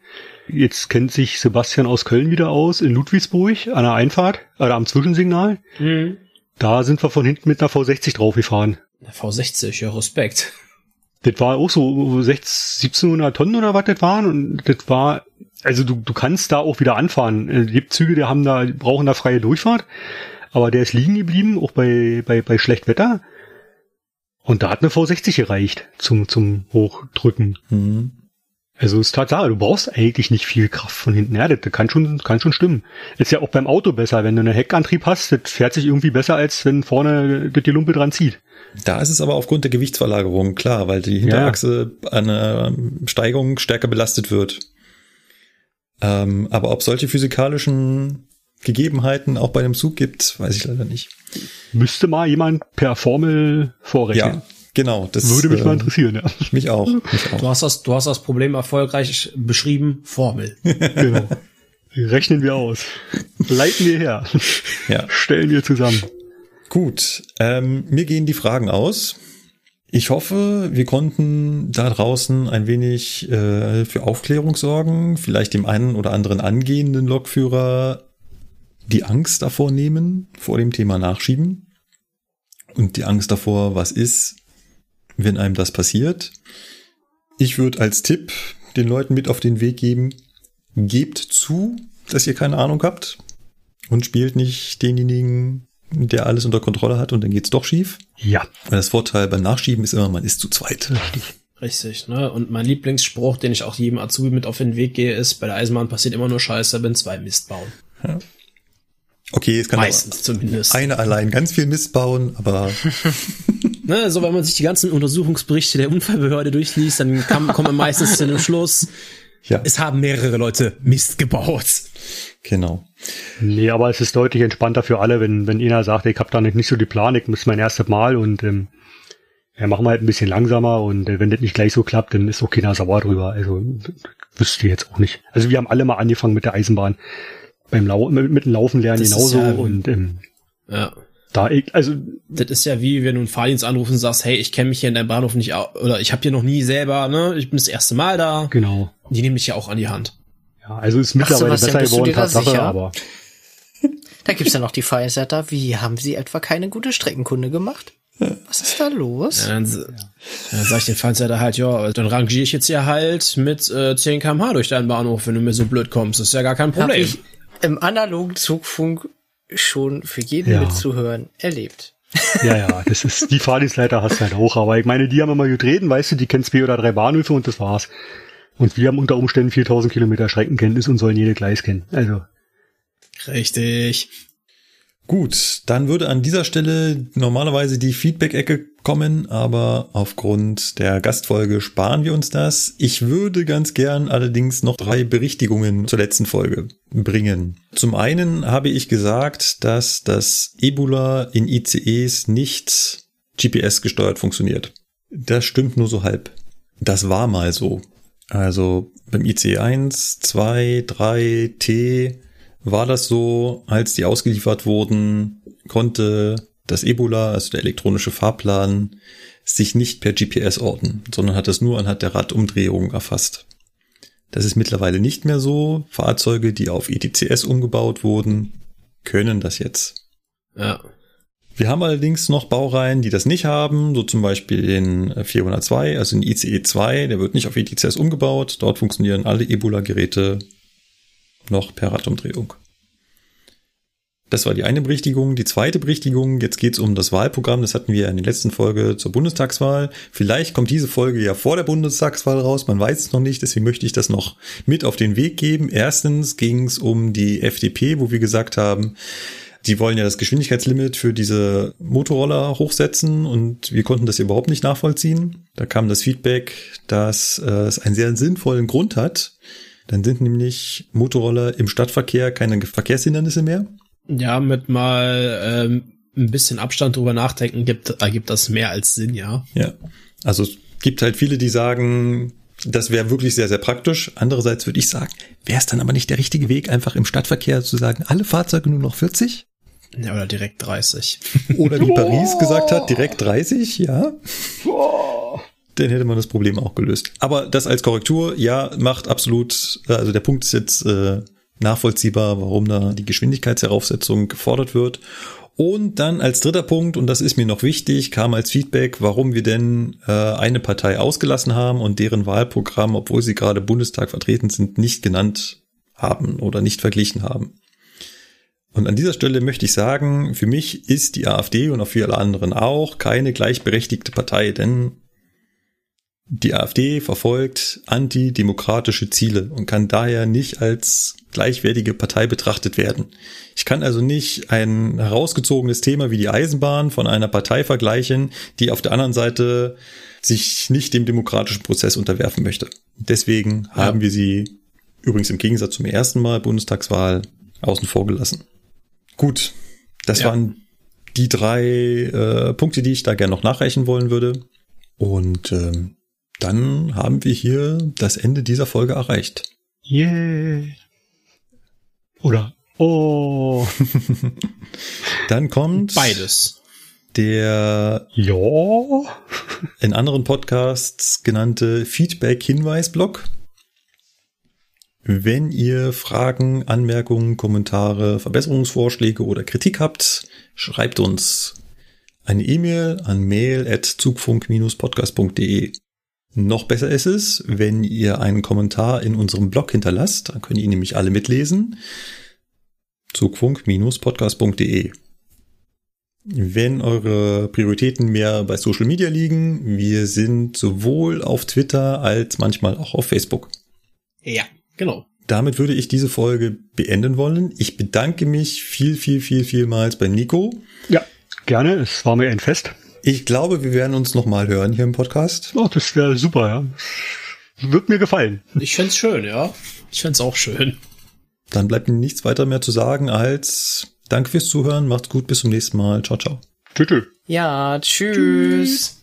Jetzt kennt sich Sebastian aus Köln wieder aus, in Ludwigsburg, an der Einfahrt, oder am Zwischensignal. Mhm. Da sind wir von hinten mit einer V60 draufgefahren. V60, ja, Respekt. Das war auch so 6, 1700 Tonnen oder was das waren und das war, also du, du kannst da auch wieder anfahren. Es gibt Züge, die haben da, brauchen da freie Durchfahrt, aber der ist liegen geblieben, auch bei, bei, bei schlecht Wetter. Und da hat eine V60 gereicht zum, zum Hochdrücken. Mhm. Also ist Tatsache, du brauchst eigentlich nicht viel Kraft von hinten. Ja, das kann schon, kann schon stimmen. Ist ja auch beim Auto besser, wenn du einen Heckantrieb hast, das fährt sich irgendwie besser, als wenn vorne die Lumpe dran zieht. Da ist es aber aufgrund der Gewichtsverlagerung klar, weil die Hinterachse ja. an einer Steigung stärker belastet wird. Ähm, aber ob solche physikalischen Gegebenheiten auch bei einem Zug gibt, weiß ich leider nicht. Müsste mal jemand per Formel vorrechnen. Ja, Genau, das würde mich äh, mal interessieren. Ja. Mich auch, mich auch. Du hast das, du hast das Problem erfolgreich beschrieben. Formel. genau. Rechnen wir aus. Leiten wir her. Ja. Stellen wir zusammen. Gut, ähm, mir gehen die Fragen aus. Ich hoffe, wir konnten da draußen ein wenig äh, für Aufklärung sorgen, vielleicht dem einen oder anderen angehenden Lokführer die Angst davor nehmen, vor dem Thema Nachschieben und die Angst davor, was ist, wenn einem das passiert. Ich würde als Tipp den Leuten mit auf den Weg geben, gebt zu, dass ihr keine Ahnung habt und spielt nicht denjenigen, der alles unter Kontrolle hat und dann geht's doch schief. Ja. Weil das Vorteil beim Nachschieben ist immer, man ist zu zweit. Richtig. Richtig, ne? Und mein Lieblingsspruch, den ich auch jedem Azubi mit auf den Weg gehe, ist, bei der Eisenbahn passiert immer nur Scheiße, wenn zwei Mist bauen. Ja. Okay, es kann Meistens zumindest. eine allein ganz viel Mist bauen, aber Ne, so wenn man sich die ganzen Untersuchungsberichte der Unfallbehörde durchliest, dann kann, kommt man meistens zu dem Schluss, ja, es haben mehrere Leute Mist gebaut. genau. Nee, aber es ist deutlich entspannter für alle, wenn, wenn einer sagt, ich habe da nicht, nicht so die Plan, ich muss mein erstes Mal und ähm, ja, machen wir halt ein bisschen langsamer und äh, wenn das nicht gleich so klappt, dann ist auch keiner sauer drüber. Also wüsste ich jetzt auch nicht. Also wir haben alle mal angefangen mit der Eisenbahn beim Lau mit, mit dem Laufen lernen Das ist genauso ja- und ähm, Ja. Da ich, also Das ist ja wie, wenn du einen Fahrdienst anrufst und sagst, hey, ich kenne mich hier in deinem Bahnhof nicht oder ich habe hier noch nie selber, ne, ich bin das erste Mal da. genau. Die nehmen dich ja auch an die Hand. Ja, also ist so, mittlerweile Sebastian, besser geworden, Tatsache, sicher? aber Da gibt's ja noch die Firesetter. Wie haben sie etwa keine gute Streckenkunde gemacht? Was ist da los? Ja, dann, ja. dann sag ich den Fahrdienstleiter halt, ja, dann rangiere ich jetzt hier halt mit äh, 10 kmh durch deinen Bahnhof, wenn du mir so blöd kommst. Das ist ja gar kein Hab Problem. ich im analogen Zugfunk schon für jeden Ja. mitzuhören erlebt. ja, ja, das ist, die Fahrdienstleiter hast du halt auch, aber ich meine, die haben immer getreten, weißt du, die kennen zwei oder drei Bahnhöfe und das war's. Und wir haben unter Umständen 4000 Kilometer Streckenkenntnis und sollen jede Gleis kennen. Also, Richtig. Gut, dann würde an dieser Stelle normalerweise die Feedback-Ecke kommen, aber aufgrund der Gastfolge sparen wir uns das. Ich würde ganz gern allerdings noch drei Berichtigungen zur letzten Folge bringen. Zum einen habe ich gesagt, dass das Ebola in ICEs nicht GPS gesteuert funktioniert. Das stimmt nur so halb. Das war mal so. Also beim ICE 1, 2, 3, T war das so, als die ausgeliefert wurden, konnte das Ebola, also der elektronische Fahrplan, sich nicht per GPS orten, sondern hat es nur anhand der Radumdrehung erfasst. Das ist mittlerweile nicht mehr so. Fahrzeuge, die auf ETCS umgebaut wurden, können das jetzt. Ja. Wir haben allerdings noch Baureihen, die das nicht haben, so zum Beispiel den 402, also den ICE 2, der wird nicht auf ETCS umgebaut. Dort funktionieren alle Ebola-Geräte noch per Radumdrehung. Das war die eine Berichtigung. Die zweite Berichtigung, jetzt geht's um das Wahlprogramm, das hatten wir in der letzten Folge zur Bundestagswahl. Vielleicht kommt diese Folge ja vor der Bundestagswahl raus, man weiß es noch nicht, deswegen möchte ich das noch mit auf den Weg geben. Erstens ging's um die FDP, wo wir gesagt haben, die wollen ja das Geschwindigkeitslimit für diese Motorroller hochsetzen und wir konnten das überhaupt nicht nachvollziehen. Da kam das Feedback, dass äh, es einen sehr sinnvollen Grund hat. Dann sind nämlich Motorroller im Stadtverkehr keine Verkehrshindernisse mehr. Ja, mit mal ähm, ein bisschen Abstand drüber nachdenken gibt, ergibt das mehr als Sinn, ja. Ja. Also es gibt halt viele, die sagen, das wäre wirklich sehr, sehr praktisch. Andererseits würde ich sagen, wäre es dann aber nicht der richtige Weg, einfach im Stadtverkehr zu sagen, alle Fahrzeuge nur noch 40? Ja, oder direkt 30. Oder wie Paris gesagt hat, direkt 30, ja. Dann hätte man das Problem auch gelöst. Aber das als Korrektur, ja, macht absolut, also der Punkt ist jetzt äh, nachvollziehbar, warum da die Geschwindigkeitsheraufsetzung gefordert wird. Und dann als dritter Punkt, und das ist mir noch wichtig, kam als Feedback, warum wir denn äh, eine Partei ausgelassen haben und deren Wahlprogramm, obwohl sie gerade Bundestag vertreten sind, nicht genannt haben oder nicht verglichen haben. Und an dieser Stelle möchte ich sagen, für mich ist die AfD und auch für alle anderen auch keine gleichberechtigte Partei, denn die AfD verfolgt antidemokratische Ziele und kann daher nicht als gleichwertige Partei betrachtet werden. Ich kann also nicht ein herausgezogenes Thema wie die Eisenbahn von einer Partei vergleichen, die auf der anderen Seite sich nicht dem demokratischen Prozess unterwerfen möchte. Deswegen Ja. haben wir sie übrigens im Gegensatz zum ersten Mal Bundestagswahl außen vor gelassen. Gut, das Ja. waren die drei äh, Punkte, die ich da gerne noch nachreichen wollen würde. Und ähm, dann haben wir hier das Ende dieser Folge erreicht. yeah. Oder, oh, Dann kommt Beides. der Ja. in anderen Podcasts genannte Feedback-Hinweis-Blog. Wenn ihr Fragen, Anmerkungen, Kommentare, Verbesserungsvorschläge oder Kritik habt, schreibt uns eine E-Mail an mail.zugfunk-podcast.de. Noch besser ist es, wenn ihr einen Kommentar in unserem Blog hinterlasst, dann können ihr nämlich alle mitlesen. Zugfunk-podcast.de. Wenn eure Prioritäten mehr bei Social Media liegen, wir sind sowohl auf Twitter als manchmal auch auf Facebook. Ja, genau. Damit würde ich diese Folge beenden wollen. Ich bedanke mich viel, viel, viel, vielmals bei Nico. Ja, gerne. Es war mir ein Fest. Ich glaube, wir werden uns nochmal hören hier im Podcast. Oh, das wäre super, ja. Wird mir gefallen. Ich fänd's schön, ja. Ich fänd's auch schön. Dann bleibt mir nichts weiter mehr zu sagen als Danke fürs Zuhören. Macht's gut. Bis zum nächsten Mal. Ciao, ciao. Tschüss. Ja, tschüss. tschüss.